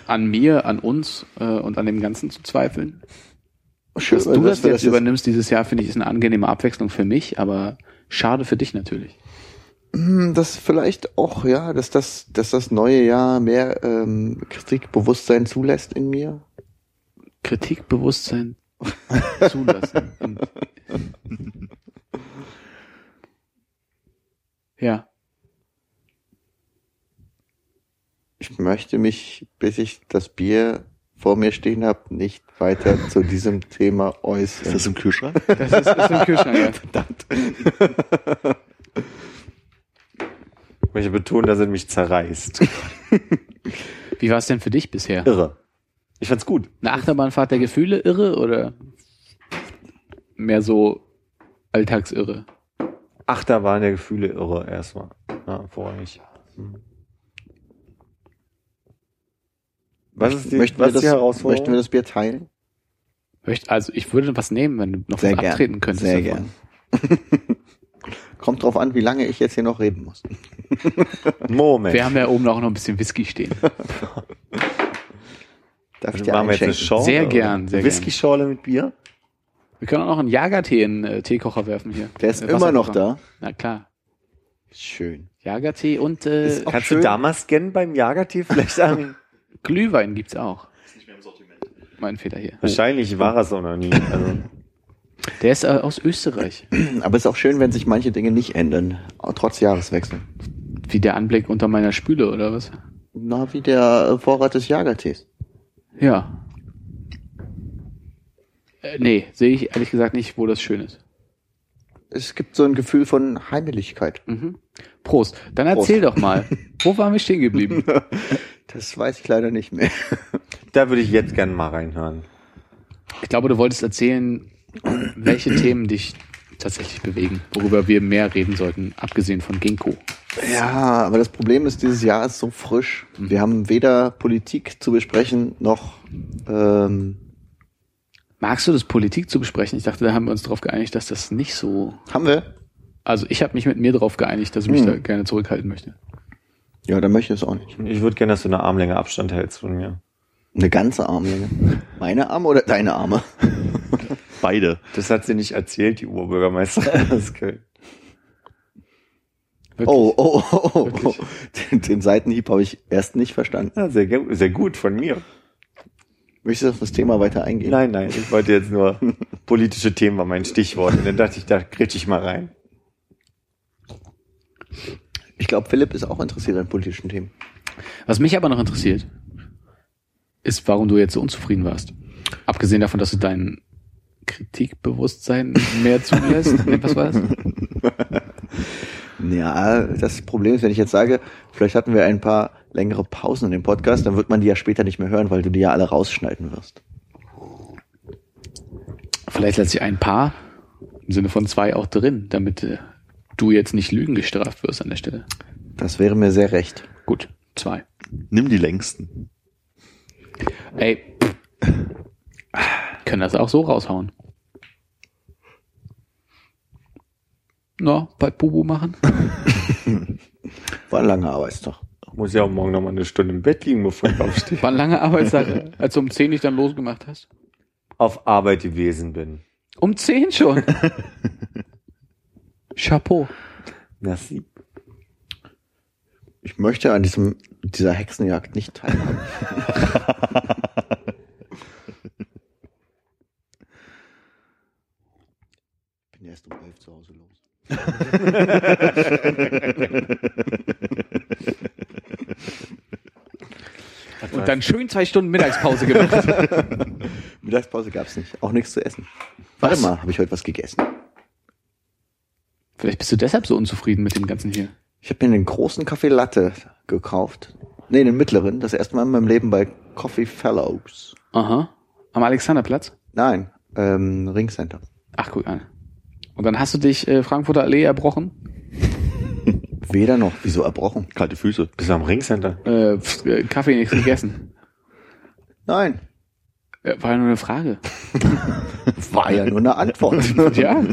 an mir, an uns äh, und an dem Ganzen zu zweifeln. Schön, Dass du das wir jetzt übernimmst dieses Jahr, finde ich, ist eine angenehme Abwechslung für mich, aber Schade für dich natürlich. Hm, Das vielleicht auch, ja, dass das, dass das neue Jahr mehr ähm, Kritikbewusstsein zulässt in mir. Kritikbewusstsein [LAUGHS] zulassen. Ja. Ich möchte mich, bis ich das Bier vor mir stehen habe, nicht weiter zu diesem Thema Ist äußern. das im Kühlschrank? Das ist, ist im Kühlschrank. Ja. Ich [LAUGHS] möchte betonen, dass er mich zerreißt. [LAUGHS] Wie war es denn für dich bisher? Irre. Ich fand's gut. Eine Achterbahnfahrt der Gefühle irre oder mehr so Alltagsirre? Achterbahn der Gefühle irre erstmal. Ja, vorrangig. Hm. Was ist die, möchten, was wir ist die das, Herausforderung? möchten wir das Bier teilen? Möcht- Also ich würde was nehmen, wenn du noch Sehr was gern. abtreten könntest. Sehr davon. gern. [LAUGHS] Kommt drauf an, wie lange ich jetzt hier noch reden muss. [LAUGHS] Moment. Wir haben ja oben auch noch ein bisschen Whisky stehen. [LAUGHS] Darf ich Also dir machen wir jetzt eine? Schorle? Sehr gern, sehr Whisky-Schorle mit Bier? Wir können auch noch einen Jagertee in den äh, Teekocher werfen hier. Der ist Äh, immer noch da. Na klar. Schön. Jagertee und äh, Kannst schön. du da mal scannen beim Jagertee vielleicht an? Glühwein gibt's auch. Mein Fehler hier. Wahrscheinlich war es auch noch nie. Also, [LAUGHS] Der ist äh, aus Österreich. [CLEARS THROAT] Aber es ist auch schön, wenn sich manche Dinge nicht ändern, trotz Jahreswechsel. Wie der Anblick unter meiner Spüle oder was? Na, wie der äh, Vorrat des Jagertees. Ja. Äh, nee, sehe ich ehrlich gesagt nicht, wo das schön ist. Es gibt so ein Gefühl von Heimeligkeit. Mhm. Prost. Dann erzähl doch mal, [LAUGHS] wo waren wir stehen geblieben? [LAUGHS] Das weiß ich leider nicht mehr. [LAUGHS] da würde ich jetzt gerne mal reinhören. Ich glaube, du wolltest erzählen, welche [CLEARS THROAT] Themen dich tatsächlich bewegen, worüber wir mehr reden sollten, abgesehen von Ginkgo. Ja, aber das Problem ist, dieses Jahr ist so frisch. Wir haben weder Politik zu besprechen, noch ähm, Magst du das Politik zu besprechen? Ich dachte, da haben wir uns darauf geeinigt, dass das nicht so. haben wir? Also ich habe mich mit mir darauf geeinigt, dass ich mich Hm. da gerne zurückhalten möchte. Ja, dann möchte ich es auch nicht. Ich würde gerne, dass du eine Armlänge Abstand hältst von mir. Eine ganze Armlänge. Meine Arme oder deine Arme? [LAUGHS] Beide. Das hat sie nicht erzählt, die Oberbürgermeisterin [LAUGHS] aus Köln. Wirklich. Oh, oh, oh, oh. Wirklich? Den, den Seitenhieb habe ich erst nicht verstanden. Ja, sehr, sehr gut von mir. Möchtest du auf das Thema weiter eingehen? Nein, nein, ich wollte jetzt nur [LAUGHS] politische Themen war mein Stichwort. Und dann dachte ich, da grätsch ich mal rein. Ich glaube, Philipp ist auch interessiert an politischen Themen. Was mich aber noch interessiert, ist, warum du jetzt so unzufrieden warst. Abgesehen davon, dass du dein Kritikbewusstsein mehr zulässt. [LAUGHS] Nee, Was war das? Ja, das Problem ist, wenn ich jetzt sage, vielleicht hatten wir ein paar längere Pausen in dem Podcast, dann wird man die ja später nicht mehr hören, weil du die ja alle rausschneiden wirst. Vielleicht lässt sich ein paar im Sinne von zwei auch drin, damit äh, du jetzt nicht Lügen gestraft wirst an der Stelle. Das wäre mir sehr recht. Gut, zwei. Nimm die längsten. Ey, können das auch so raushauen. Na, bei Bubu machen? [LAUGHS] War ein langer Arbeitstag. Muss ja auch morgen noch mal eine Stunde im Bett liegen, bevor ich aufstehe. War eine lange Arbeitstag, als du um 10 dich dann losgemacht hast? Auf Arbeit gewesen bin. Um 10 schon. [LAUGHS] Chapeau. Merci. Ich möchte an diesem, dieser Hexenjagd nicht teilhaben. Ich bin erst um elf zu Hause los. Und dann schön zwei Stunden Mittagspause gemacht. [LAUGHS] Mittagspause gab's nicht. Auch nichts zu essen. Warte Was? mal, habe ich heute was gegessen? Vielleicht bist du deshalb so unzufrieden mit dem Ganzen hier. Ich habe mir einen großen Kaffee Latte gekauft. Nee, den mittleren. Das erste Mal in meinem Leben bei Coffee Fellows. Aha. Am Alexanderplatz? Nein, ähm, Ringcenter. Ach, guck an. Und dann hast du dich äh, Frankfurter Allee erbrochen? [LAUGHS] Weder noch. Wieso erbrochen? Kalte Füße. Bist du am Ringcenter? Äh, pf, äh, Kaffee nichts gegessen. [LAUGHS] Nein. Äh, war ja nur eine Frage. [LAUGHS] War ja nur eine Antwort. Ja.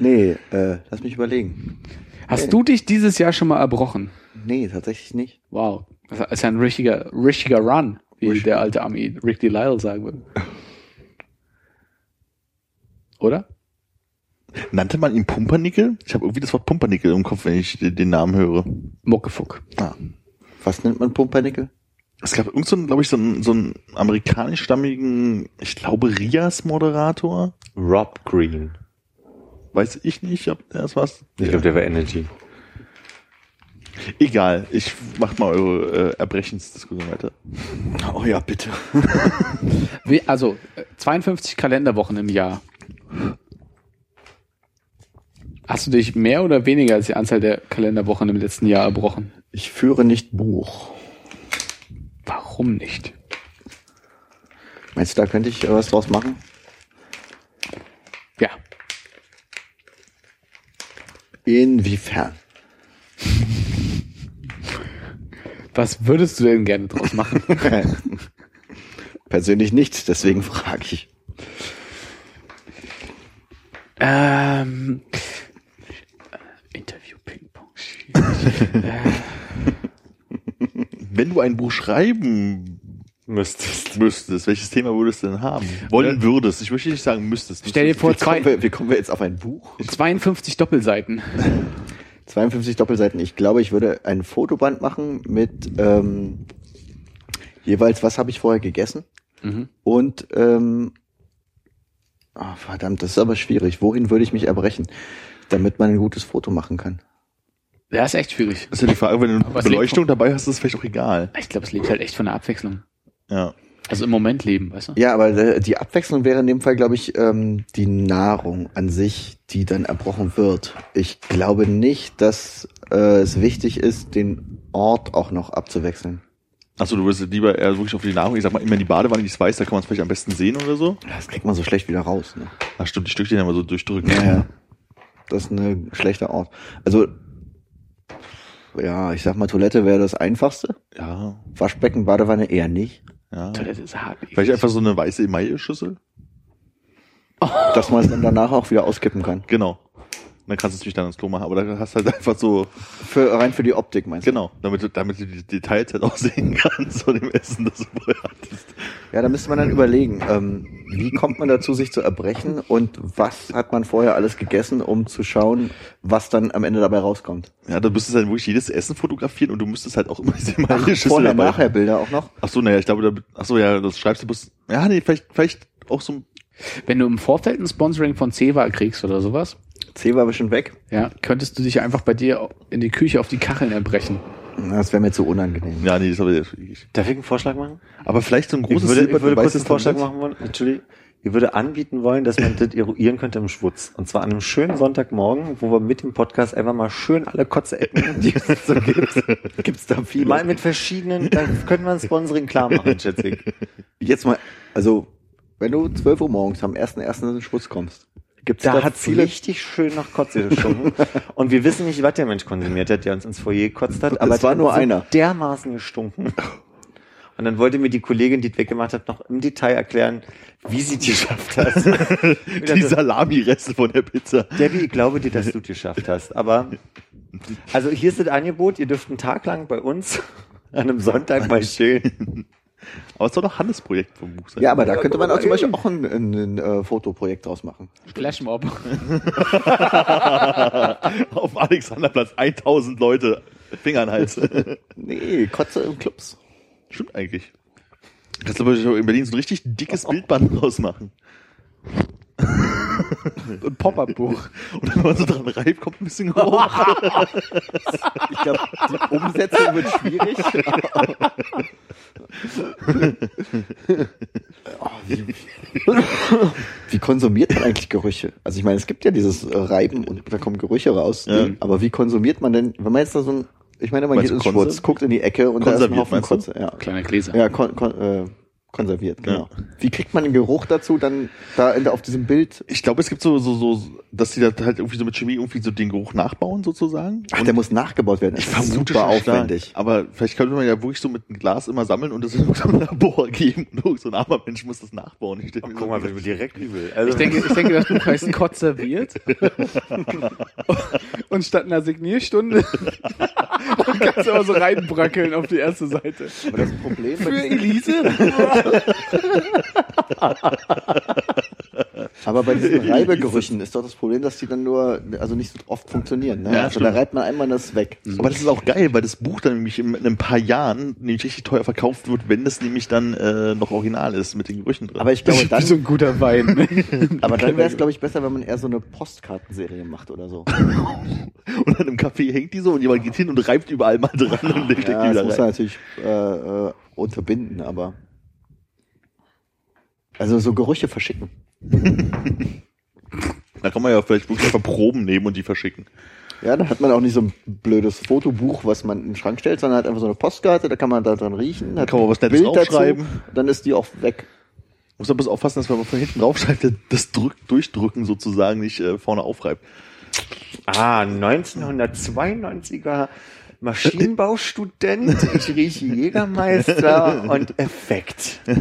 Nee, äh, lass mich überlegen. Hast du dich dieses Jahr schon mal erbrochen? Nee, tatsächlich nicht. Wow. Das ist ja ein richtiger, richtiger Run, wie Richtig. der alte Ami Rick Delisle sagen würde. Oder? Nannte man ihn Pumpernickel? Ich habe irgendwie das Wort Pumpernickel im Kopf, wenn ich den den Namen höre. Muckefuck. Ah. Was nennt man Pumpernickel? Es gab irgend so einen, glaube ich, so einen, so einen amerikanischstammigen, ich glaube, Rias-Moderator. Rob Green. Weiß ich nicht, ob der das was. Ich glaube, der war Energy. Egal, ich mach mal eure äh, Erbrechensdiskussion weiter. Oh ja, bitte. [LAUGHS] Wie- Also, äh, 52 Kalenderwochen im Jahr. Hast du dich mehr oder weniger als die Anzahl der Kalenderwochen im letzten Jahr erbrochen? Ich führe nicht Buch. Warum nicht? Meinst du, da könnte ich äh, was draus machen? Inwiefern? Was würdest du denn gerne draus machen? [LAUGHS] Persönlich nicht, deswegen frage ich. ähm, Interview Ping-Pong. äh, [LAUGHS] Wenn du ein Buch schreiben Müsstest. müsstest, welches Thema würdest du denn haben? Wollen würdest. Ich möchte nicht sagen müsstest. stell dir vor, Wie kommen, zwei, wir, wie kommen wir jetzt auf ein Buch? [LAUGHS] 52 Doppelseiten. [LAUGHS] 52 Doppelseiten. Ich glaube, ich würde ein Fotoband machen mit ähm, jeweils, was habe ich vorher gegessen? Mhm. Und ähm, ah, verdammt, das ist aber schwierig. Wohin würde ich mich erbrechen, damit man ein gutes Foto machen kann? Ja, ist echt schwierig. Das ist ja die Frage, wenn du eine Beleuchtung dabei hast, ist es vielleicht auch egal. Ich glaube, es lebt halt echt von der Abwechslung. Ja. Also im Moment leben, weißt du? Ja, aber äh, die Abwechslung wäre in dem Fall, glaube ich, ähm, die Nahrung an sich, die dann erbrochen wird. Ich glaube nicht, dass äh, es wichtig ist, den Ort auch noch abzuwechseln. Achso, du würdest lieber eher wirklich auf die Nahrung, ich sag mal, immer in die Badewanne, die ist weiß, da kann man es vielleicht am besten sehen oder so. Das kriegt man so schlecht wieder raus. Ne? Ach stimmt, die Stückchen haben wir so durchdrücken. Ja, ja. Das ist ein schlechter Ort. Also, ja, ich sag mal, Toilette wäre das einfachste. Ja, Waschbecken, Badewanne eher nicht. Ja. Toilette ist hart. Vielleicht einfach so eine weiße Emaille-Schüssel? Dass man es dann danach auch wieder auskippen kann. Genau. Dann kannst du es natürlich dann ins Klo machen, aber da hast du halt einfach so, Für, rein für die Optik, meinst du? genau, damit du, damit du die Details halt auch [LAUGHS] sehen kannst von dem Essen, das du vorher hattest. Ja, da müsste man dann überlegen, ähm, wie kommt man dazu, sich zu erbrechen und was hat man vorher alles gegessen, um zu schauen, was dann am Ende dabei rauskommt. Ja, da müsstest du halt wirklich jedes Essen fotografieren und du müsstest halt auch immer diese Emaille-Schüssel Vorher, dabei nachher Bilder auch noch. Ach so, naja, ich glaube, da, ach so, ja, das schreibst du bloß, ja, nee, vielleicht, vielleicht auch so, Wenn du im Vorfeld ein Sponsoring von Cewa kriegst oder sowas, C war bestimmt weg. ja, könntest du dich einfach bei dir in die Küche auf die Kacheln erbrechen. Das wäre mir zu unangenehm. ja, nee, das habe ich, Darf ich einen Vorschlag machen? aber vielleicht so ein Ich großes würde, ich würde kurz einen Vorschlag machen wollen. Entschuldigung. Ich würde anbieten wollen, dass man das eruieren könnte im Schwutz. Und zwar an einem schönen Sonntagmorgen, wo wir mit dem Podcast einfach mal schön alle Kotze-Ecken, die es so gibt, [LAUGHS] Gibt's da viele? mal mit verschiedenen, dann können wir ein Sponsoring klar machen, schätze ich. Jetzt mal, also, wenn du 12 Uhr morgens am 1.1. in den Schwutz kommst, gibt's da, Da hat viele richtig schön nach Kotze gestunken. [LAUGHS] Und wir wissen nicht, was der Mensch konsumiert hat, der uns ins Foyer gekotzt hat. Aber Es war nur einer. dermaßen gestunken. Und dann wollte mir die Kollegin, die es weggemacht hat, noch im Detail erklären, wie sie es geschafft hat. [LAUGHS] Die Salami-Reste von der Pizza. Debbie, ich glaube dir, dass du es geschafft hast. Aber, also hier ist das Angebot, ihr dürft einen Tag lang bei uns an einem Sonntag mal chillen. [LAUGHS] Aber es soll doch Hannes-Projekt vom Buch sein. Ja, aber da könnte man auch zum Beispiel auch ein, ein, ein äh, Fotoprojekt draus machen. Flashmob. [LAUGHS] Auf Alexanderplatz 1000 Leute. Finger an den Hals. [LAUGHS] Nee, Kotze im Clubs. Stimmt eigentlich. Kannst du aber in Berlin so ein richtig dickes Bildband draus machen. [LAUGHS] Ein Pop-Up-Buch. Und dann, wenn man so dran reibt, kommt ein bisschen Geruch. Ich glaube, die Umsetzung wird schwierig. [LAUGHS] Oh, wie, wie konsumiert man eigentlich Gerüche? Also ich meine, es gibt ja dieses äh, Reiben und da kommen Gerüche raus. Ja. Aber wie konsumiert man denn, wenn man jetzt da so ein, ich meine, man Meinst geht ins Schwurz, guckt in die Ecke und da ist ein Haufen? Kotze. Ja, Kleiner Gläser. ja kon, kon, äh, konserviert, genau. Wie kriegt man den Geruch dazu, dann da in, der- auf diesem Bild? Ich glaube, es gibt so, so, so, dass die da halt irgendwie so mit Chemie irgendwie so den Geruch nachbauen, sozusagen. Ach, der muss nachgebaut werden. Das ist super schon aufwendig. stark. Aber vielleicht könnte man ja wirklich so mit einem Glas immer sammeln und das in so ein [LAUGHS] Labor geben. Und so ein armer Mensch muss das nachbauen. Ich stell mir Guck mal, wird mir direkt übel. Also, Ich denke, ich denke, das Buch heißt Konserviert. [LAUGHS] Und statt einer Signierstunde [LAUGHS] kannst du aber so reinbrackeln auf die erste Seite. Aber das Problem Für Elise? [LAUGHS] Aber bei diesen Reibegerüchen ist doch das Problem, dass die dann nur, also nicht so oft funktionieren. Ne? Ja, also da reibt man einmal das weg. Aber das ist auch geil, weil das Buch dann nämlich in, in ein paar Jahren nämlich richtig teuer verkauft wird, wenn das nämlich dann äh, noch original ist mit den Gerüchen drin. Aber ich glaube, [LAUGHS] Wie so dann, ein guter Wein. [LAUGHS] aber dann wäre es, glaube ich, besser, wenn man eher so eine Postkartenserie macht oder so. und dann im Café hängt die so und jemand geht hin und reibt überall mal dran und legt die Ja, das wieder muss man rein. natürlich äh, äh, unterbinden, aber also so Gerüche verschicken. [LAUGHS] Da kann man ja vielleicht wirklich einfach Proben nehmen und die verschicken. Ja, dann hat man auch nicht so ein blödes Fotobuch, was man in den Schrank stellt, sondern hat einfach so eine Postkarte, da kann man da dran riechen, hat kann man was ein Nettes Bild dazu, draufschreiben. dann ist die auch weg. Muss aber bloß aufpassen, dass wenn man von hinten draufschreibt, das Drück, Durchdrücken sozusagen nicht äh, vorne aufreibt. Ah, 1992er Maschinenbaustudent. [LAUGHS] Ich rieche Jägermeister und Effekt. [LAUGHS]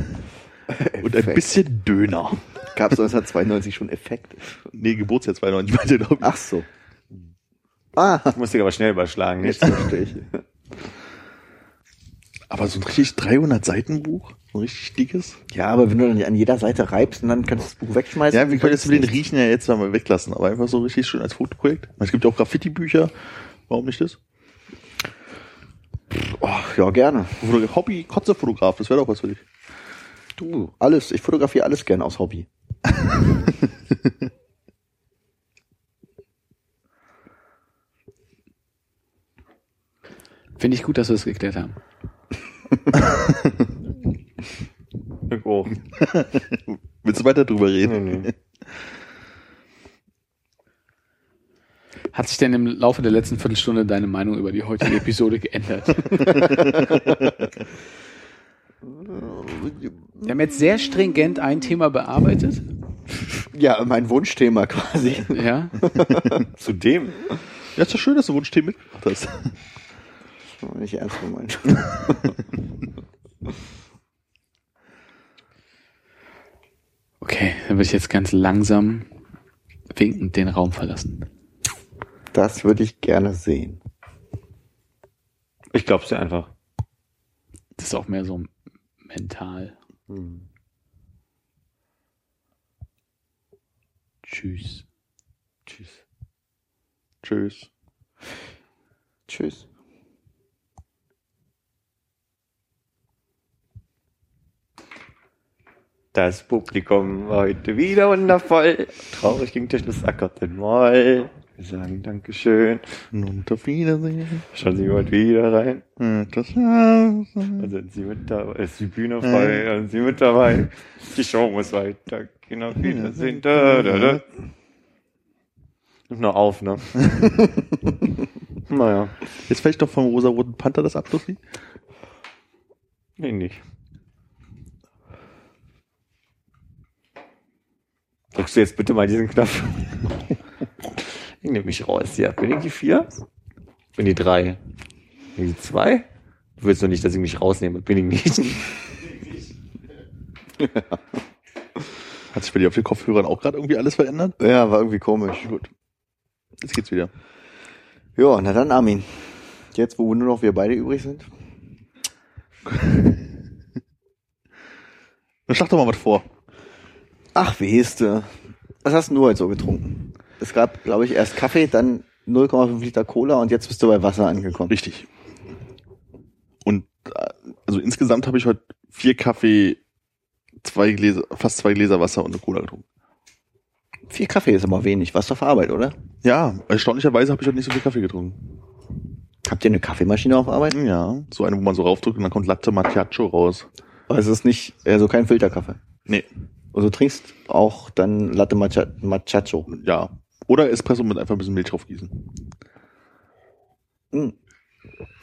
[LAUGHS] Und ein bisschen Döner. Gab es 1992 schon Effekt? Nee, Geburtsjahr 92, meinte glaube ich. Ach so. Ah, Muss ich aber schnell überschlagen, nicht? jetzt verstehe ich. Aber so ein richtig 300 Seiten Buch, so ein richtig dickes. Ja, aber wenn du dann an jeder Seite reibst und dann kannst du das Buch wegschmeißen. Ja, wir können jetzt den Riechen ja jetzt mal weglassen, aber einfach so richtig schön als Fotoprojekt. Es gibt ja auch Graffiti-Bücher. Warum nicht das? Ach, ja, gerne. Foto- Hobby, Kotzefotograf, das wäre doch was für dich. Du, alles. Ich fotografiere alles gern aus Hobby. [LAUGHS] Finde ich gut, dass wir das geklärt haben. [LAUGHS] Auch. [LAUGHS] Willst du weiter drüber reden? Nee, nee. Hat sich denn im Laufe der letzten Viertelstunde deine Meinung über die heutige Episode geändert? Wir haben jetzt sehr stringent ein Thema bearbeitet. Ja, mein Wunschthema quasi. Ja. [LAUGHS] Zu dem. Ja, ist doch schön, dass du Wunschthemen mitgebracht hast. Nicht ernst gemeint. [LAUGHS] Okay, dann würde ich jetzt ganz langsam winkend den Raum verlassen. Das würde ich gerne sehen. Ich glaub's dir einfach. Das ist auch mehr so mental. Tschüss. Tschüss. Tschüss. Tschüss. Das Publikum war heute wieder wundervoll. Traurig ging der Schluss Akkord Moll. Wir sagen Dankeschön. Und auf Wiedersehen. Schauen Sie heute wieder rein. Das Dann sind Sie mit dabei. Ist die Bühne frei. Dann sind Sie mit dabei. Die Show muss weitergehen. Auf Wiedersehen. Da, da, da. Nimmt noch auf, ne? [LAUGHS] naja. Jetzt vielleicht doch vom rosa-roten Panther das Abschlusslied? Nee, nicht. Drückst du jetzt bitte mal diesen Knopf? [LAUGHS] ich nehme mich raus hier. Bin ich die vier? Bin die drei? Bin die zwei? Du willst doch nicht, dass ich mich rausnehme. Bin ich nicht. [LAUGHS] Hat sich bei dir auf den Kopfhörern auch gerade irgendwie alles verändert? Ja, war irgendwie komisch. Gut. Jetzt geht's wieder. Ja, na dann Armin. Jetzt, wo nur noch wir beide übrig sind. Dann schlag doch mal was vor. Ach, wie hieß du? Was hast denn du heute so getrunken? Es gab, glaube ich, erst Kaffee, dann 0,5 Liter Cola und jetzt bist du bei Wasser angekommen. Richtig. Und äh, also insgesamt habe ich heute vier Kaffee, zwei Gläser, fast zwei Gläser Wasser und eine Cola getrunken. Vier Kaffee ist aber wenig. Was auf Arbeit, oder? Ja, erstaunlicherweise habe ich heute nicht so viel Kaffee getrunken. Habt ihr eine Kaffeemaschine auf Arbeit? Ja, so eine, wo man so raufdrückt und dann kommt Latte Macchiato raus. Aber es ist nicht, also kein Filterkaffee. Nee, Also du trinkst auch dann Latte Macchiato. ja. Oder Espresso mit einfach ein bisschen Milch draufgießen. Hm.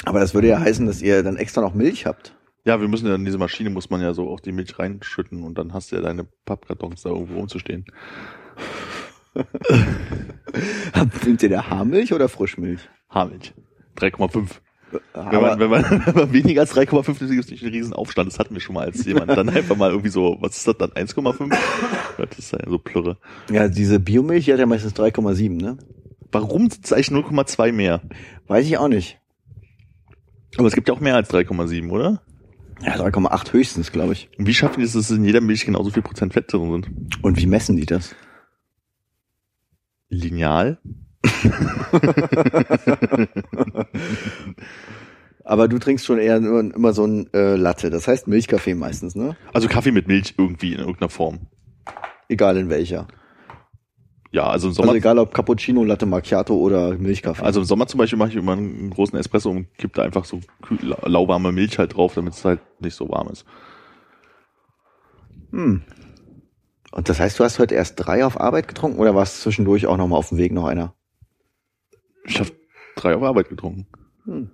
Aber das würde ja heißen, dass ihr dann extra noch Milch habt. Ja, wir müssen ja in diese Maschine muss man ja so auch die Milch reinschütten und dann hast du ja deine Pappkartons da irgendwo rumzustehen. [LAUGHS] Nehmt ihr da Haarmilch oder Frischmilch? Haarmilch. 3,5. Wenn man, wenn, man, [LAUGHS] wenn man weniger als 3,5 ist, gibt es nicht einen riesen Aufstand. Das hatten wir schon mal, als jemand dann einfach mal irgendwie so, was ist das dann, 1,5? Das ist ja so plürre. ja, diese Biomilch die hat ja meistens 3,7, ne? Warum sind es eigentlich 0,2 mehr? Weiß ich auch nicht. Aber es gibt ja auch mehr als 3,7, oder? Ja, 3,8 höchstens, glaube ich. Und wie schaffen die es, dass in jeder Milch genauso viel Prozent Fett drin sind? Und wie messen die das? Lineal. [LAUGHS] Aber du trinkst schon eher nur, immer so ein äh, Latte. Das heißt Milchkaffee meistens, ne? Also Kaffee mit Milch irgendwie in irgendeiner Form. Egal in welcher. Ja, also im Sommer, Also egal ob Cappuccino, Latte Macchiato oder Milchkaffee. also im Sommer zum Beispiel mache ich immer einen großen Espresso und kipp da einfach so lauwarme Milch halt drauf, damit es halt nicht so warm ist. hm. Und das heißt, du hast heute erst drei auf Arbeit getrunken oder warst zwischendurch auch nochmal auf dem Weg noch einer? Ich habe drei auf Arbeit getrunken. Hm.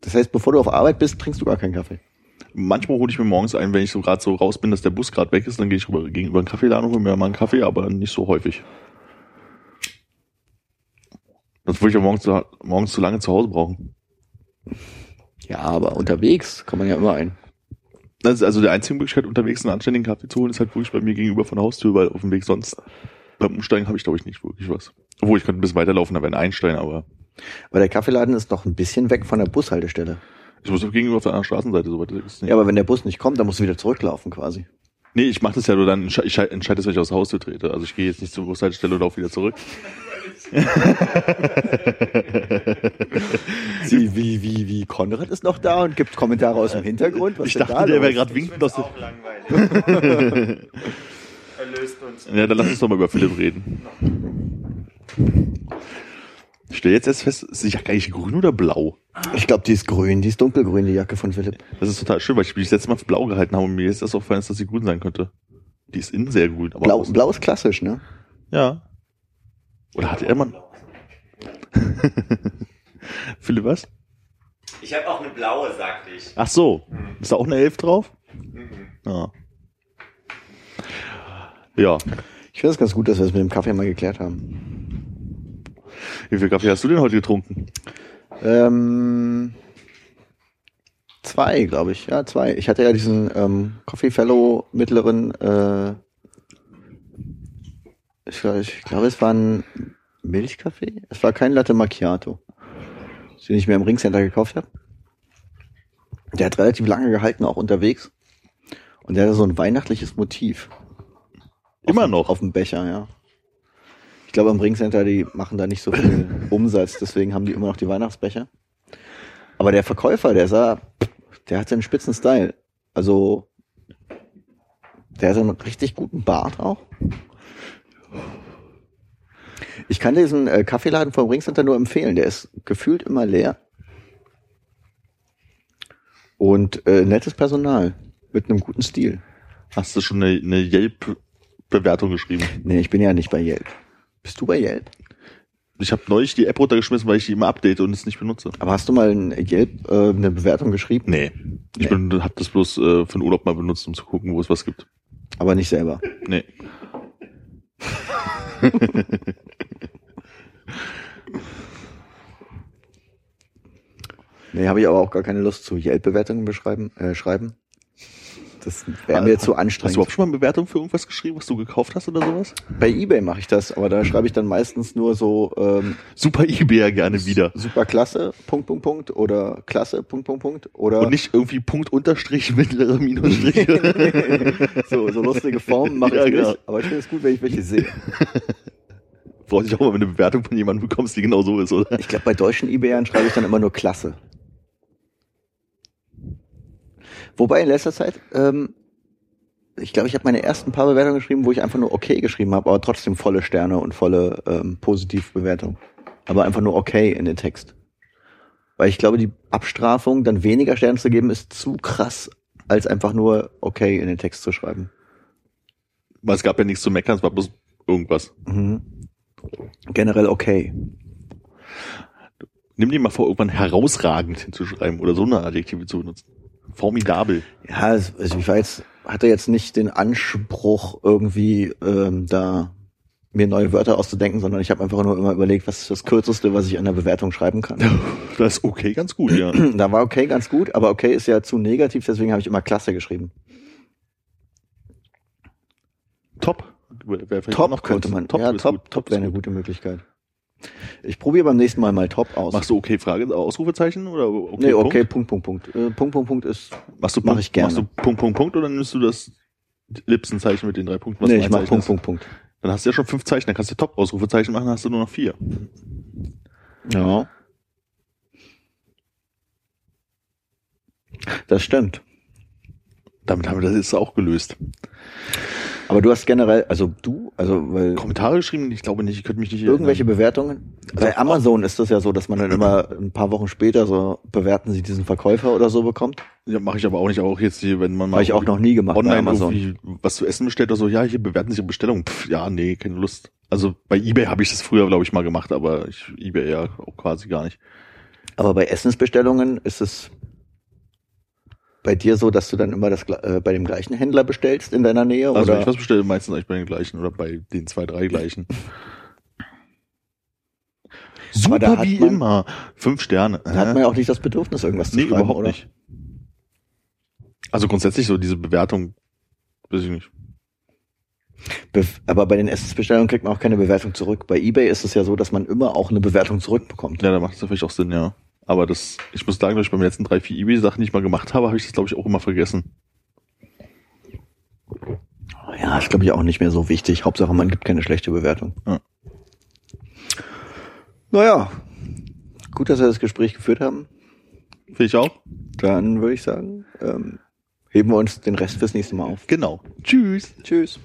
Das heißt, bevor du auf Arbeit bist, trinkst du gar keinen Kaffee. Manchmal hole ich mir morgens ein, wenn ich so gerade so raus bin, dass der Bus gerade weg ist, dann gehe ich rüber gegenüber einen Kaffeeladen und hole mir mal einen Kaffee, aber nicht so häufig. Das würde ich ja morgens zu, morgens zu lange zu Hause brauchen. Ja, aber unterwegs kann man ja immer ein. Das ist also die einzige Möglichkeit, unterwegs einen anständigen Kaffee zu holen, ist halt wirklich bei mir gegenüber von der Haustür, weil auf dem Weg sonst beim Umsteigen habe ich, glaube ich, nicht wirklich was. Obwohl, ich könnte ein bisschen weiterlaufen, da wäre ein Einstein, aber Aber der Kaffeeladen ist doch ein bisschen weg von der Bushaltestelle. ich muss gegenüber auf der anderen Straßenseite, soweit das ist nicht. Ja, aber wenn der Bus nicht kommt, dann musst du wieder zurücklaufen quasi. Nee, ich mache das ja nur dann, ich entscheide es, wenn ich aus Haustür trete. Also ich gehe jetzt nicht zur Bushaltestelle und laufe wieder zurück. [LAUGHS] Sie, wie, wie, wie, Konrad ist noch da und gibt Kommentare aus dem Hintergrund. Was ich dachte, da der wäre gerade winkend aus der... [LAUGHS] [LAUGHS] Erlöst uns. Ja, dann lass uns doch mal über Philipp reden. Ich stelle jetzt erst fest, ist die Jacke eigentlich grün oder blau? Ich glaube, die ist grün, die ist dunkelgrün, die Jacke von Philipp. Das ist total schön, weil ich mich das letzte Mal für blau gehalten habe und mir ist erst aufgefallen, dass sie grün sein könnte. Die ist innen sehr grün, aber Blau, blau ist klassisch, ne? Ja. Oder hatte er mal... [LAUGHS] Philipp, was? Ich habe auch eine blaue, sagte ich. Ach so. Ist da auch eine Elf drauf? Ja. Ja. Ich finde es ganz gut, dass wir es mit dem Kaffee mal geklärt haben. Wie viel Kaffee hast du denn heute getrunken? Ähm, zwei, glaube ich. Ja, zwei. Ich hatte ja diesen ähm, Coffee Fellow mittleren, äh, ich, glaub- ich glaube, es war ein Milchkaffee. Es war kein Latte Macchiato, den ich mir im Ringcenter gekauft habe. Der hat relativ lange gehalten, auch unterwegs. Und der hatte so ein weihnachtliches Motiv. Immer auf, noch? Auf dem Becher, ja. Ich glaube, im Ringcenter, die machen da nicht so viel [LAUGHS] Umsatz, deswegen haben die immer noch die Weihnachtsbecher. Aber der Verkäufer, der sah, der hatte einen spitzen Style. Also, der hat einen richtig guten Bart auch. Ich kann diesen äh, Kaffeeladen vom Ringcenter nur empfehlen. Der ist gefühlt immer leer. Und äh, nettes Personal. Mit einem guten Stil. Hast du schon eine, eine Yelp-Bewertung geschrieben? Nee, ich bin ja nicht bei Yelp. Bist du bei Yelp? Ich habe neulich die App runtergeschmissen, weil ich die immer update und es nicht benutze. Aber hast du mal in Yelp äh, eine Bewertung geschrieben? Nee. Ich bin, hab das bloß äh, für den Urlaub mal benutzt, um zu gucken, wo es was gibt. Aber nicht selber. Nee. [LAUGHS] Nee, habe ich aber auch gar keine Lust zu Yelp-Bewertungen beschreiben, äh, schreiben. Das wäre mir zu Hast du anstrengend. überhaupt schon mal eine Bewertung für irgendwas geschrieben, was du gekauft hast oder sowas? Bei Ebay mache ich das, aber da schreibe ich dann meistens nur so ähm, Super eBay ja gerne wieder. super klasse, Punkt, Punkt, Punkt oder klasse, Punkt, Punkt, Punkt oder Und nicht irgendwie Punkt Unterstrich, [LAUGHS] mittlere Minusstriche. [LAUGHS] so, so lustige Formen mache ich Ja, nicht. genau. Aber ich finde es gut, wenn ich welche sehe. [LAUGHS] Freut sich auch mal, wenn du eine Bewertung von jemandem bekommst, die genau so ist, oder? Ich glaube, bei deutschen Ebayern schreibe ich dann immer nur klasse. Wobei in letzter Zeit, ähm, ich glaube, ich habe meine ersten paar Bewertungen geschrieben, wo ich einfach nur okay geschrieben habe, aber trotzdem volle Sterne und volle ähm, Positivbewertung. Aber einfach nur okay in den Text. Weil ich glaube, die Abstrafung, dann weniger Sterne zu geben, ist zu krass, als einfach nur okay in den Text zu schreiben. Weil es gab ja nichts zu meckern, es war bloß irgendwas. Mhm. Generell okay. Nimm dir mal vor, irgendwann herausragend hinzuschreiben oder so eine Adjektive zu benutzen. Formidabel. Ja, also ich jetzt, hatte jetzt nicht den Anspruch, irgendwie ähm, da mir neue Wörter auszudenken, sondern ich habe einfach nur immer überlegt, was ist das Kürzeste, was ich an der Bewertung schreiben kann. [LAUGHS] Das ist okay, ganz gut, ja. [CLEARS THROAT] da war okay ganz gut, aber okay ist ja zu negativ, deswegen habe ich immer klasse geschrieben. Top. Top könnte man. Top ja, top, top wäre eine gut. gute Möglichkeit. Ich probiere beim nächsten Mal mal top aus. Machst du okay Frage, Ausrufezeichen oder okay? nee, okay, Punkt? Punkt, Punkt, Punkt. Äh, Punkt, Punkt, Punkt ist. Machst du Mach Punkt, ich gerne. Machst du Punkt, Punkt, Punkt oder nimmst du das Lipsenzeichen mit den drei Punkten? was nee, ich mach Punkt? Punkt, Punkt. Dann hast du ja schon fünf Zeichen, dann kannst du Top-Ausrufezeichen machen, dann hast du nur noch vier. Ja. Das stimmt. Damit haben wir das jetzt auch gelöst. Aber du hast generell, also du, also weil Kommentare geschrieben? Ich glaube nicht, ich könnte mich nicht irgendwelche erinnern. Bewertungen. Bei Amazon ist das ja so, dass man dann immer ein paar Wochen später so bewerten sie diesen Verkäufer oder so bekommt. Ja, mache ich aber auch nicht, auch jetzt hier, wenn man mal Habe ich auch noch nie gemacht bei online Amazon. irgendwie was zu essen bestellt oder so, ja, hier bewerten sich Bestellung. Pff, ja, nee, keine Lust. Also bei eBay habe ich das früher, glaube ich, mal gemacht, aber ich, eBay ja auch quasi gar nicht. Aber bei Essensbestellungen ist es bei dir so, dass du dann immer das äh, bei dem gleichen Händler bestellst in deiner Nähe Also oder ich was bestelle, meistens eigentlich bei den gleichen oder bei den zwei, drei gleichen. Super wie man- immer. Fünf Sterne. da hat man ja auch nicht das Bedürfnis irgendwas zu nee, schreiben, überhaupt oder? nicht. Also grundsätzlich so diese Bewertung, weiß ich nicht. Be aber bei den Essensbestellungen kriegt man auch keine Bewertung zurück. Bei eBay ist es ja so, dass man immer auch eine Bewertung zurückbekommt. Ja, da macht es vielleicht auch Sinn, ja. Aber das, ich muss sagen, dass ich beim letzten drei, vier eBay-Sachen, ich mal gemacht habe, habe ich das, glaube ich, auch immer vergessen. Ja, ist glaube ich auch nicht mehr so wichtig. Hauptsache, man gibt keine schlechte Bewertung. Ja. Naja, gut, dass wir das Gespräch geführt haben. Finde ich auch. Dann würde ich sagen, ähm, heben wir uns den Rest fürs nächste Mal auf. Genau. Tschüss. Tschüss.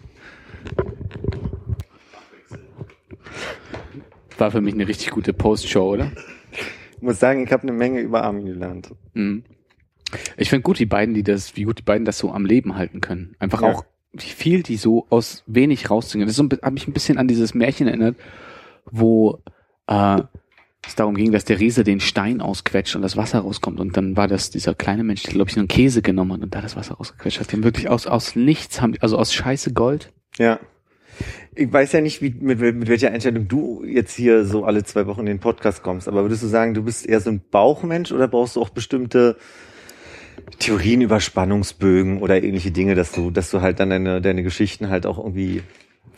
War für mich eine richtig gute Post-Show, oder? Ich muss sagen, ich habe eine Menge über Armin gelernt. Mhm. Ich finde gut, die beiden, die das, wie gut die beiden das so am Leben halten können. Einfach Ja. auch, wie viel die so aus wenig rauszingen. Das so, hat mich ein bisschen an dieses Märchen erinnert, wo äh, es darum ging, dass der Riese den Stein ausquetscht und das Wasser rauskommt. Und dann war das dieser kleine Mensch, der, glaube ich, so einen Käse genommen hat und da das Wasser rausgequetscht hat. Die haben wirklich aus, aus nichts, haben, also aus Scheiße Gold. Ja. Ich weiß ja nicht, wie, mit, mit welcher Einstellung du jetzt hier so alle zwei Wochen in den Podcast kommst, aber würdest du sagen, du bist eher so ein Bauchmensch oder brauchst du auch bestimmte Theorien über Spannungsbögen oder ähnliche Dinge, dass du, dass du halt dann deine, deine Geschichten halt auch irgendwie,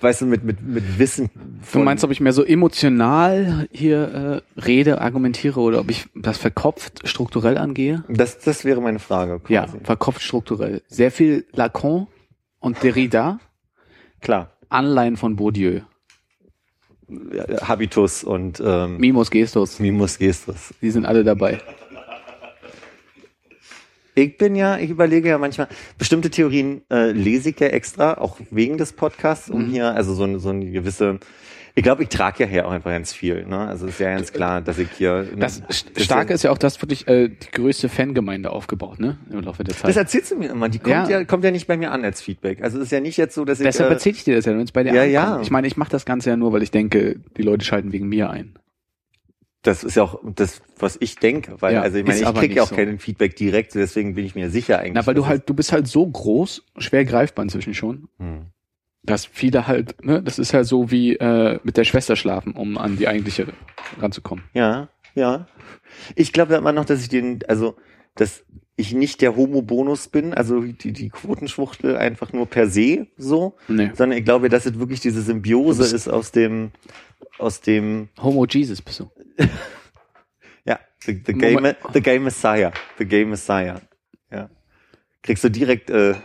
weißt du, mit, mit, mit Wissen Du meinst, ob ich mehr so emotional hier äh, rede, argumentiere oder ob ich das verkopft strukturell angehe? das, das wäre meine Frage. Quasi. Ja, verkopft strukturell. Sehr viel Lacan und Derrida, Klar. Anleihen von Bourdieu. Habitus und ähm, Mimos Gestus, Mimus Gestus. die sind alle dabei. Ich bin ja, ich überlege ja manchmal, bestimmte Theorien äh, lese ich ja extra, auch wegen des Podcasts, um hier, also so, eine- so eine gewisse, ich glaube, ich trage ja hier auch einfach ganz viel. Ne? Also ist ja ganz klar, dass ich hier. Das Starke ist ja auch, dass wirklich äh, die größte Fangemeinde aufgebaut, ne? Im Laufe der Das Zeit. erzählst du mir immer, die kommt ja. Ja. kommt ja nicht bei mir an als Feedback. Also ist ja nicht jetzt so, dass ich. Deshalb äh, erzähle ich dir das ja, wenn es bei dir Ja, ankommt. ja. Ich meine, ich mache das Ganze ja nur, weil ich denke, die Leute schalten wegen mir ein. das ist ja auch das, was ich denke, weil Ja, also ich meine, ich kriege ja auch so. keinen Feedback direkt, deswegen bin ich mir sicher eigentlich. Na, weil du halt, du bist halt so groß, schwer greifbar inzwischen schon, Hm. Dass viele halt, ne, das ist ja so wie äh, mit der Schwester schlafen, um an die eigentliche ranzukommen. Ja, ja. Ich glaube immer noch, dass ich den, also, dass ich nicht der Homo-Bonus bin, also die, die Quotenschwuchtel einfach nur per se so, Nee. sondern ich glaube, dass es wirklich diese Symbiose ist aus dem, aus dem, Homo Jesus bist du. [LAUGHS] ja, the, the, Moment. the Gay Messiah, the Gay Messiah, ja. Kriegst du direkt, äh,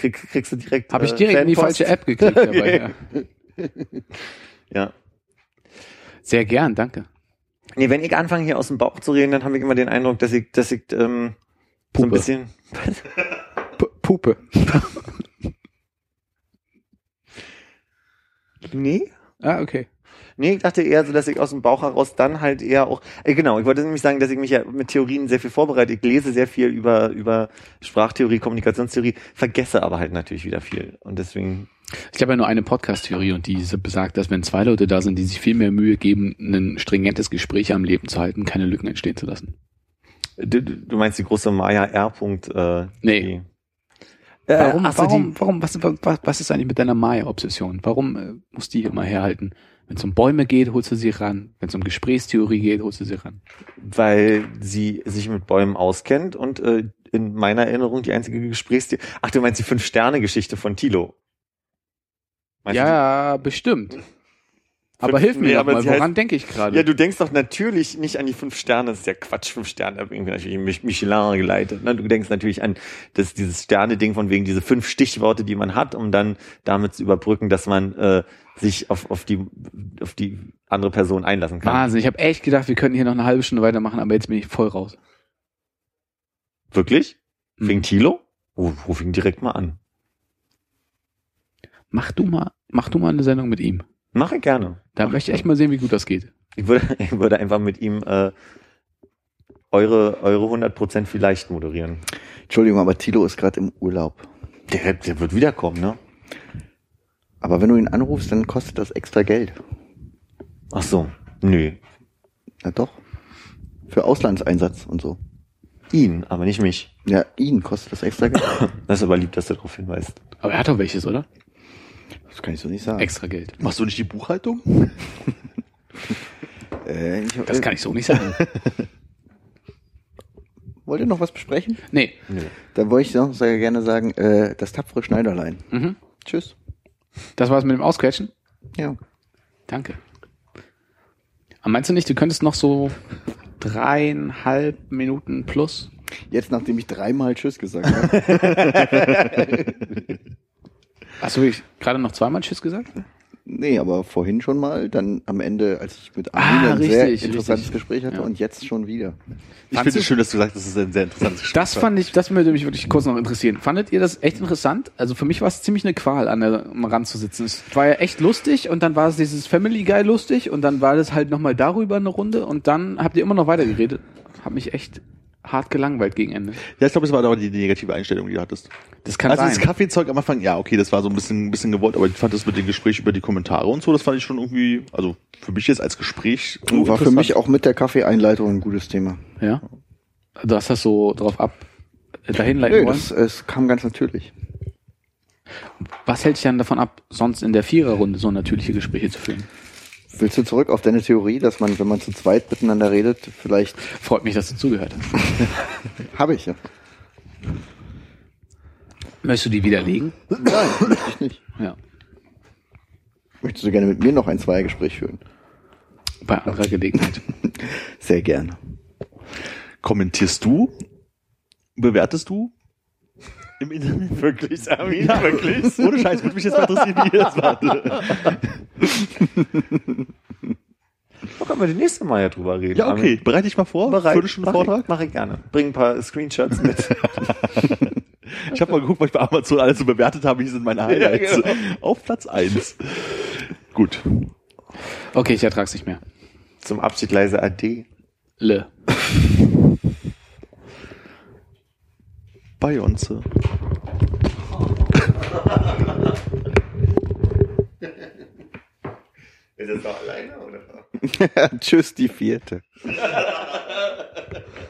krieg, kriegst du direkt, Habe ich äh, direkt in die falsche App geklickt [LAUGHS] dabei. Ja. [LAUGHS] Ja. Sehr gern, danke. Nee, wenn ich anfange hier aus dem Bauch zu reden, dann habe ich immer den Eindruck, dass ich, dass ich, ähm, so ein Puppe. bisschen, P Pupe. [LAUGHS] nee, Ah, okay. Nee, ich dachte eher so, dass ich aus dem Bauch heraus dann halt eher auch, äh, genau, ich wollte nämlich sagen, dass ich mich ja mit Theorien sehr viel vorbereite. Ich lese sehr viel über, über Sprachtheorie, Kommunikationstheorie, vergesse aber halt natürlich wieder viel. Und deswegen, Ich habe ja nur eine Podcast-Theorie und die besagt, dass wenn zwei Leute da sind, die sich viel mehr Mühe geben, ein stringentes Gespräch am Leben zu halten, keine Lücken entstehen zu lassen. du, du meinst die große Maya R. äh, Nee. Die, äh, Warum, warum, warum, was, was, was ist eigentlich mit deiner Maya-Obsession? Warum äh, muss die immer herhalten? Wenn es um Bäume geht, holst du sie ran. Wenn es um Gesprächstheorie geht, holst du sie ran. weil sie sich mit Bäumen auskennt und äh, in meiner Erinnerung die einzige Gesprächstheorie. Ach, du meinst die Fünf-Sterne-Geschichte von Thilo? Meinst du ja, bestimmt. Aber hilf mir Nee, aber mal, woran heißt- denke ich gerade? Ja, du denkst doch natürlich nicht an die fünf Sterne, das ist ja Quatsch, fünf Sterne, da hab ich irgendwie natürlich Mich- Michelin geleitet. Ne? Du denkst natürlich an das, dieses Sterne-Ding von wegen diese fünf Stichworte, die man hat, um dann damit zu überbrücken, dass man äh, sich auf, auf, die, auf die andere Person einlassen kann. Wahnsinn, ich habe echt gedacht, wir könnten hier noch eine halbe Stunde weitermachen, aber jetzt bin ich voll raus. Wirklich? Mhm. Wegen Tilo? Oh, ruf ihn direkt mal an. Mach du mal, mach du mal eine Sendung mit ihm. Mache gerne. Da möchte ich echt mal sehen, wie gut das geht. Ich würde, [LAUGHS] ich würde einfach mit ihm äh, eure, eure 100% vielleicht moderieren. Entschuldigung, aber Tilo ist gerade im Urlaub. Der, der wird wiederkommen, ne? Aber wenn du ihn anrufst, dann kostet das extra Geld. Ach so. Nö. Na doch. Für Auslandseinsatz und so. Ihn, aber nicht mich. Ja, ihn kostet das extra Geld. [LAUGHS] Das ist aber lieb, dass du darauf hinweist. Aber er hat doch welches, oder? Das kann ich so nicht sagen. Extra Geld. Machst du nicht die Buchhaltung? [LAUGHS] Äh, ich, Das kann ich so nicht sagen. [LAUGHS] Wollt ihr noch was besprechen? Nee. Dann wollte ich noch sehr gerne sagen, äh, das tapfere Schneiderlein. Mhm. Tschüss. Das war's mit dem Ausquetschen? Ja. Danke. Aber meinst du nicht, du könntest noch so dreieinhalb Minuten plus? Jetzt, nachdem ich dreimal Tschüss gesagt [LAUGHS] habe. Hast du wirklich gerade noch zweimal Tschüss gesagt? nee, aber vorhin schon mal, dann am Ende, als ich mit Ah, Armin ein sehr interessantes richtig. Gespräch hatte Ja. und jetzt schon wieder. Ich finde es schön, dass du sagst, das ist ein sehr interessantes Gespräch. Das fand ich, das würde mich wirklich kurz noch interessieren. Fandet ihr das echt interessant? Also für mich war es ziemlich eine Qual, an der, am Rand zu sitzen. Es war ja echt lustig und dann war es dieses Family Guy lustig und dann war das halt nochmal darüber eine Runde und dann habt ihr immer noch weitergeredet. Hab mich echt hart gelangweilt gegen Ende. Ja, ich glaube, das war aber die negative Einstellung, die du hattest. Das kann also sein. das Kaffeezeug am Anfang, ja, okay, das war so ein bisschen, ein bisschen gewollt, aber ich fand das mit dem Gespräch über die Kommentare und so, das fand ich schon irgendwie, also für mich jetzt als Gespräch. War für mich auch mit der Kaffeeeinleitung ein gutes Thema. ja. Du hast das so drauf ab, äh, dahin leiten Nö, wollen. das, es kam ganz natürlich. Was hält dich dann davon ab, sonst in der Viererrunde so natürliche Gespräche zu führen? Willst du zurück auf deine Theorie, dass man, wenn man zu zweit miteinander redet, vielleicht Freut mich, dass du zugehört hast. [LAUGHS] habe ich ja. Möchtest du die widerlegen? Nein, möchte ich nicht. Ja. Möchtest du gerne mit mir noch ein Zweiergespräch führen? Bei anderer Gelegenheit. [LAUGHS] Sehr gerne. Kommentierst du? Bewertest du? Im Internet? Wirklich, Armin? Wirklich? [LAUGHS] Ohne Scheiß, würde mich jetzt mal interessieren, wie ihr das macht. [LAUGHS] Da können wir das nächste Mal ja drüber reden. Ja, okay, bereite ich mal vor. Bereit. Viertelstunde Mach ich- Vortrag. Mach ich gerne. Bring ein paar Screenshots mit. [LAUGHS] Ich habe mal geguckt, was ich bei Amazon alles so bewertet habe. Hier sind meine Highlights. Ja, genau. Auf Platz eins. Gut. Okay, ich ertrag's nicht mehr. Zum Abschied leise Ade. Le. bei uns. [LAUGHS] Ist es noch alleine, oder? Tschüss, die vierte. [LAUGHS]